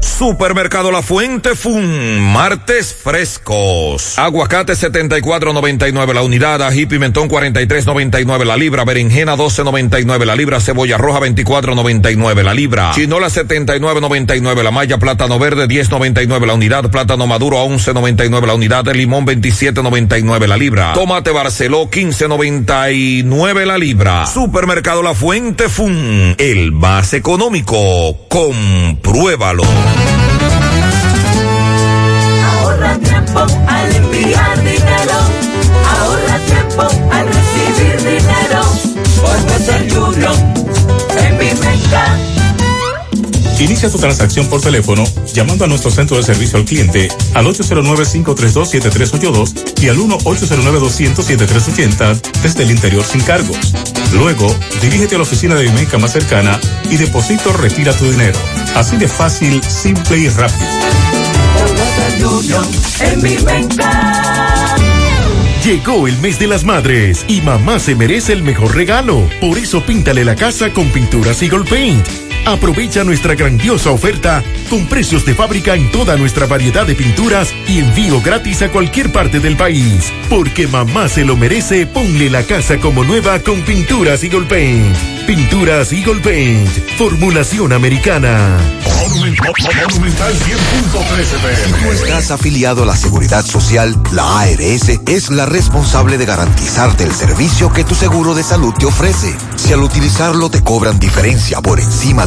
Supermercado La Fuente Fun, martes frescos. Aguacate 74.99 la unidad, ají pimentón 43.99 la libra, berenjena 12.99 la libra, cebolla roja 24.99 la libra, chinola 79.99 la malla, plátano verde 10.99 la unidad, plátano maduro a 11.99 la unidad, limón 27.99 la libra, tomate Barceló 15.99 la libra. Supermercado La Fuente Fun, el más económico. Compruébalo. Ahorra tiempo al enviar dinero. Ahorra tiempo al recibir dinero. Por Western Union. En mi mercado. Inicia tu transacción por teléfono llamando a nuestro centro de servicio al cliente al 809-532-7382 y al 1-809-200-7380 desde el interior sin cargos. Luego, dirígete a la oficina de Vimenca más cercana y deposito retira tu dinero. Así de fácil, simple y rápido. Llegó el mes de las madres y mamá se merece el mejor regalo. Por eso píntale la casa con pinturas Eagle Paint. Aprovecha nuestra grandiosa oferta con precios de fábrica en toda nuestra variedad de pinturas y envío gratis a cualquier parte del país. Porque mamá se lo merece, ponle la casa como nueva con pinturas Eagle Paint. Pinturas Eagle Paint. Formulación americana. Monumental 100.13 FM. Estás afiliado a la Seguridad Social, la ARS es la responsable de garantizarte el servicio que tu seguro de salud te ofrece. Si al utilizarlo te cobran diferencia por encima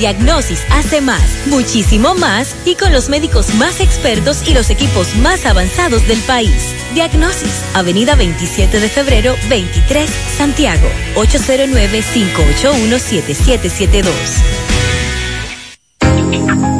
Diagnosis hace más, muchísimo más y con los médicos más expertos y los equipos más avanzados del país. Diagnosis, Avenida 27 de febrero 23, Santiago, 809-581-7772.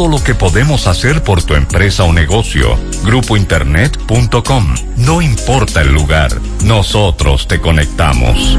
lo que podemos hacer por tu empresa o negocio. Grupointernet.com. No importa el lugar, nosotros te conectamos.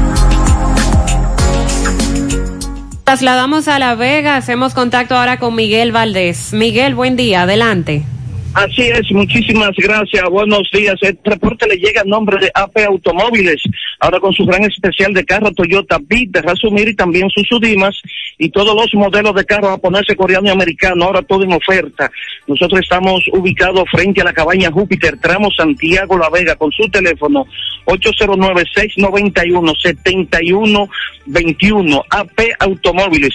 Trasladamos a La Vega, hacemos contacto ahora con Miguel Valdés. Miguel, buen día, adelante. Así es, muchísimas gracias, buenos días. El reporte le llega a nombre de AP Automóviles, ahora con su gran especial de carro Toyota Beat, Razumir y también sus Sudimas y todos los modelos de carro japonés, coreano y americano, ahora todo en oferta. Nosotros estamos ubicados frente a la cabaña Júpiter, tramo Santiago La Vega, con su teléfono 809-691-7121, AP Automóviles.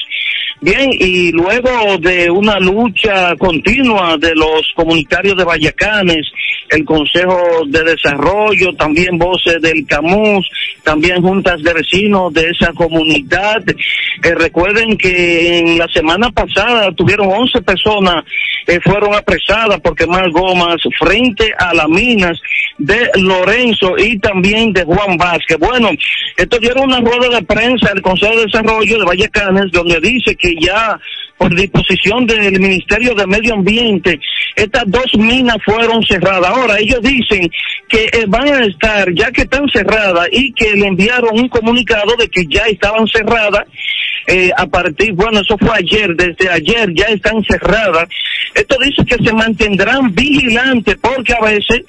Bien, y luego de una lucha continua de los comunitarios de Vallacanes, el Consejo de Desarrollo, también voces del CAMUS, también juntas de vecinos de esa comunidad. Eh, recuerden que en la semana pasada tuvieron 11 personas eh, fueron apresadas por quemar gomas frente a las minas de Lorenzo y también de Juan Vázquez. Bueno, esto dieron una rueda de prensa del Consejo de Desarrollo de Vallacanes donde dice que ya por disposición del Ministerio de Medio Ambiente, estas dos minas fueron cerradas. Ahora, ellos dicen que eh, van a estar, ya que están cerradas, y que le enviaron un comunicado de que ya estaban cerradas, eh, a partir, bueno, eso fue ayer, desde ayer ya están cerradas. Esto dice que se mantendrán vigilantes porque a veces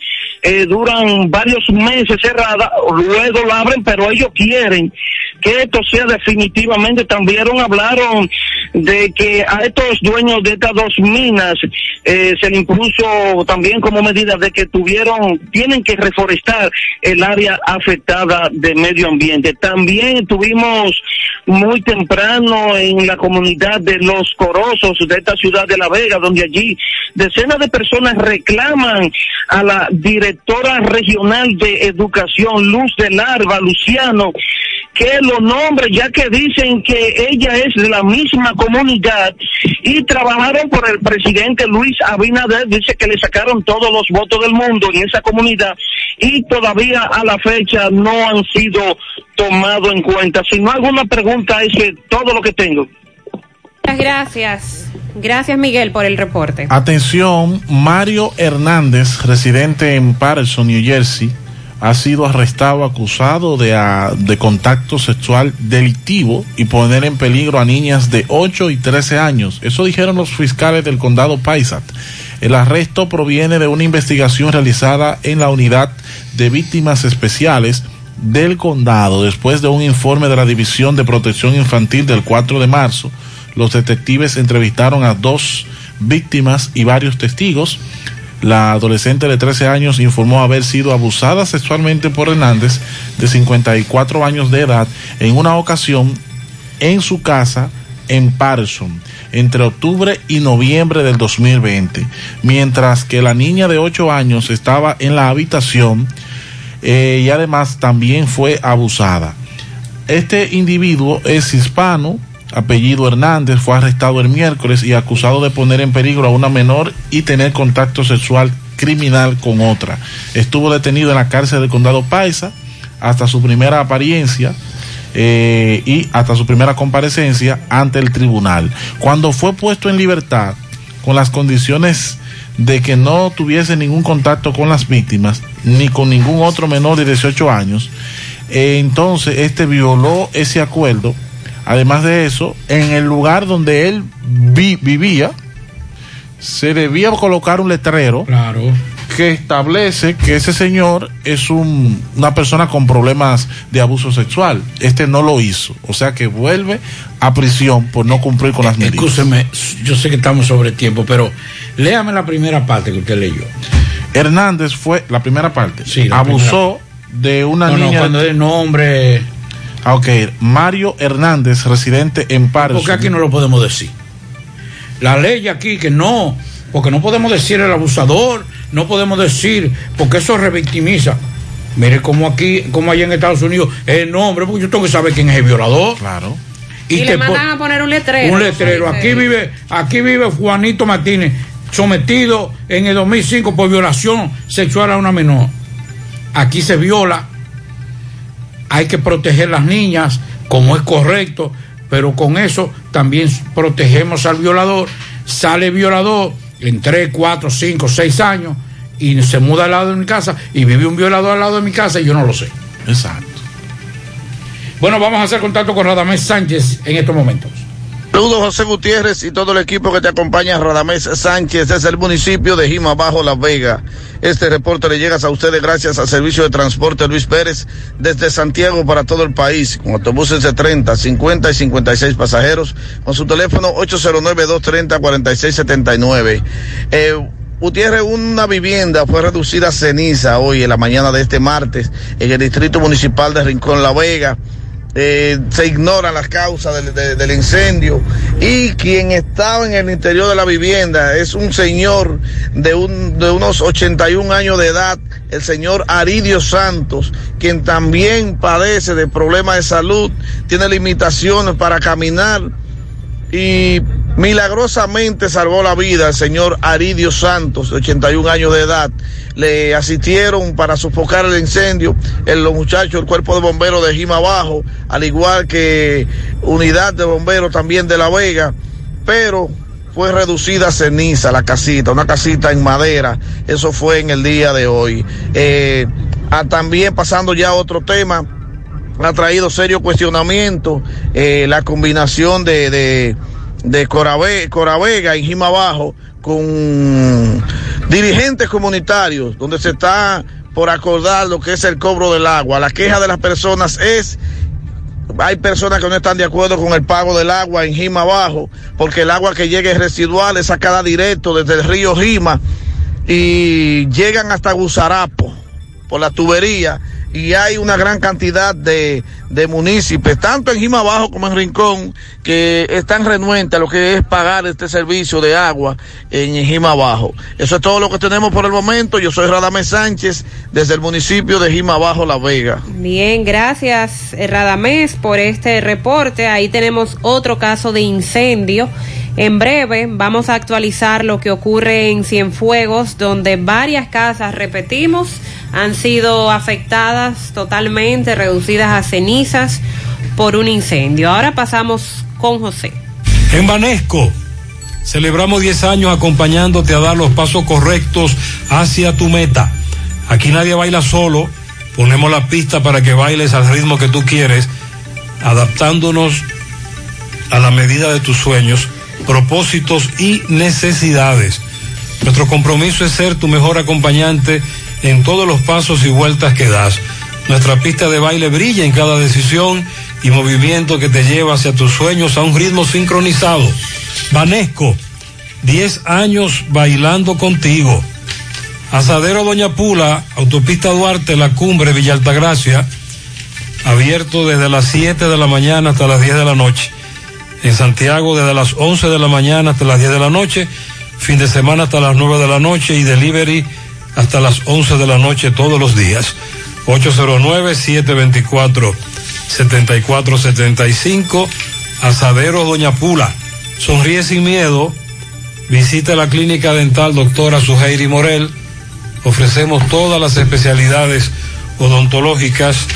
eh, duran varios meses cerradas, luego la abren, pero ellos quieren que esto sea definitivamente. También hablaron de que a estos dueños de estas dos minas eh, se le impuso también como medida de que tuvieron, tienen que reforestar el área afectada de medio ambiente. También tuvimos muy temprano en la comunidad de Los Corosos de esta ciudad de La Vega, donde allí decenas de personas reclaman a la directora regional de educación, Luz del Larva, Luciano, que lo nombre, ya que dicen que ella es de la misma comunidad y trabajaron por el presidente Luis Abinader, dice que le sacaron todos los votos del mundo en esa comunidad y todavía a la fecha no han sido tomados en cuenta. Si no hay alguna pregunta, es todo lo que tengo. Muchas gracias. Gracias Miguel por el reporte. Atención, Mario Hernández, residente en Patterson, New Jersey, ha sido arrestado acusado de, a- de contacto sexual delictivo y poner en peligro a niñas de 8 y 13 años. Eso dijeron los fiscales del condado Paisat. El arresto proviene de una investigación realizada en la unidad de víctimas especiales del condado después de un informe de la División de Protección Infantil del 4 de marzo. Los detectives entrevistaron a dos víctimas y varios testigos. La adolescente de 13 años informó haber sido abusada sexualmente por Hernández, de 54 años de edad, en una ocasión en su casa en Patterson entre octubre y noviembre del 2020, mientras que la niña de 8 años estaba en la habitación eh, y además también fue abusada. Este individuo es hispano, apellido Hernández, fue arrestado el miércoles y acusado de poner en peligro a una menor y tener contacto sexual criminal con otra. Estuvo detenido en la cárcel del condado Paisa hasta su primera apariencia eh, y hasta su primera comparecencia ante el tribunal. Cuando fue puesto en libertad con las condiciones de que no tuviese ningún contacto con las víctimas ni con ningún otro menor de 18 años, eh, entonces este violó ese acuerdo. Además de eso, en el lugar donde él vi- vivía, se debía colocar un letrero Claro. que establece que ese señor es un- una persona con problemas de abuso sexual. Este no lo hizo, o sea que vuelve a prisión por no cumplir con las medidas. Escúcheme, yo sé que estamos sobre tiempo, pero léame la primera parte que usted leyó. Hernández fue la primera parte. la abusó de una No, no, niña. cuando el nombre. Ok. Mario Hernández, residente en Patterson. Porque aquí no lo podemos decir. la ley aquí que no, porque no podemos decir el abusador, no podemos decir, porque eso revictimiza. Mire como aquí, como allá en Estados Unidos, el nombre, porque yo tengo que saber quién es el violador. Claro. Y, le mandan a poner un letrero. Un letrero. Aquí vive, aquí vive Juanito Martínez, sometido en el 2005 por violación sexual a una menor. Aquí se viola. Hay que proteger las niñas, como es correcto, pero con eso también protegemos al violador. Sale violador en 3, 4, 5, 6 años y se muda al lado de mi casa y vive un violador al lado de mi casa y yo no lo sé. Exacto. Bueno, vamos a hacer contacto con Radamés Sánchez en estos momentos. Saludos José Gutiérrez y todo el equipo que te acompaña, Radamés Sánchez, desde el municipio de Jima Bajo, Las Vegas. Este reporte le llega a ustedes gracias al servicio de transporte Luis Pérez desde Santiago para todo el país, con autobuses de 30, 50 y 56 pasajeros, con su teléfono 809-230-4679. Eh, Gutiérrez, una vivienda fue reducida a ceniza hoy en la mañana de este martes en el distrito municipal de Rincón La Vega. Eh, se ignoran las causas del, de- del incendio. Y quien estaba en el interior de la vivienda es un señor de, un, de unos 81 años de edad, el señor Aridio Santos, quien también padece de problemas de salud, tiene limitaciones para caminar y milagrosamente salvó la vida al señor Aridio Santos, de 81 años de edad. Le asistieron para sofocar el incendio en los muchachos del cuerpo de bomberos de Jima Abajo, al igual que unidad de bomberos también de La Vega, pero fue reducida a ceniza la casita, una casita en madera. Eso fue en el día de hoy. Eh, ah, también pasando ya a otro tema, ha traído serio cuestionamiento eh, la combinación de, de Corave- Coravega y Jima Abajo con dirigentes comunitarios, donde se está por acordar lo que es el cobro del agua. La queja de las personas es hay personas que no están de acuerdo con el pago del agua en Jima Abajo, porque el agua que llega es residual, es sacada directo desde el río Jima y llegan hasta Gusarapo por la tubería y hay una gran cantidad de, de municipios, tanto en Jima Abajo como en Rincón, que están renuentes a lo que es pagar este servicio de agua en Jima Abajo. Eso es todo lo que tenemos por el momento. Yo soy Radamés Sánchez desde el municipio de Jima Abajo, La Vega. Bien, gracias eh, Radamés por este reporte. Ahí tenemos otro caso de incendio. En breve vamos a actualizar lo que ocurre en Cienfuegos, donde varias casas, repetimos, han sido afectadas totalmente, reducidas a cenizas por un incendio. Ahora pasamos con José. En Banesco celebramos 10 años acompañándote a dar los pasos correctos hacia tu meta. Aquí nadie baila solo, ponemos la pista para que bailes al ritmo que tú quieres, adaptándonos a la medida de tus sueños, propósitos y necesidades. Nuestro compromiso es ser tu mejor acompañante en todos los pasos y vueltas que das. Nuestra pista de baile brilla en cada decisión y movimiento que te lleva hacia tus sueños a un ritmo sincronizado. Vanesco, 10 años bailando contigo. Asadero Doña Pula, Autopista Duarte, La Cumbre, Villa Altagracia, abierto desde las 7 de la mañana hasta las 10 de la noche. En Santiago desde las 11 de la mañana hasta las 10 de la noche, fin de semana hasta las 9 de la noche y delivery hasta las 11 de la noche todos los días. 809-724-7475, Asadero Doña Pula. Sonríe sin miedo. Visita la clínica dental doctora Suheiri Morel. Ofrecemos todas las especialidades odontológicas.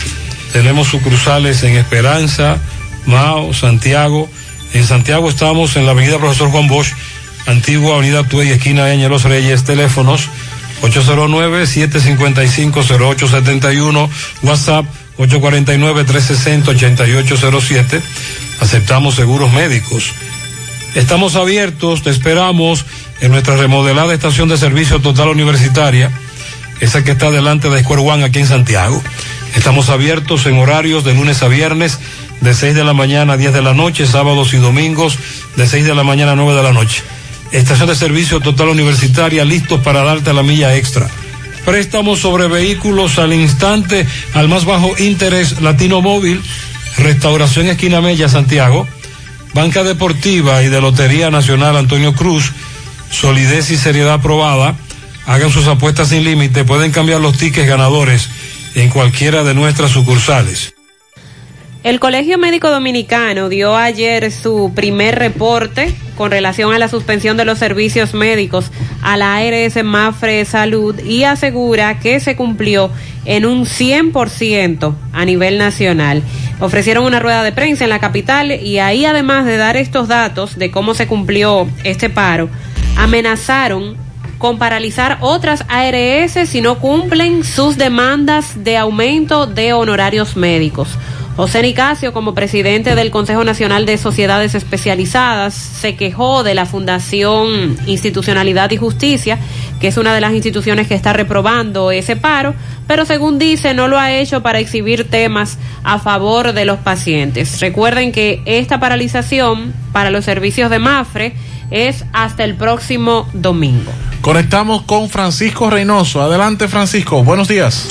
Tenemos sucursales en Esperanza, Mao, Santiago. En Santiago estamos en la avenida Profesor Juan Bosch, antigua avenida Tuey, esquina Eñe Los Reyes, teléfonos 809-755-0871, WhatsApp 849-360-8807. Aceptamos seguros médicos. Estamos abiertos, te esperamos en nuestra remodelada estación de servicio total universitaria, esa que está delante de Square One aquí en Santiago. Estamos abiertos en horarios de lunes a viernes de 6 de la mañana a 10 de la noche, sábados y domingos de 6 de la mañana a 9 de la noche. Estación de servicio total universitaria listos para darte la milla extra. Préstamos sobre vehículos al instante, al más bajo interés, Latino Móvil, Restauración Esquina Mella, Santiago. Banca Deportiva y de Lotería Nacional Antonio Cruz, solidez y seriedad aprobada. Hagan sus apuestas sin límite, pueden cambiar los tickets ganadores en cualquiera de nuestras sucursales. El Colegio Médico Dominicano dio ayer su primer reporte con relación a la suspensión de los servicios médicos a la ARS Mafre Salud y asegura que se cumplió en un 100% a nivel nacional. Ofrecieron una rueda de prensa en la capital y ahí además de dar estos datos de cómo se cumplió este paro, amenazaron con paralizar otras ARS si no cumplen sus demandas de aumento de honorarios médicos. José Nicasio, como presidente del Consejo Nacional de Sociedades Especializadas, se quejó de la Fundación Institucionalidad y Justicia, que es una de las instituciones que está reprobando ese paro, pero según dice no lo ha hecho para exhibir temas a favor de los pacientes. Recuerden que esta paralización para los servicios de MAFRE es hasta el próximo domingo. Conectamos con Francisco Reynoso. Adelante, Francisco. Buenos días.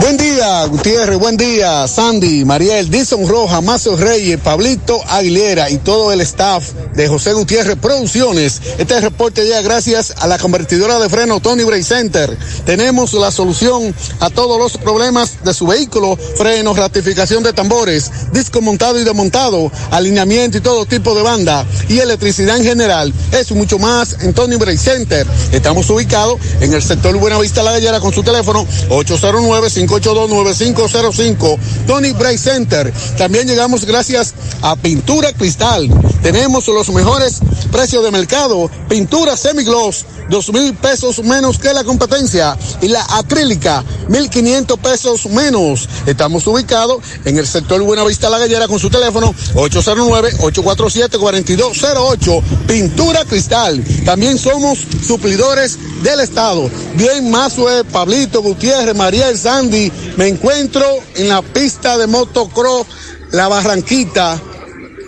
Buen día, Gutiérrez, buen día, Sandy, Mariel, Dison Roja, Mazo Reyes, Pablito Aguilera y todo el staff de José Gutiérrez Producciones. Este reporte llega gracias a la convertidora de freno Tony Bray Center. Tenemos la solución a todos los problemas de su vehículo, frenos, ratificación de tambores, disco montado y desmontado, alineamiento y todo tipo de banda y electricidad en general. Eso y mucho más en Tony Bray Center. Estamos ubicados en el sector Buenavista La Gallera con su teléfono 809 582-9505, Tony Bray Center. También llegamos gracias a Pintura Cristal. Tenemos los mejores precios de mercado. Pintura semigloss, dos mil pesos menos que la competencia. Y la acrílica, mil quinientos pesos menos. Estamos ubicados en el sector Buenavista La Gallera con su teléfono 809-847-4208. Pintura Cristal. También somos suplidores del Estado. Bien, Mazue, Pablito Gutiérrez, María El Sandy, me encuentro en la pista de motocross La Barranquita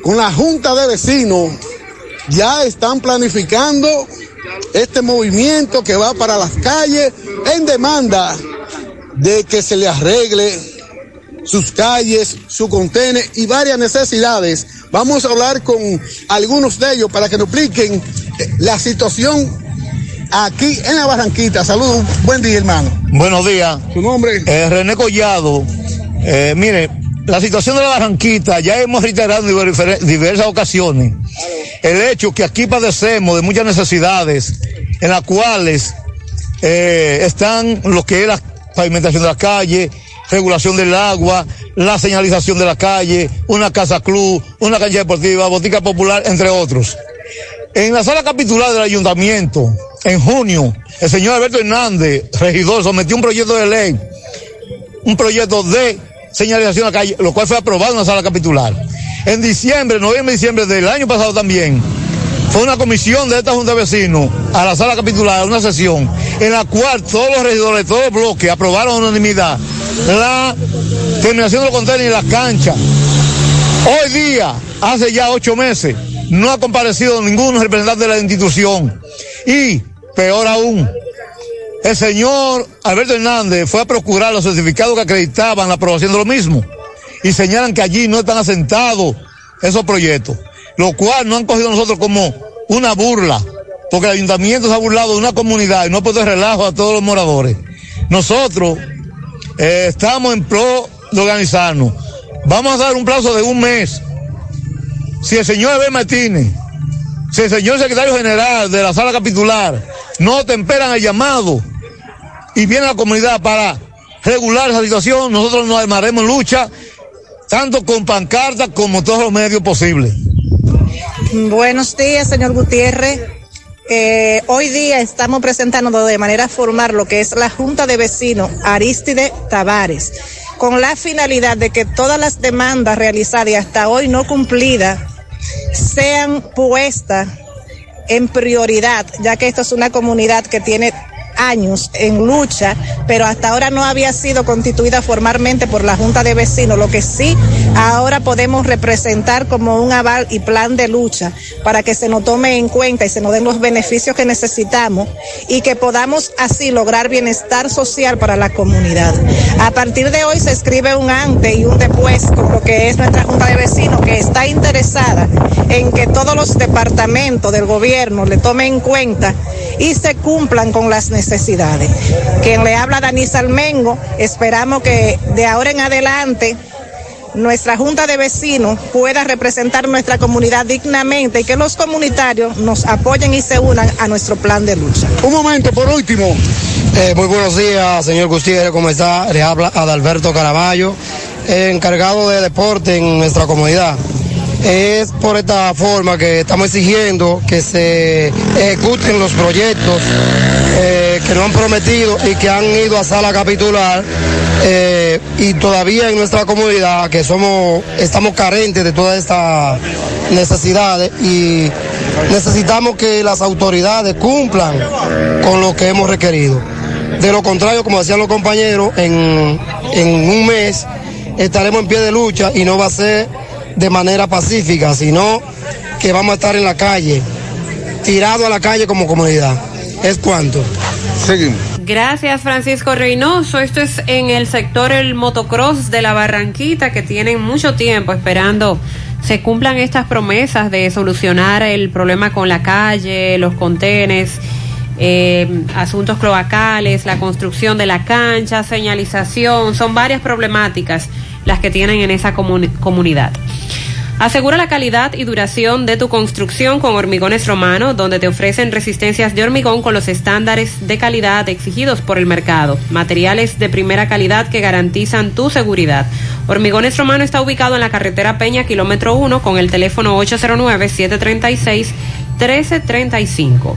con la Junta de Vecinos. Ya están planificando este movimiento que va para las calles en demanda de que se le arregle sus calles, su contenedor y varias necesidades. Vamos a hablar con algunos de ellos para que nos expliquen la situación aquí en la Barranquita. Saludos, buen día hermano. Buenos días. ¿Su nombre? Eh, René Collado. Eh, mire, la situación de la Barranquita ya hemos reiterado en diver- diversas ocasiones. El hecho que aquí padecemos de muchas necesidades en las cuales eh, están lo que es la pavimentación de la calle, regulación del agua, la señalización de la calle, una casa club, una cancha deportiva, botica popular, entre otros. En la sala capitular del ayuntamiento, en junio, el señor Alberto Hernández, regidor, sometió un proyecto de ley, un proyecto de señalización de la calle, lo cual fue aprobado en la sala capitular. En diciembre, noviembre y diciembre del año pasado también, fue una comisión de esta Junta de Vecinos a la sala capitular, una sesión, en la cual todos los regidores, todos los bloques aprobaron a unanimidad la terminación de los contenedores en la cancha. Hoy día, hace ya ocho meses, no ha comparecido ningún representante de la institución. Y, peor aún, el señor Alberto Hernández fue a procurar los certificados que acreditaban la aprobación de lo mismo. Y señalan que allí no están asentados esos proyectos. Lo cual no han cogido nosotros como una burla. Porque el ayuntamiento se ha burlado de una comunidad y no puede relajo a todos los moradores. Nosotros eh, estamos en pro de organizarnos. Vamos a dar un plazo de un mes. Si el señor Eber Martínez, si el señor secretario general de la sala capitular no temperan el llamado y viene la comunidad para regular esa situación, nosotros nos armaremos en lucha, tanto con pancartas como todos los medios posibles. Buenos días, señor Gutiérrez. Eh, hoy día estamos presentando de manera formal lo que es la Junta de Vecinos Aristide Tavares, con la finalidad de que todas las demandas realizadas y hasta hoy no cumplidas sean puestas en prioridad, ya que esto es una comunidad que tiene años en lucha, pero hasta ahora no había sido constituida formalmente por la Junta de Vecinos, lo que sí ahora podemos representar como un aval y plan de lucha para que se nos tome en cuenta y se nos den los beneficios que necesitamos y que podamos así lograr bienestar social para la comunidad. A partir de hoy se escribe un antes y un después con lo que es nuestra Junta de Vecinos que está interesada en que todos los departamentos del gobierno le tomen en cuenta y se cumplan con las necesidades. Quien le habla Dani Salmengo, esperamos que de ahora en adelante nuestra Junta de Vecinos pueda representar nuestra comunidad dignamente y que los comunitarios nos apoyen y se unan a nuestro plan de lucha. Un momento, por último. Eh, muy buenos días, señor Gutiérrez, ¿cómo está? Le habla Adalberto Caraballo, eh, encargado de deporte en nuestra comunidad. Es por esta forma que estamos exigiendo que se ejecuten los proyectos eh, que nos han prometido y que han ido a sala capitular eh, y todavía en nuestra comunidad que somos estamos carentes de todas estas necesidades y necesitamos que las autoridades cumplan con lo que hemos requerido. De lo contrario, como decían los compañeros, en, en un mes estaremos en pie de lucha y no va a ser de manera pacífica, sino que vamos a estar en la calle, tirado a la calle como comunidad. Es cuanto. Seguimos. Gracias, Francisco Reynoso. Esto es en el sector el motocross de la Barranquita, que tienen mucho tiempo esperando se cumplan estas promesas de solucionar el problema con la calle, los contenes, eh, asuntos cloacales, la construcción de la cancha, señalización. Son varias problemáticas las que tienen en esa comuni- comunidad. Asegura la calidad y duración de tu construcción con Hormigones Romano, donde te ofrecen resistencias de hormigón con los estándares de calidad exigidos por el mercado. Materiales de primera calidad que garantizan tu seguridad. Hormigones Romano está ubicado en la carretera Peña, kilómetro 1, con el teléfono 809-736-1335.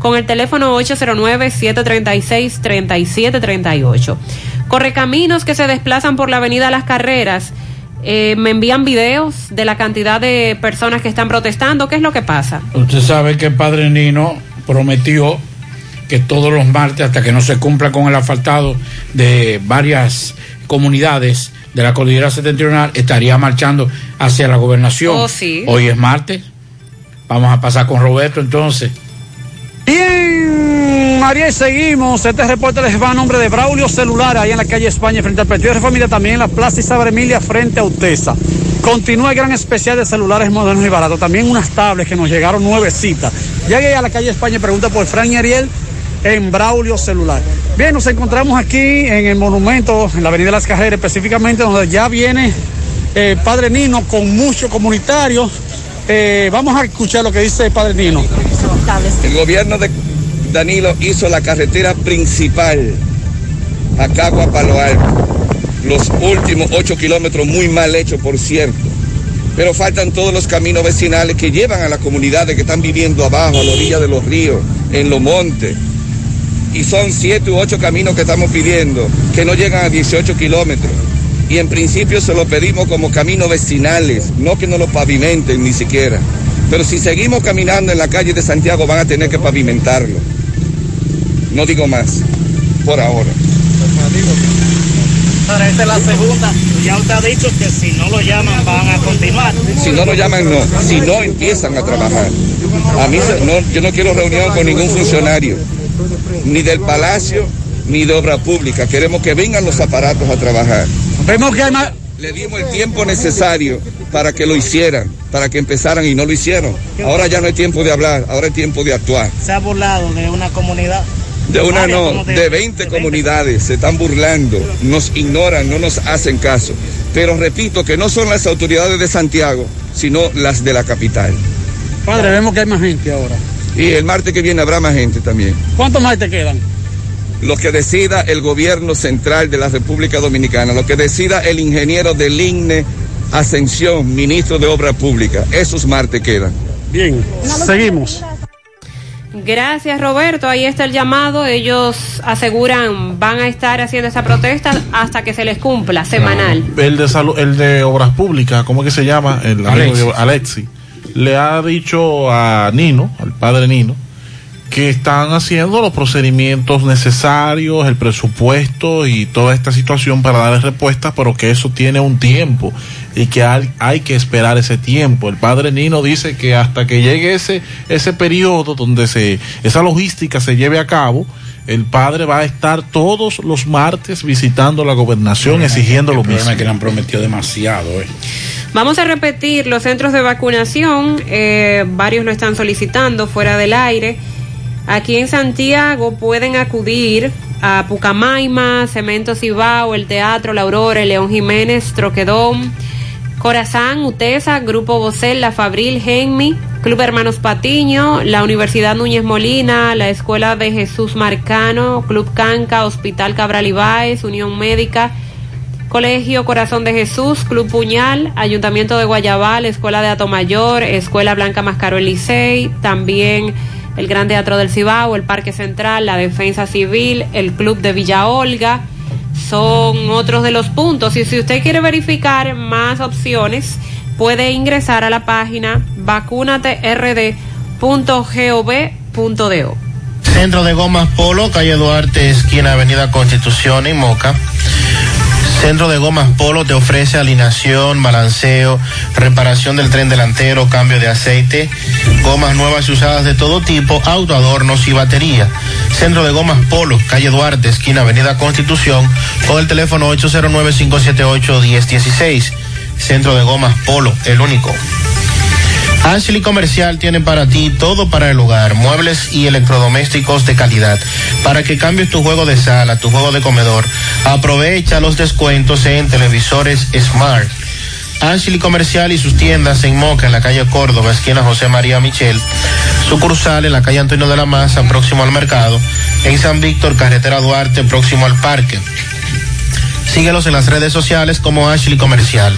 con el teléfono 809-736-3738. Correcaminos que se desplazan por la avenida Las Carreras. eh, me envían videos de la cantidad de personas que están protestando. ¿Qué es lo que pasa? Usted sabe que el padre Nino prometió que todos los martes, hasta que no se cumpla con el asfaltado de varias comunidades de la cordillera septentrional, estaría marchando hacia la gobernación. Oh, sí. Hoy es martes. Vamos a pasar con Roberto entonces. Bien, y seguimos. Este reporte les va a nombre de Braulio Celular, ahí en la calle España, frente al Partido de Familia, también en la Plaza Isabel Emilia, frente a Utesa. Continúa el gran especial de celulares modernos y baratos. También unas tablets que nos llegaron nuevecitas. Llegué a la calle España y pregunta por Fran y Ariel en Braulio Celular. Bien, nos encontramos aquí en el monumento, en la Avenida Las Carreras, específicamente donde ya viene eh, Padre Nino con muchos comunitarios. Eh, vamos a escuchar lo que dice Padre Nino. El gobierno de Danilo hizo la carretera principal a Cagua Palo Alto. Los últimos ocho kilómetros muy mal hechos, por cierto. Pero faltan todos los caminos vecinales que llevan a las comunidades que están viviendo abajo, a la orilla de los ríos, en los montes. Y son siete u ocho caminos que estamos pidiendo, que no llegan a 18 kilómetros. Y en principio se lo pedimos como caminos vecinales, no que no lo pavimenten ni siquiera. Pero si seguimos caminando en la calle de Santiago van a tener que pavimentarlo. No digo más, por ahora. Pero esta es la segunda. Ya usted ha dicho que si no lo llaman van a continuar. Si no lo llaman, no. Si no empiezan a trabajar. A mí no, yo no quiero reunión con ningún funcionario, ni del Palacio, ni de Obra Pública. Queremos que vengan los aparatos a trabajar. Vemos que hay más... Le dimos el tiempo necesario para que lo hicieran, para que empezaran y no lo hicieron. Ahora ya no hay tiempo de hablar, ahora es tiempo de actuar. Se ha burlado de una comunidad. De una no, de 20 comunidades se están burlando, nos ignoran, no nos hacen caso. Pero repito que no son las autoridades de Santiago, sino las de la capital. Padre, vemos que hay más gente ahora. Y el martes que viene habrá más gente también. ¿Cuántos más te quedan? lo que decida el gobierno central de la República Dominicana, lo que decida el ingeniero del INE Ascensión, ministro de Obra Pública. Esos martes quedan. Bien, seguimos. Gracias Roberto, ahí está el llamado. Ellos aseguran van a estar haciendo esa protesta hasta que se les cumpla semanal. El de salud, el de obras públicas, ¿cómo es que se llama? El amigo Alexi. de- Alexi. Le ha dicho a Nino, al padre Nino, que están haciendo los procedimientos necesarios, el presupuesto y toda esta situación para darle respuesta, pero que eso tiene un tiempo y que hay, hay que esperar ese tiempo. El padre Nino dice que hasta que llegue ese, ese periodo donde se, esa logística se lleve a cabo, el padre va a estar todos los martes visitando la gobernación exigiendo lo mismo. es que le han prometido demasiado. eh. Vamos a repetir los centros de vacunación, eh, varios lo están solicitando fuera del aire. Aquí en Santiago pueden acudir a Pucamaima, Cemento Cibao, el Teatro La Aurora, el León Jiménez, Troquedón, Corazán, Utesa, Grupo Bocel, La Fabril, Genmi, Club Hermanos Patiño, la Universidad Núñez Molina, la Escuela de Jesús Marcano, Club Canca, Hospital Cabral Ibáez, Unión Médica, Colegio Corazón de Jesús, Club Puñal, Ayuntamiento de Guayabal, Escuela de Atomayor, Escuela Blanca Mascaro Licey, también el Gran Teatro del Cibao, el Parque Central, la Defensa Civil, el Club de Villa Olga, son otros de los puntos. Y si usted quiere verificar más opciones, puede ingresar a la página vacunaterd.gov.do. Centro de Gomas Polo, calle Duarte, esquina Avenida Constitución y Moca. Centro de Gomas Polo te ofrece alineación, balanceo, reparación del tren delantero, cambio de aceite, gomas nuevas y usadas de todo tipo, autoadornos y batería. Centro de Gomas Polo, calle Duarte, esquina Avenida Constitución, con el teléfono 809-578-1016. Centro de Gomas Polo, el único. Ashley Comercial tiene para ti todo para el hogar, muebles y electrodomésticos de calidad. Para que cambies tu juego de sala, tu juego de comedor, aprovecha los descuentos en televisores Smart. Ashley Comercial y sus tiendas en Moca, en la calle Córdoba, esquina José María Michel. Sucursal en la calle Antonio de la Maza, próximo al mercado. En San Víctor, carretera Duarte, próximo al parque. Síguelos en las redes sociales como Ashley Comercial.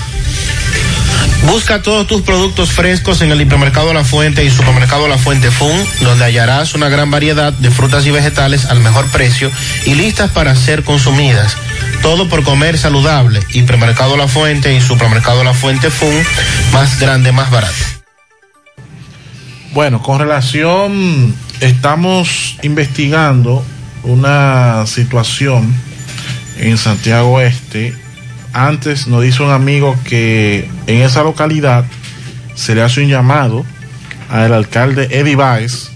Busca todos tus productos frescos en el hipermercado La Fuente y supermercado La Fuente Fun, donde hallarás una gran variedad de frutas y vegetales al mejor precio y listas para ser consumidas. Todo por comer saludable. Hipermercado La Fuente y supermercado La Fuente Fun, más grande, más barato. Bueno, con relación, estamos investigando una situación en Santiago Este. Antes nos dice un amigo que en esa localidad se le hace un llamado al alcalde Eddie Baez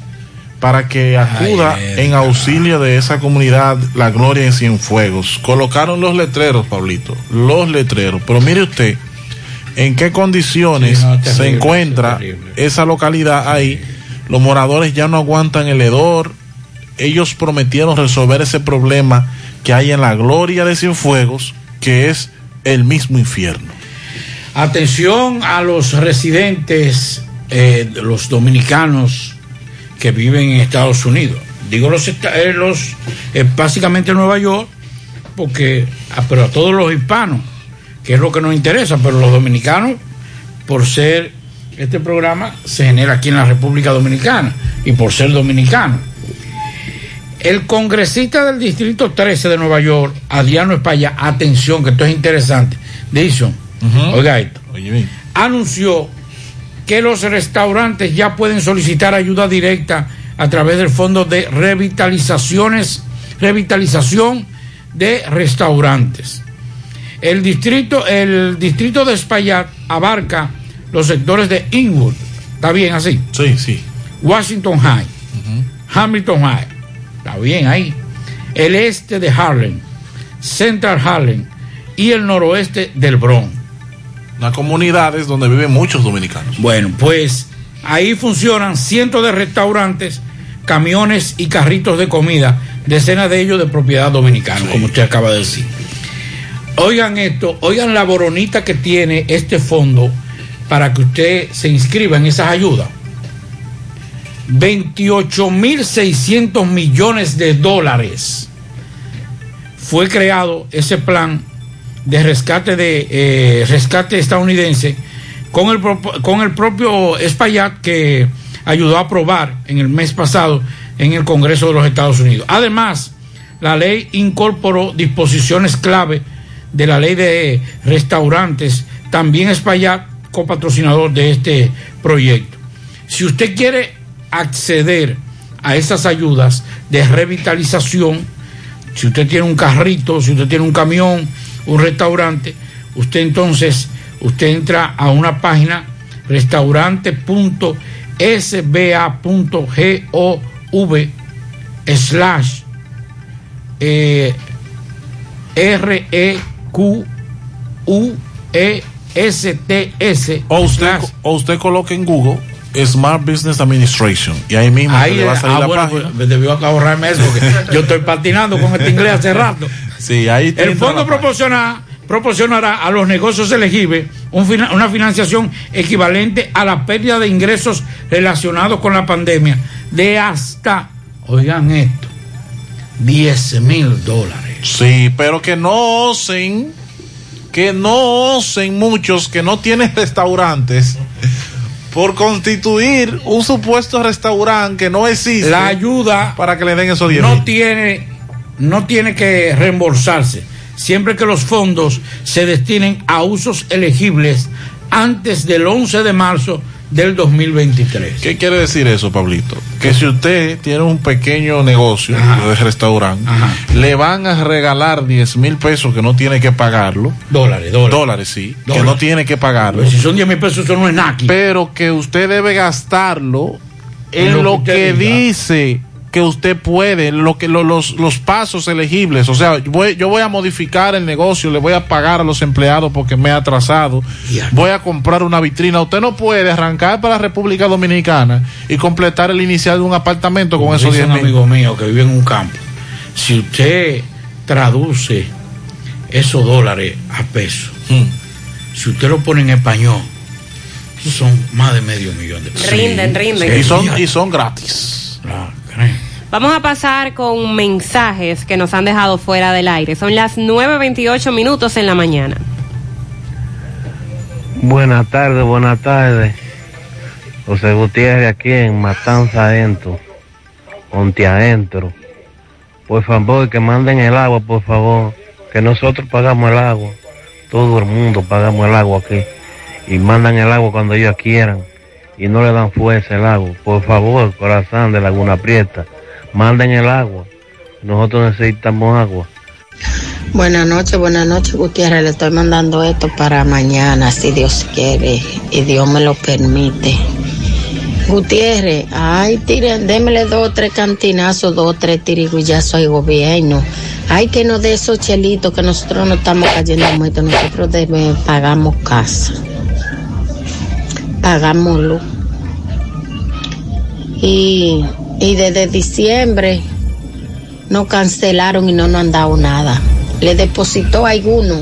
para que acuda en auxilio de esa comunidad La Gloria en Cienfuegos. Colocaron los letreros, Pablito, los letreros. Pero mire usted, en qué condiciones Sí, no, terrible, se encuentra esa localidad ahí. Los moradores ya no aguantan el hedor. Ellos prometieron resolver ese problema que hay en la Gloria de Cienfuegos, que es el mismo infierno. Atención a los residentes, eh, los dominicanos que viven en Estados Unidos. Digo los, eh, eh, básicamente Nueva York, porque ah, pero a todos los hispanos, que es lo que nos interesa, pero los dominicanos, por ser este programa se genera aquí en la República Dominicana y por ser dominicano. El congresista del Distrito 13 de Nueva York, Adriano España, atención, que esto es interesante, dice, oiga esto, anunció que los restaurantes ya pueden solicitar ayuda directa a través del Fondo de Revitalizaciones, Revitalización de Restaurantes. El distrito, el distrito de Espaillat abarca los sectores de Inwood, ¿está bien así? Sí, sí. Washington High, Hamilton High, está bien ahí. El este de Harlem, Central Harlem y el noroeste del Bronx. Las comunidades donde viven muchos dominicanos. Bueno, pues ahí funcionan cientos de restaurantes, camiones y carritos de comida, decenas de ellos de propiedad dominicana, como usted acaba de decir. Oigan esto, oigan la boronita que tiene este fondo para que usted se inscriba en esas ayudas. 28.600 millones de dólares fue creado ese plan de rescate de eh, rescate estadounidense con el, con el propio Espaillat que ayudó a aprobar en el mes pasado en el Congreso de los Estados Unidos. Además, la ley incorporó disposiciones clave de la ley de restaurantes, también Espaillat copatrocinador de este proyecto. Si usted quiere acceder a esas ayudas de revitalización, si usted tiene un carrito, si usted tiene un camión, un restaurante, usted entonces, usted entra a una página restaurante.sba.gov slash eh, R E Q U E S T S O usted, coloque en Google Smart Business Administration y ahí mismo Ahí le va a salir ah, la bueno, página. pues, debió ahorrarme eso porque yo estoy patinando con este inglés hace rato. Sí, ahí El fondo proporciona, proporcionará a los negocios elegibles un una financiación equivalente a la pérdida de ingresos relacionados con la pandemia de hasta, oigan esto, 10 mil dólares. Sí, pero que no osen, que no osen muchos que no tienen restaurantes por constituir un supuesto restaurante que no existe. La ayuda para que le den esos 10 no tiene, no tiene que reembolsarse siempre que los fondos se destinen a usos elegibles antes del 11 de marzo del 2023. ¿Qué quiere decir eso, Pablito? Que si usted tiene un pequeño negocio de restaurante, le van a regalar 10 mil pesos que no tiene que pagarlo. Dólares, dólares. sí. Que Dólares. no tiene que pagarlo. Pues si son 10 mil pesos, eso no es nada. Pero que usted debe gastarlo en, En lo lo, que que, usted diga. dice que usted puede, lo que lo- los, los pasos elegibles. O sea, yo voy, yo voy a modificar el negocio, le voy a pagar a los empleados porque me he atrasado, voy a comprar una vitrina. Usted no puede arrancar para la República Dominicana y completar el inicial de un apartamento con esos dice 10 un mil. amigo mío que vive en un campo. Si usted traduce esos dólares a pesos, Hmm. si usted lo pone en español, son más de medio millón de pesos. Rinden, rinden. Y son, y son gratis. Vamos a pasar con mensajes que nos han dejado fuera del aire. Son las 9.28 minutos en la mañana. Buenas tardes, buenas tardes. José Gutiérrez aquí en Matanza Adentro, Ponte Adentro. Por favor, que manden el agua, por favor. Que nosotros pagamos el agua. Todo el mundo pagamos el agua aquí. Y mandan el agua cuando ellos quieran. Y no le dan fuerza el agua. Por favor, corazón de Laguna Prieta, manden el agua. Nosotros necesitamos agua. Buenas noches, buenas noches, Gutiérrez. Le estoy mandando esto para mañana, si Dios quiere y Dios me lo permite. Gutiérrez, ay, tiren, démele dos o tres cantinazos, dos o tres tirigullazos al gobierno. Ay, que nos dé esos chelitos que nosotros no estamos cayendo muertos. Nosotros pagamos casa, pagamos. Y, y desde diciembre no cancelaron y no nos han dado nada. Le depositó alguno.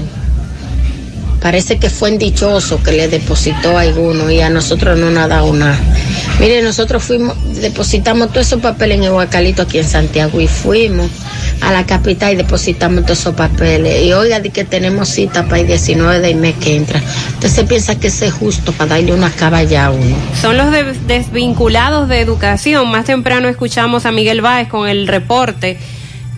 Parece que fue en dichoso que le depositó alguno y a nosotros no nos ha dado nada. Mire, nosotros fuimos, depositamos todos esos papeles en el Huacalito aquí en Santiago y fuimos a la capital y depositamos todos esos papeles. Y oiga, di que tenemos cita para el 19 del mes que entra. Entonces piensa que eso es justo para darle una caballa a uno. Son los de- desvinculados de educación. Más temprano escuchamos a Miguel Báez con el reporte,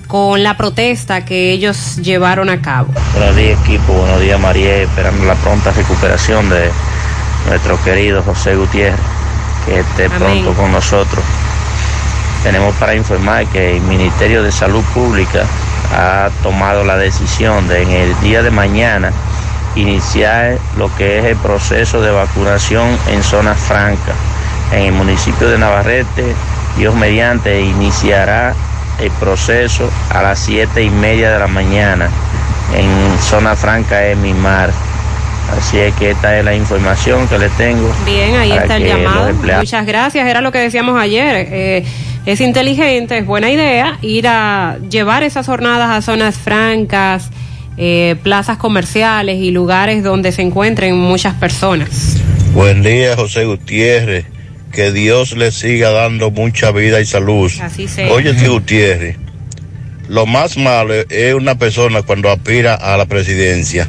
con la protesta que ellos llevaron a cabo. Buenos días equipo, buenos días María, esperando la pronta recuperación de nuestro querido José Gutiérrez, que esté Amén. pronto con nosotros. Tenemos para informar que el Ministerio de Salud Pública ha tomado la decisión de en el día de mañana iniciar lo que es el proceso de vacunación en zonas francas. En el municipio de Navarrete, Dios mediante, iniciará el proceso a las siete y media de la mañana en zona franca de Mimar. Así es que esta es la información que le tengo. Bien, ahí está el llamado. Muchas gracias. Era lo que decíamos ayer. Eh, es inteligente, es buena idea ir a llevar esas jornadas a zonas francas, eh, plazas comerciales y lugares donde se encuentren muchas personas. Buen día, José Gutiérrez. Que Dios le siga dando mucha vida y salud. Así sea. Oye, Gutiérrez, lo más malo es una persona cuando aspira a la presidencia.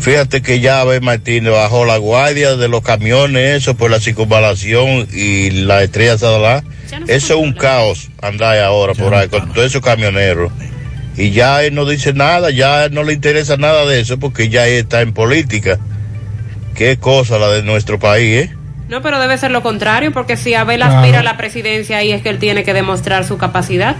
Fíjate que ya Abel Martínez bajó la guardia de los camiones, eso por la circunvalación y la estrella Sadalá. Eso es un caos andar ahora por ahí con todos esos camioneros. Y ya él no dice nada, ya no le interesa nada de eso porque ya él está en política. Qué cosa la de nuestro país, ¿eh? No, pero debe ser lo contrario, porque si Abel aspira a la presidencia, ahí es que él tiene que demostrar su capacidad.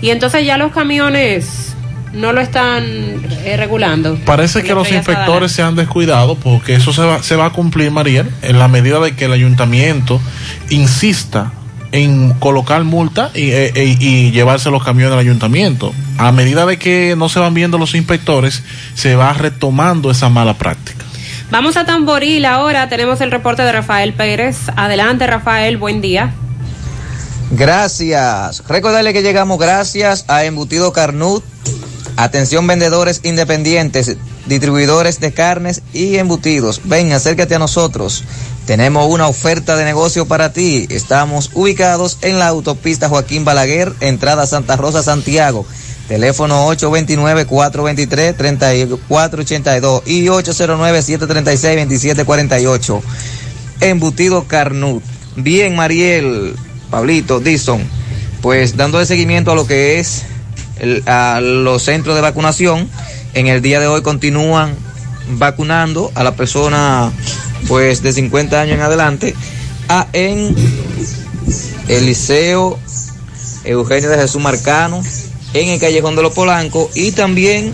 Y entonces ya los camiones no lo están eh, regulando. Parece que los inspectores se han descuidado porque eso se va, se va a cumplir, Mariel, en la medida de que el ayuntamiento insista en colocar multa y, eh, y llevarse los camiones al ayuntamiento. A medida de que no se van viendo los inspectores, se va retomando esa mala práctica. Vamos a Tamboril ahora, tenemos el reporte de Rafael Pérez. Adelante Rafael, buen día. Gracias. Recordarle que llegamos gracias a Embutido Carnut. Atención vendedores independientes, distribuidores de carnes y embutidos. Ven, acércate a nosotros. Tenemos una oferta de negocio para ti. Estamos ubicados en la autopista Joaquín Balaguer, entrada Santa Rosa, Santiago. Teléfono 829-423-3482 y 809-736-2748. Embutido Carnut. Bien, Mariel, Pablito, Dison. Pues dándole seguimiento a lo que es a los centros de vacunación. En el día de hoy continúan vacunando a la persona pues de 50 años en adelante a, en el Liceo Eugenio de Jesús Marcano, en el Callejón de los Polancos y también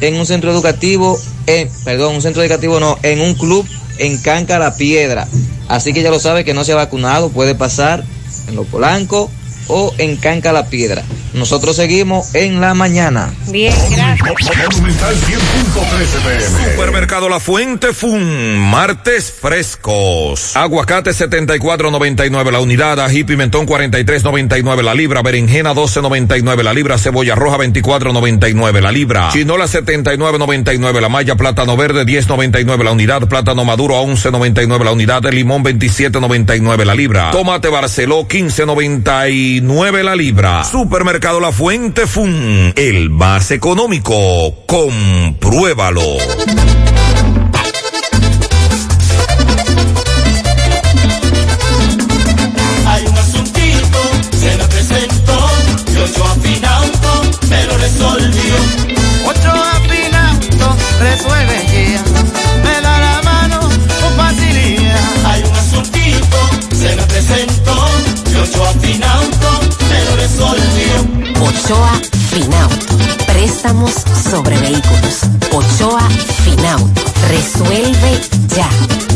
en un centro educativo, en, perdón, un centro educativo no, en un club en Canca La Piedra. Así que ya lo sabe que no se ha vacunado, puede pasar en los Polancos o en Canca La Piedra. Nosotros seguimos en la mañana. Bien, gracias. Monumental 100.13 pm. Supermercado La Fuente Fun, martes frescos. Aguacate 74.99 la unidad, ají pimentón 43.99 la libra, berenjena 12.99 la libra, cebolla roja 24.99 la libra, chinola 79.99 la malla, plátano verde 10.99 la unidad, plátano maduro a 11.99 la unidad, limón 27.99 la libra, tomate Barceló 15.99 la libra. Supermercado La Fuente Fun, el más económico. Compruébalo. Ochoa Finauto. Préstamos sobre vehículos. Ochoa Finauto. Resuelve ya.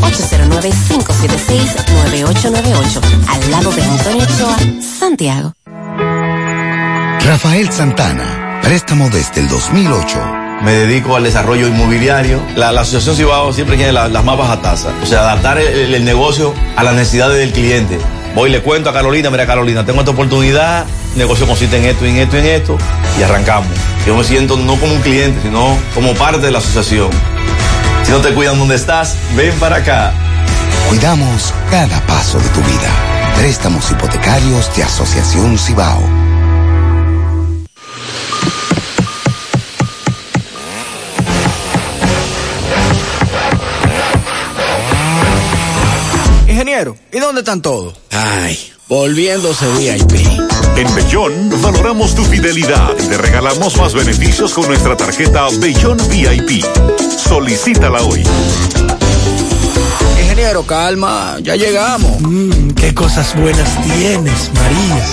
809-576-9898. Al lado de Antonio Ochoa, Santiago. Rafael Santana, préstamo desde el 2008. Me dedico al desarrollo inmobiliario. La, la Asociación Cibao siempre tiene la- las más bajas tasas. O sea, adaptar el negocio a las necesidades del cliente. Voy y le cuento a Carolina, mira Carolina, tengo esta oportunidad, el negocio consiste en esto, en esto, en esto, y arrancamos. Yo me siento no como un cliente, sino como parte de la asociación. Si no te cuidan donde estás, ven para acá. Cuidamos cada paso de tu vida. Préstamos hipotecarios de Asociación Cibao. Ingeniero, ¿y dónde están todos? Ay, volviéndose VIP. En Bellón valoramos tu fidelidad y te regalamos más beneficios con nuestra tarjeta Bellón VIP. Solicítala hoy. Ingeniero, calma, ya llegamos. Mmm, qué cosas buenas tienes, María.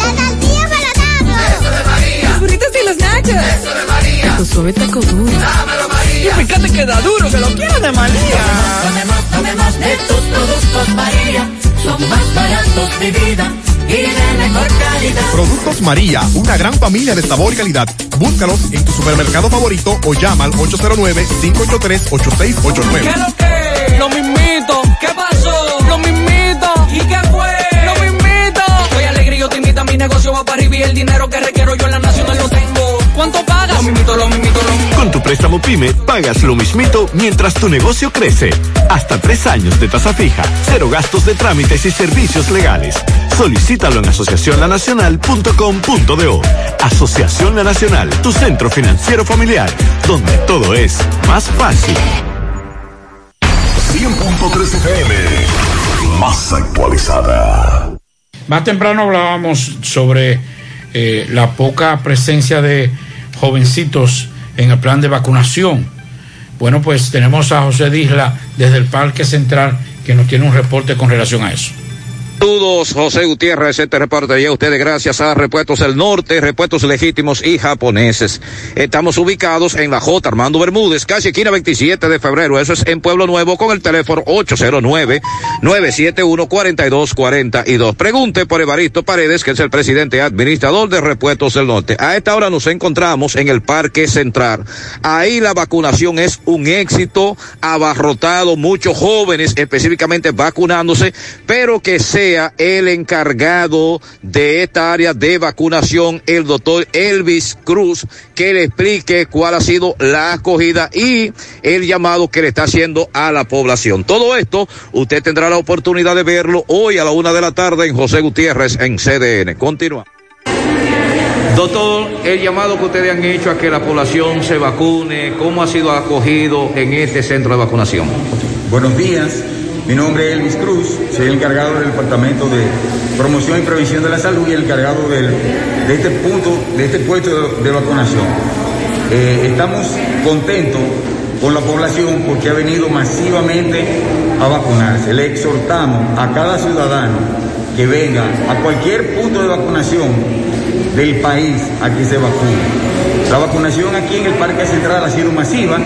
Los burritos y los nachos. Eso de María. Tu suave taco duro. Dámelo, María. Y fíjate que da duro, que lo quiero de María. Tomemos, tomemos de tus productos María, son más baratos de vida y de mejor calidad. Productos María, una gran familia de sabor y calidad. Búscalos en tu supermercado favorito o llama al 809-583-8689. ¿Qué es lo que? Lo mismito. ¿Qué pasó? Lo mismito. ¿Y qué fue? Lo mismito. Soy alegre y yo te invito a mi negocio va para arriba y el dinero que requiero yo en la nacional lo tengo. ¿Cuánto pagas? Lo mismito, lo mismito, lo mismito. Con tu préstamo préstamo PYME, pagas lo mismito mientras tu negocio crece. Hasta tres años de tasa fija, cero gastos de trámites y servicios legales. Solicítalo en asociacionlanacional.com.do. Asociación La Nacional, tu centro financiero familiar, donde todo es más fácil. 100.3 FM, más actualizada. Más temprano hablábamos sobre eh, la poca presencia de jovencitos en el plan de vacunación. Bueno, pues tenemos a José Disla desde el Parque Central que nos tiene un reporte con relación a eso. Saludos, José Gutiérrez. Este reporte llega a ustedes gracias a Repuestos del Norte, Repuestos Legítimos y Japoneses. Estamos ubicados en la J. Armando Bermúdez, calle esquina 27 de febrero. Eso es en Pueblo Nuevo con el teléfono 809-971-4242. Pregunte por Evaristo Paredes, que es el presidente administrador de Repuestos del Norte. A esta hora nos encontramos en el Parque Central. Ahí la vacunación es un éxito, abarrotado, muchos jóvenes específicamente vacunándose, pero que sea el encargado de esta área de vacunación, el doctor Elvis Cruz, que le explique cuál ha sido la acogida y el llamado que le está haciendo a la población. Todo esto usted tendrá la oportunidad de verlo hoy a la una de la tarde en José Gutiérrez en CDN. Continúa. Doctor, el llamado que ustedes han hecho a que la población se vacune, ¿cómo ha sido acogido en este centro de vacunación? Buenos días. Mi nombre es Elvis Cruz, soy el encargado del Departamento de Promoción y Prevención de la Salud y el encargado de este punto, de este puesto de, de vacunación. Eh, estamos contentos con la población porque ha venido masivamente a vacunarse. Le exhortamos a cada ciudadano que venga a cualquier punto de vacunación del país a que se vacune. La vacunación aquí en el Parque Central ha sido masiva.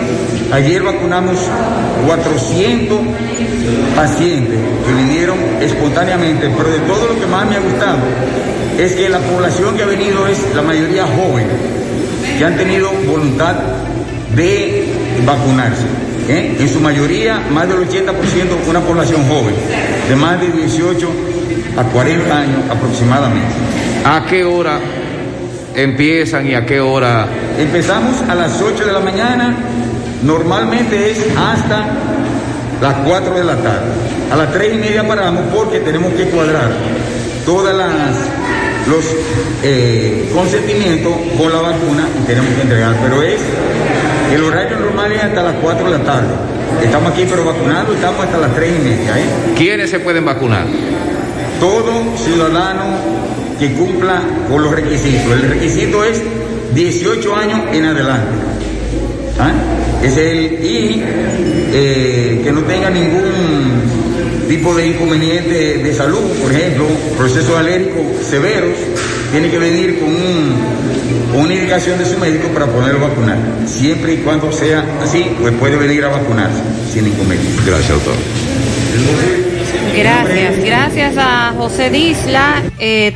Ayer vacunamos 400 pacientes que vinieron espontáneamente, pero de todo lo que más me ha gustado es que la población que ha venido es la mayoría joven, que han tenido voluntad de vacunarse. ¿eh? En su mayoría, más del 80% una población joven, de más de 18 a 40 años aproximadamente. ¿A qué hora empiezan y a qué hora? Empezamos a las 8 de la mañana, normalmente es hasta las 4 de la tarde. A las 3 y media paramos porque tenemos que cuadrar todas las los eh, consentimientos con la vacuna y tenemos que entregar, pero es el horario normal es hasta las 4 de la tarde. Estamos aquí pero vacunando, estamos hasta las 3 y media. ¿eh? ¿Quiénes se pueden vacunar? Todo ciudadano que cumpla con los requisitos. El requisito es 18 años en adelante. ¿Ah? Es el y eh, que no tenga ningún tipo de inconveniente de salud, por ejemplo, procesos alérgicos severos, tiene que venir con, un- con una indicación de su médico para poderlo vacunar. Siempre y cuando sea así, pues puede venir a vacunarse sin inconveniente. Gracias, doctor. Gracias, gracias a José Disla. Eh,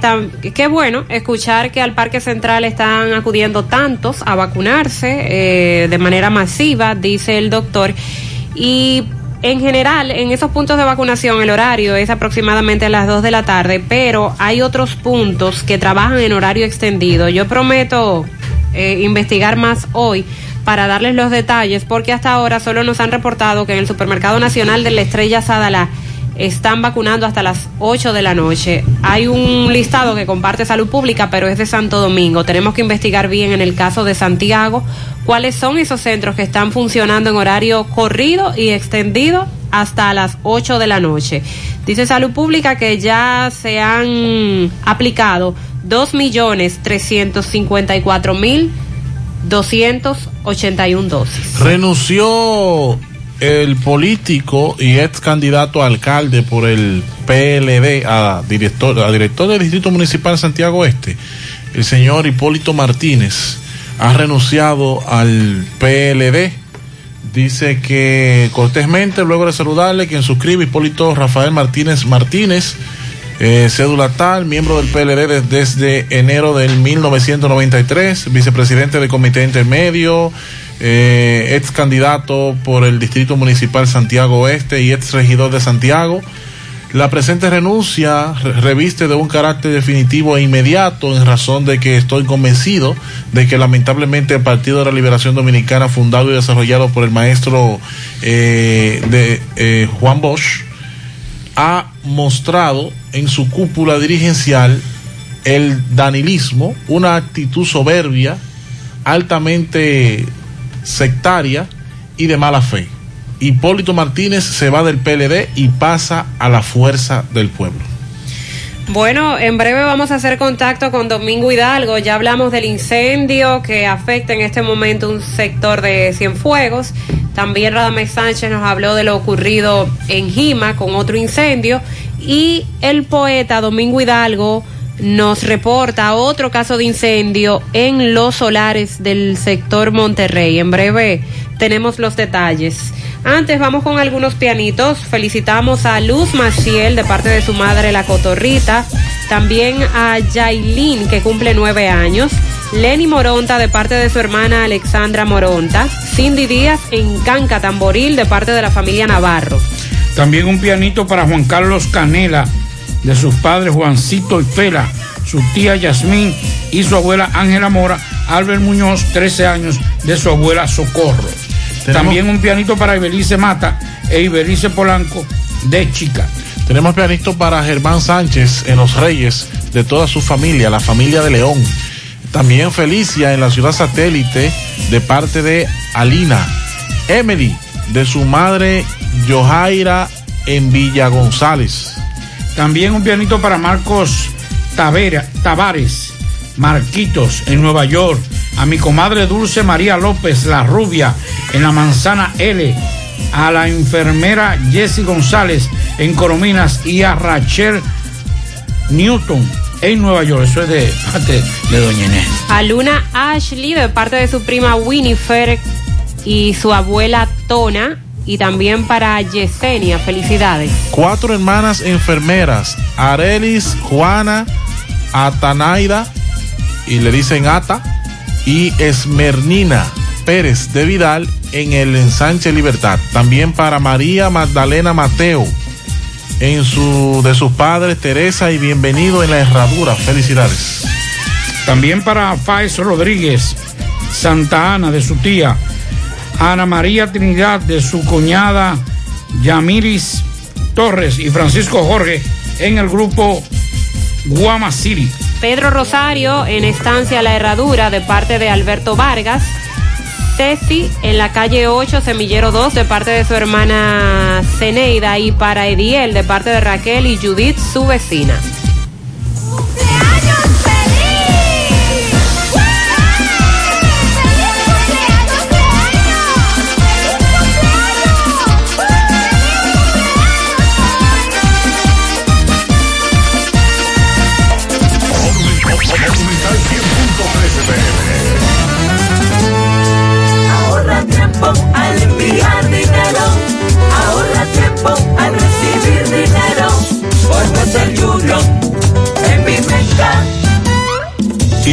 qué bueno escuchar que al Parque Central están acudiendo tantos a vacunarse eh, de manera masiva, dice el doctor. Y en general, en esos puntos de vacunación, el horario es aproximadamente a las 2 de la tarde, pero hay otros puntos que trabajan en horario extendido. Yo prometo eh, investigar más hoy para darles los detalles, porque hasta ahora solo nos han reportado que en el Supermercado Nacional de la Estrella Sadala están vacunando hasta las 8 de la noche. Hay un listado que comparte Salud Pública, pero es de Santo Domingo. Tenemos que investigar bien en el caso de Santiago cuáles son esos centros que están funcionando en horario corrido y extendido hasta las 8 de la noche. Dice Salud Pública que ya se han aplicado 2.354.281 dosis. Renunció el político y ex candidato a alcalde por el PLD a director, a director del Distrito Municipal Santiago Este, el señor Hipólito Martínez, ha renunciado al PLD. Dice que cortésmente, luego de saludarle, quien suscribe Hipólito Rafael Martínez Martínez, eh, cédula tal, miembro del PLD des- desde enero del 1993, vicepresidente del Comité Intermedio, eh, ex candidato por el Distrito Municipal Santiago Oeste y ex regidor de Santiago. La presente renuncia re- reviste de un carácter definitivo e inmediato en razón de que estoy convencido de que lamentablemente el Partido de la Liberación Dominicana, fundado y desarrollado por el maestro eh, eh, Juan Bosch, ha mostrado en su cúpula dirigencial el danilismo, una actitud soberbia, altamente sectaria y de mala fe. Hipólito Martínez se va del PLD y pasa a la fuerza del pueblo. Bueno, en breve vamos a hacer contacto con Domingo Hidalgo. Ya hablamos del incendio que afecta en este momento un sector de Cienfuegos. También Radamés Sánchez nos habló de lo ocurrido en Jima con otro incendio. Y el poeta Domingo Hidalgo nos reporta otro caso de incendio en los solares del sector Monterrey. En breve tenemos los detalles. Antes vamos con algunos pianitos. Felicitamos a Luz Maciel de parte de su madre La Cotorrita. También a Yailin que cumple nueve años. Lenny Moronta de parte de su hermana Alexandra Moronta. Cindy Díaz en Canca Tamboril de parte de la familia Navarro. También un pianito para Juan Carlos Canela, de sus padres Juancito y Fela, su tía Yasmín y su abuela Ángela Mora, Albert Muñoz, 13 años, de su abuela Socorro. También un pianito para Ibelice Mata e Ibelice Polanco, de Chica. Tenemos pianito para Germán Sánchez en Los Reyes, de toda su familia, la familia de León. También Felicia en la ciudad satélite, de parte de Alina. Emily, de su madre Johaira en Villa González. También un pianito para Marcos Tavares, Marquitos en Nueva York, a mi comadre Dulce María López, la rubia, en la manzana L, a la enfermera Jessie González en Corominas y a Rachel Newton en Nueva York. Eso es de parte de Doña Inés. A Luna Ashley de parte de su prima Winifred y su abuela Tona. Y también para Yesenia. Felicidades. Cuatro hermanas enfermeras, Arelis, Juana, Atanaida, y le dicen Ata, y Esmernina Pérez de Vidal en el ensanche Libertad. También para María Magdalena Mateo, en su de sus padres Teresa y bienvenido en la herradura. Felicidades. También para Faiz Rodríguez, Santa Ana de su tía, Ana María Trinidad de su cuñada Yamiris Torres y Francisco Jorge en el grupo Guama City. Pedro Rosario en Estancia La Herradura de parte de Alberto Vargas. Ceci en la calle 8, Semillero 2 de parte de su hermana Ceneida y para Ediel de parte de Raquel y Judith, su vecina.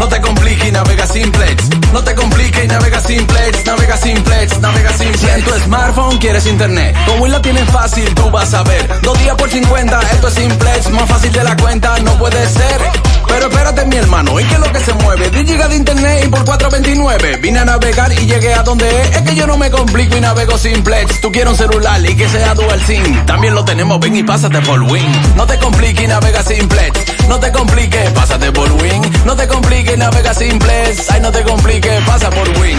No te compliques y navega simplex. No te compliques y navega simplex. Navega simplex, navega simplex. Si en tu smartphone quieres internet, como la tienes fácil, tú vas a ver. Dos días por 50, esto es simplex. Más fácil de la cuenta, no puede ser. Pero espérate, mi hermano, ¿y qué es lo que se mueve? 10 gigas de internet y por 429. Vine a navegar y llegué a donde es. Es que yo no me complico y navego simplex. Tú quieres un celular y que sea dual SIM. También lo tenemos, ven y pásate por Win. No te compliques y navega simplex. No te compliques, pásate por Win. No te compliques, navega simplex. Ay, no te compliques, pasa por Win.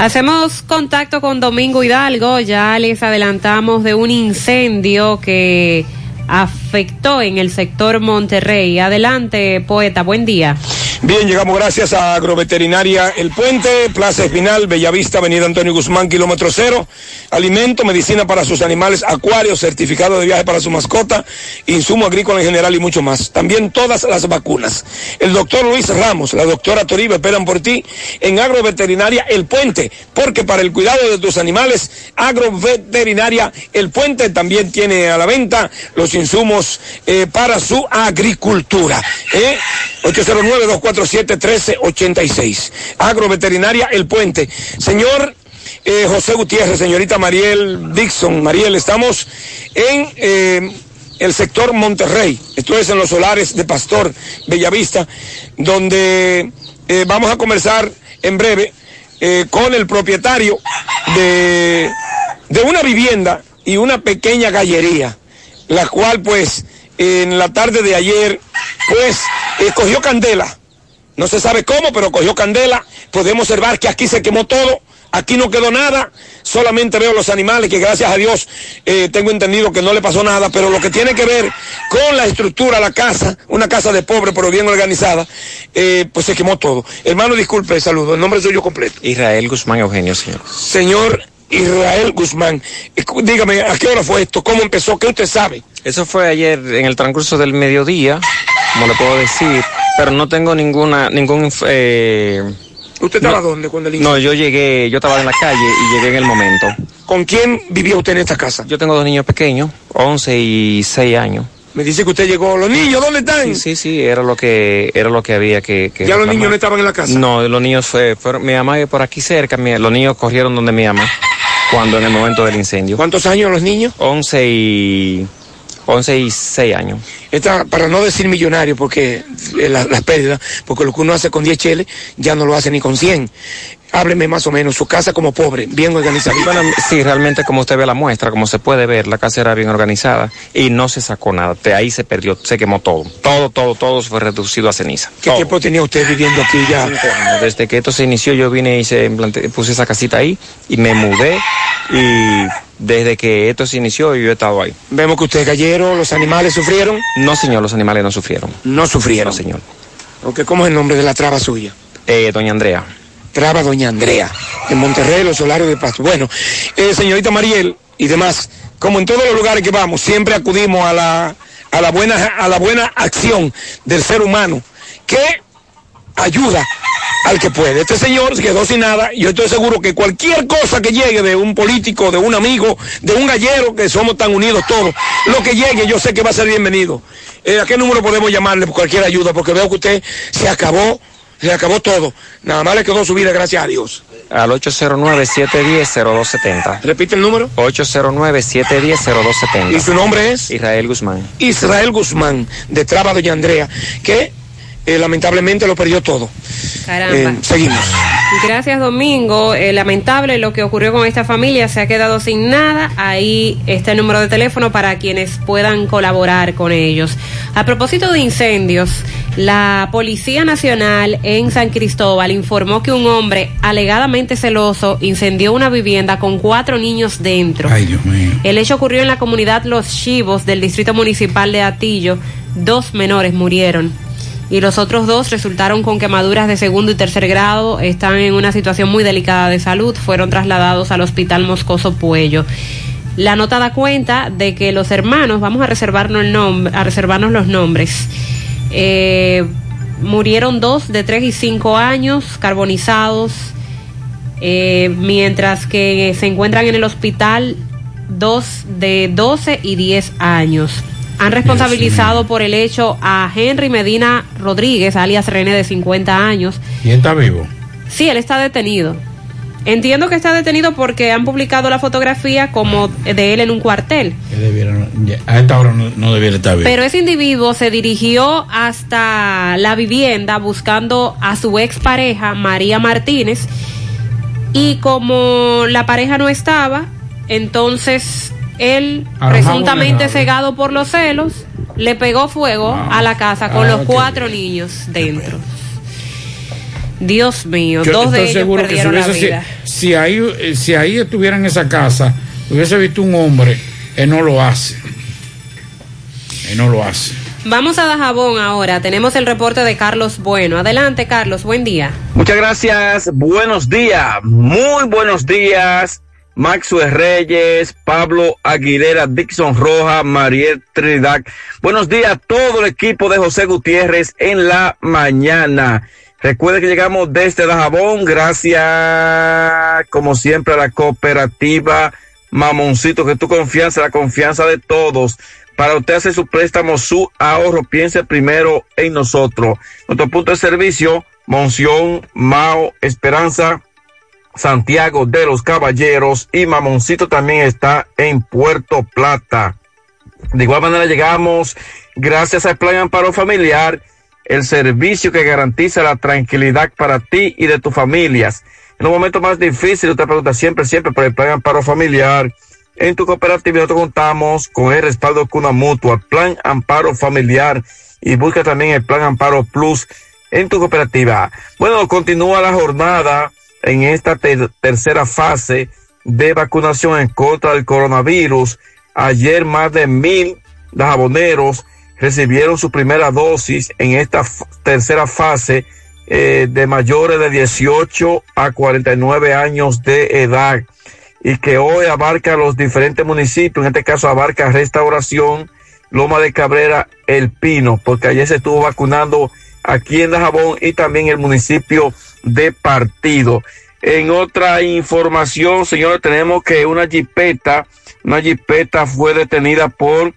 Hacemos contacto con Domingo Hidalgo. Ya les adelantamos de un incendio que afectó en el sector Monterrey. Adelante, poeta. Buen día. Bien, llegamos gracias a Agroveterinaria El Puente, Plaza Espinal, Bellavista, Avenida Antonio Guzmán, kilómetro cero. Alimento, medicina para sus animales, acuarios, certificado de viaje para su mascota, insumo agrícola en general y mucho más. También todas las vacunas. El doctor Luis Ramos, la doctora Toribe esperan por ti en Agroveterinaria El Puente, porque para el cuidado de tus animales, Agroveterinaria El Puente también tiene a la venta los insumos eh, para su agricultura. ¿eh? 809 247-1386. Agroveterinaria El Puente. Señor eh, José Gutiérrez, señorita Mariel Dixon, Mariel, estamos en eh, el sector Monterrey, esto es en los solares de Pastor Bellavista, donde eh, vamos a conversar en breve con el propietario de, de una vivienda y una pequeña gallería, la cual pues en la tarde de ayer pues eh, cogió candela no se sabe cómo, pero cogió candela. Podemos observar que aquí se quemó todo. Aquí no quedó nada, solamente veo los animales que gracias a Dios eh, tengo entendido que no le pasó nada, pero lo que tiene que ver con la estructura, la casa, una casa de pobre pero bien organizada, eh, pues se quemó todo. Hermano, disculpe, saludo, el nombre suyo completo. Israel Guzmán Eugenio, señor. Señor Israel Guzmán, eh, dígame, ¿a qué hora fue esto? ¿Cómo empezó? ¿Qué usted sabe? Eso fue ayer en el transcurso del mediodía, como le puedo decir, pero no tengo ninguna, ningún... Eh, ¿Usted estaba no, dónde cuando el No, yo llegué, yo estaba en la calle y llegué en el momento. ¿Con quién vivía usted en esta casa? Yo tengo dos niños pequeños, 11 y 6 años. Me dice que usted llegó, los niños, ¿dónde están? Sí, sí, sí, era lo que, era lo que había que... que ¿Ya los niños no estaban en la casa? No, los niños fue, fueron, mi mamá por aquí cerca, mi- los niños corrieron donde mi mamá, cuando en el momento del incendio. ¿Cuántos años los niños? 11 y, 11 y 6 años. Esta, para no decir millonario, porque eh, la- las pérdidas, porque lo que uno hace con 10 cheles, ya no lo hace ni con 100. Hábleme más o menos, su casa como pobre, bien organizada. Bueno, sí, realmente como usted ve la muestra, como se puede ver, la casa era bien organizada y no se sacó nada. De ahí se perdió, se quemó todo. Todo, todo, todo fue reducido a ceniza. ¿Qué tiempo tenía usted viviendo aquí ya? Desde que esto se inició, yo vine y se implanté- puse esa casita ahí y me mudé y desde que esto se inició yo he estado ahí. Vemos que usted gallero, los animales sufrieron. No, señor, los animales no sufrieron. No sufrieron. No, señor. ¿Cómo es el nombre de la traba suya? Eh, doña Andrea. Traba Doña Andrea, en Monterrey, los solarios de Pasto. Bueno, eh, señorita Mariel y demás, como en todos los lugares que vamos, siempre acudimos a la, a la, buena, a la buena acción del ser humano, que ayuda al que puede. Este señor se quedó sin nada yo estoy seguro que cualquier cosa que llegue de un político, de un amigo, de un gallero, que somos tan unidos todos, lo que llegue yo sé que va a ser bienvenido. Eh, ¿A qué número podemos llamarle por cualquier ayuda? Porque veo que usted se acabó, se acabó todo. Nada más le quedó su vida, gracias a Dios. Al 809-710-0270. Repite el número. 809-710-0270. ¿Y su nombre es? Israel Guzmán. Israel Guzmán, de Traba Doña Andrea, que eh, lamentablemente lo perdió todo. Caramba. Eh, seguimos. Gracias, Domingo. Eh, lamentable lo que ocurrió con esta familia. Se ha quedado sin nada. Ahí está el número de teléfono para quienes puedan colaborar con ellos. A propósito de incendios, la Policía Nacional en San Cristóbal informó que un hombre alegadamente celoso incendió una vivienda con cuatro niños dentro. Ay, Dios mío. El hecho ocurrió en la comunidad Los Chivos del Distrito Municipal de Atillo. Dos menores murieron y los otros dos resultaron con quemaduras de segundo y tercer grado. Están en una situación muy delicada de salud. Fueron trasladados al Hospital Moscoso Puello. La nota da cuenta de que los hermanos, vamos a reservarnos, el nombre, a reservarnos los nombres, eh, murieron dos de 3 y 5 años carbonizados, eh, mientras que se encuentran en el hospital dos de 12 y 10 años. Han responsabilizado por el hecho a Henry Medina Rodríguez, alias René, de 50 años. ¿Y está vivo? Sí, él está detenido. Entiendo que está detenido porque han publicado la fotografía como de él en un cuartel. a esta hora no, no debiera estar vivo. Pero ese individuo se dirigió hasta la vivienda buscando a su expareja, María Martínez, y como la pareja no estaba, entonces él, Armado presuntamente vulnerable. cegado por los celos, le pegó fuego a la casa con Ah, los cuatro niños dentro. Dios mío, Yo dos de estoy ellos seguro que si, perdieron la hubiese- vida. si ahí, eh, si ahí estuviera en esa casa, hubiese visto un hombre, él no lo hace. Él no lo hace. Vamos a Dajabón ahora. Tenemos el reporte de Carlos Bueno. Adelante, Carlos. Buen día. Muchas gracias, buenos días, muy buenos días, Maxwell Reyes, Pablo Aguilera, Dixon Roja, Mariel Trinidad. Buenos días a todo el equipo de José Gutiérrez en la mañana. Recuerde que llegamos desde Dajabón, gracias como siempre a la cooperativa Mamoncito, que tu confianza, la confianza de todos. Para usted hacer su préstamo, su ahorro, piense primero en nosotros. Nuestro punto de servicio, Monción, Mao, Esperanza, Santiago de los Caballeros y Mamoncito también está en Puerto Plata. De igual manera llegamos gracias al Plan Amparo Familiar, el servicio que garantiza la tranquilidad para ti y de tus familias. En los momentos más difíciles, usted pregunta siempre, siempre por el Plan Amparo Familiar. En tu cooperativa nosotros contamos con el respaldo Cuna Mutua, Plan Amparo Familiar y busca también el Plan Amparo Plus en tu cooperativa. Bueno, continúa la jornada en esta ter- tercera fase de vacunación en contra del coronavirus. Ayer más de mil jaboneros recibieron su primera dosis en esta tercera fase eh, de mayores de 18 a 49 años de edad y que hoy abarca los diferentes municipios, en este caso abarca Restauración, Loma de Cabrera, El Pino, porque ayer se estuvo vacunando aquí en Dajabón y también el municipio de Partido. En otra información, señores, tenemos que una jipeta, una jipeta fue detenida por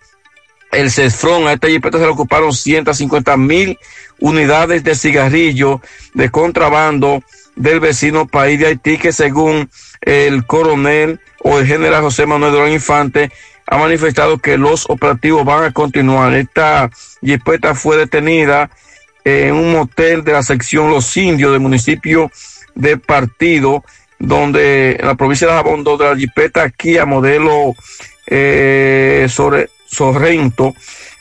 el CESFRON. A esta jipeta se le ocuparon 150 mil unidades de cigarrillo de contrabando del vecino país de Haití, que según el coronel o el general José Manuel Durán Infante, ha manifestado que los operativos van a continuar. Esta jipeta fue detenida en un motel de la sección Los Indios del municipio de Partido, donde la provincia de Jabón, donde la jipeta aquí a modelo eh, sobre Sorrento,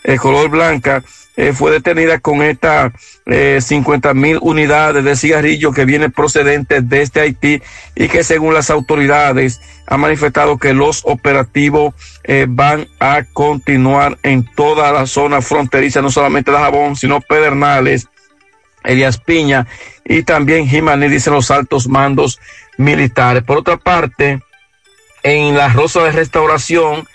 el color blanca, eh, fue detenida con estas eh, 50 mil unidades de cigarrillos que vienen procedentes desde Haití y que según las autoridades han manifestado que los operativos eh, van a continuar en toda la zona fronteriza, no solamente de Jabón, sino Pedernales, Elías Piña y también Jimaní, dicen los altos mandos militares. Por otra parte, en la Rosa de Restauración,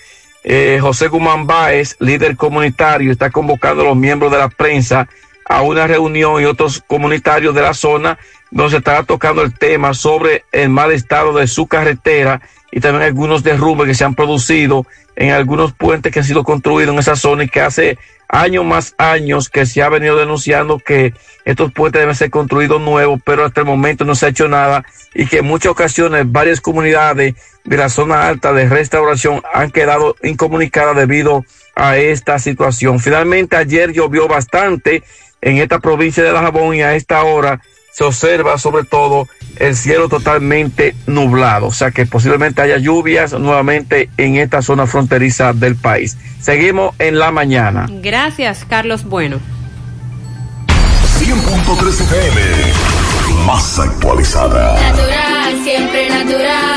eh, José Guzmán Báez, líder comunitario, está convocando a los miembros de la prensa a una reunión y otros comunitarios de la zona donde se estará tocando el tema sobre el mal estado de su carretera y también algunos derrumbes que se han producido en algunos puentes que han sido construidos en esa zona y que hace años más años que se ha venido denunciando que estos puentes deben ser construidos nuevos, pero hasta el momento no se ha hecho nada y que en muchas ocasiones varias comunidades de la zona alta de restauración han quedado incomunicadas debido a esta situación. Finalmente ayer llovió bastante en esta provincia de La Jabón y a esta hora se observa sobre todo el cielo totalmente nublado, o sea que posiblemente haya lluvias nuevamente en esta zona fronteriza del país. Seguimos en la mañana. Gracias, Carlos Bueno. 100.3 FM, más actualizada. Natural, siempre natural.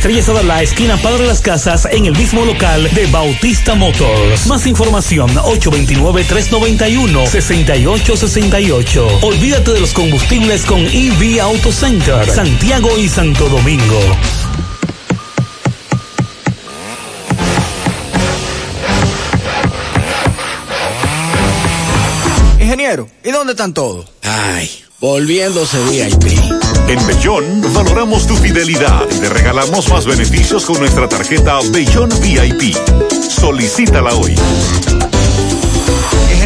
Estrellas la esquina Padre Las Casas, en el mismo local de Bautista Motors. Más información, 829-391-6868. Olvídate de los combustibles con EV Auto Center, Santiago y Santo Domingo. Ingeniero, ¿y dónde están todos? Ay, volviéndose VIP. En Bellón valoramos tu fidelidad y te regalamos más beneficios con nuestra tarjeta Bellón VIP. Solicítala hoy.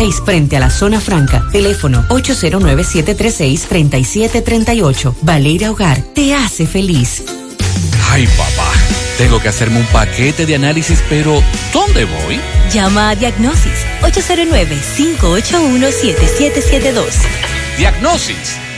6, frente a la zona franca. Teléfono 809-736-3738. Valeria Hogar te hace feliz. Ay, papá, tengo que hacerme un paquete de análisis, pero ¿dónde voy? Llama a Diagnosis 809-581-7772. Diagnosis.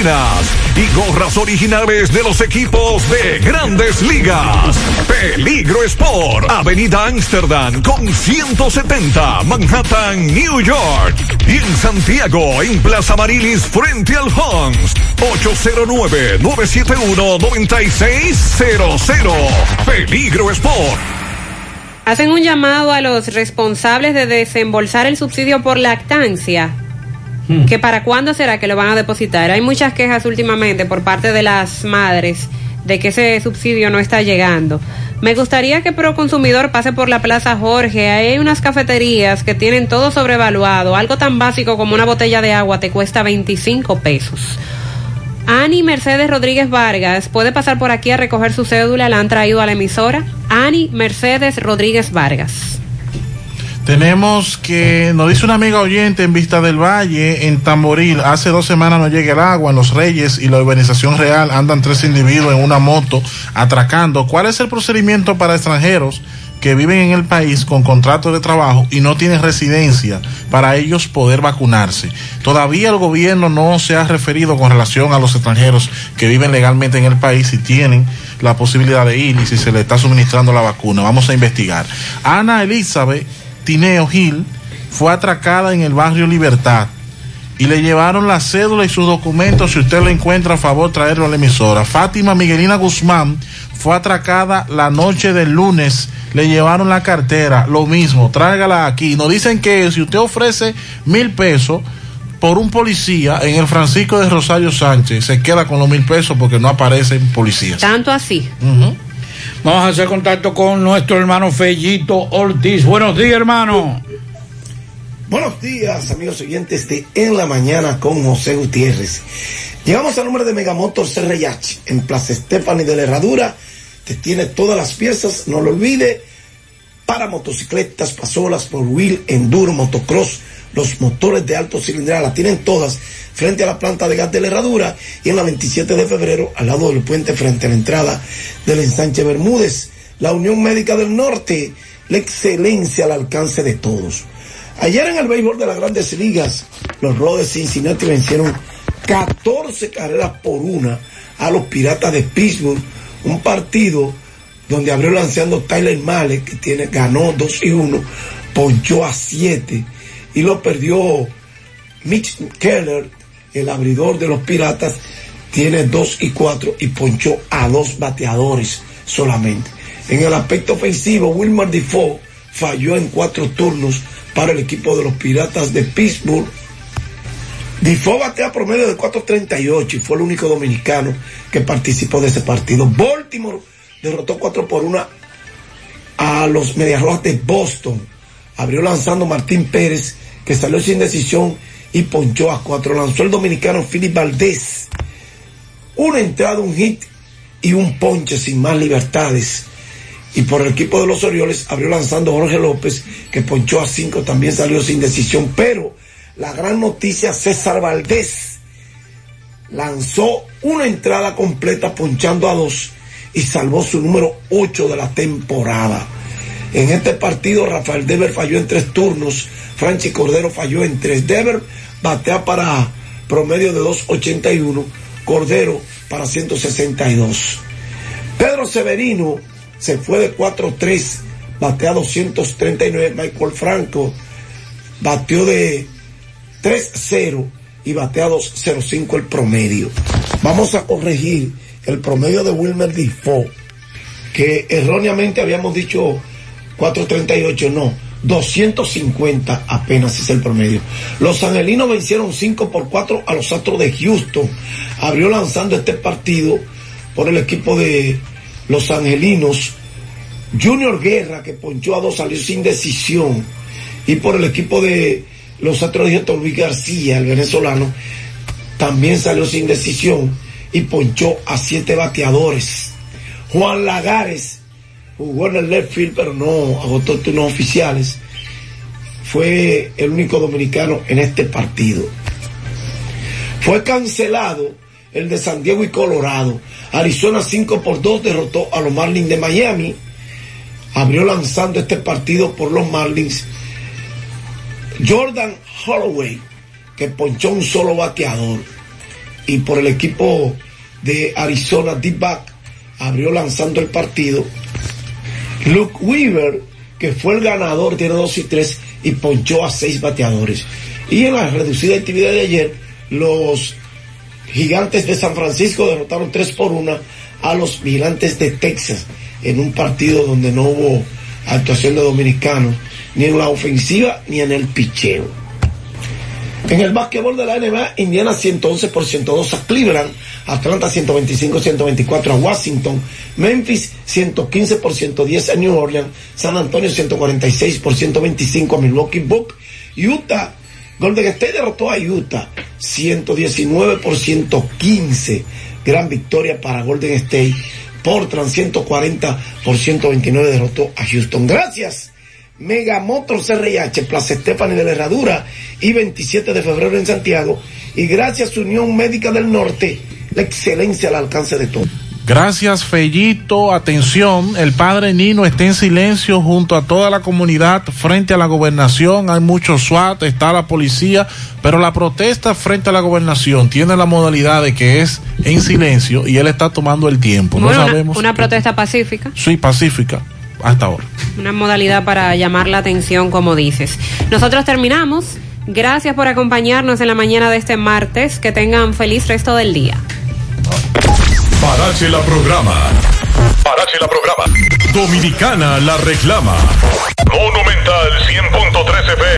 y gorras originales de los equipos de grandes ligas. Peligro Sport, Avenida Amsterdam con 170, Manhattan, New York. Y en Santiago, en Plaza Marilis, frente al Hans, 809-971-9600. Peligro Sport. Hacen un llamado a los responsables de desembolsar el subsidio por lactancia. Que para cuándo será que lo van a depositar. Hay muchas quejas últimamente por parte de las madres de que ese subsidio no está llegando. Me gustaría que Proconsumidor pase por la Plaza Jorge. Hay unas cafeterías que tienen todo sobrevaluado. Algo tan básico como una botella de agua te cuesta 25 pesos. Ani Mercedes Rodríguez Vargas, ¿puede pasar por aquí a recoger su cédula? ¿La han traído a la emisora? Ani Mercedes Rodríguez Vargas. Tenemos que, nos dice una amiga oyente en Vista del Valle, en Tamboril, hace dos semanas no llega el agua en Los Reyes y la urbanización real andan tres individuos en una moto atracando. ¿Cuál es el procedimiento para extranjeros que viven en el país con contrato de trabajo y no tienen residencia para ellos poder vacunarse? Todavía el gobierno no se ha referido con relación a los extranjeros que viven legalmente en el país y tienen la posibilidad de ir y si se le está suministrando la vacuna. Vamos a investigar. Ana Elizabeth Tineo Gil fue atracada en el barrio Libertad y le llevaron la cédula y sus documentos. Si usted lo encuentra, a favor, traerlo a la emisora. Fátima Miguelina Guzmán fue atracada la noche del lunes. Le llevaron la cartera, lo mismo, tráigala aquí. Nos dicen que si usted ofrece mil pesos por un policía en el Francisco de Rosario Sánchez, se queda con los mil pesos porque no aparecen policías. Tanto así. Vamos a hacer contacto con nuestro hermano Fellito Ortiz. Buenos días, hermano. Buenos días, amigos oyentes de En la Mañana con José Gutiérrez. Llegamos al número de Megamotor CRH en Plaza Estefani de la Herradura. Te tiene todas las piezas, no lo olvide, para motocicletas, pasolas, por wheel, enduro, motocross, los motores de alto cilindrada, la tienen todas frente a la planta de gas de la Herradura y en la 27 de febrero, al lado del puente frente a la entrada del ensanche Bermúdez. La Unión Médica del Norte, la excelencia al alcance de todos. Ayer en el béisbol de las grandes ligas, los de Cincinnati vencieron 14 carreras por una a los Piratas de Pittsburgh, un partido donde abrió lanzando Tyler Male, que tiene, ganó 2 y 1, ponchó a 7 y lo perdió Mitch Keller, el abridor de los Piratas, tiene 2 y 4 y ponchó a dos bateadores solamente. En el aspecto ofensivo, Wilmer Defoe falló en cuatro turnos para el equipo de los Piratas de Pittsburgh. Defoe batea promedio de 4.38 y fue el único dominicano que participó de ese partido. Baltimore derrotó 4 por 1 a los Medias Rojas de Boston. Abrió lanzando Martín Pérez, que salió sin decisión y ponchó a 4. Lanzó el dominicano Philip Valdés. Una entrada, un hit y un ponche sin más libertades. Y por el equipo de los Orioles abrió lanzando Jorge López, que ponchó a 5, también salió sin decisión. Pero la gran noticia, César Valdés lanzó una entrada completa ponchando a 2 y salvó su número 8 de la temporada. En este partido, Rafael Dever falló en tres turnos, Franchi Cordero falló en tres. Dever batea para promedio de 2.81, Cordero para 162. Pedro Severino se fue de 4-3, batea 239. Michael Franco bateó de 3-0 y batea 2.05 el promedio. Vamos a corregir el promedio de Wilmer Defoe, que erróneamente habíamos dicho 4.38, no, 250 apenas es el promedio. Los angelinos vencieron 5 por 4 a los Astros de Houston. Abrió lanzando este partido por el equipo de los angelinos. Junior Guerra, que ponchó a dos, salió sin decisión. Y por el equipo de los Astros de Houston, Luis García, el venezolano, también salió sin decisión y ponchó a siete bateadores. Juan Lagares jugó en el left field, pero no agotó turnos oficiales. Fue el único dominicano en este partido. Fue cancelado el de San Diego y Colorado. Arizona 5 por 2 derrotó a los Marlins de Miami. Abrió lanzando este partido por los Marlins. Jordan Holloway, que ponchó un solo bateador. Y por el equipo de Arizona, Deep Back, abrió lanzando el partido. Luke Weaver, que fue el ganador, tiene 2 y 3 y ponchó a 6 bateadores. Y en la reducida actividad de ayer, los gigantes de San Francisco derrotaron 3 por 1 a los vigilantes de Texas en un partido donde no hubo actuación de dominicanos, ni en la ofensiva ni en el picheo. En el básquetbol de la NBA, Indiana 111 por 102 a Cleveland. Atlanta 125-124 a Washington, Memphis 115 por 110 a New Orleans, San Antonio 146 por 125 a Milwaukee Bucks, Utah, Golden State derrotó a Utah 119 por 115, gran victoria para Golden State, Portland 140 por 129 derrotó a Houston. Gracias. Megamotor CRH, Plaza Estefani de la Herradura y 27 de febrero en Santiago. Y gracias Unión Médica del Norte, la excelencia al alcance de todos. Gracias, Fellito. Atención, el padre Nino está en silencio junto a toda la comunidad frente a la gobernación. Hay mucho SWAT, está la policía, pero la protesta frente a la gobernación tiene la modalidad de que es en silencio y él está tomando el tiempo. Bueno, no una- sabemos. una protesta pacífica. Sí, pacífica, hasta ahora. Una modalidad para llamar la atención, como dices. Nosotros terminamos. Gracias por acompañarnos en la mañana de este martes. Que tengan feliz resto del día. Parache la programa. Parache la programa. Dominicana la reclama. Monumental 100.13 FM.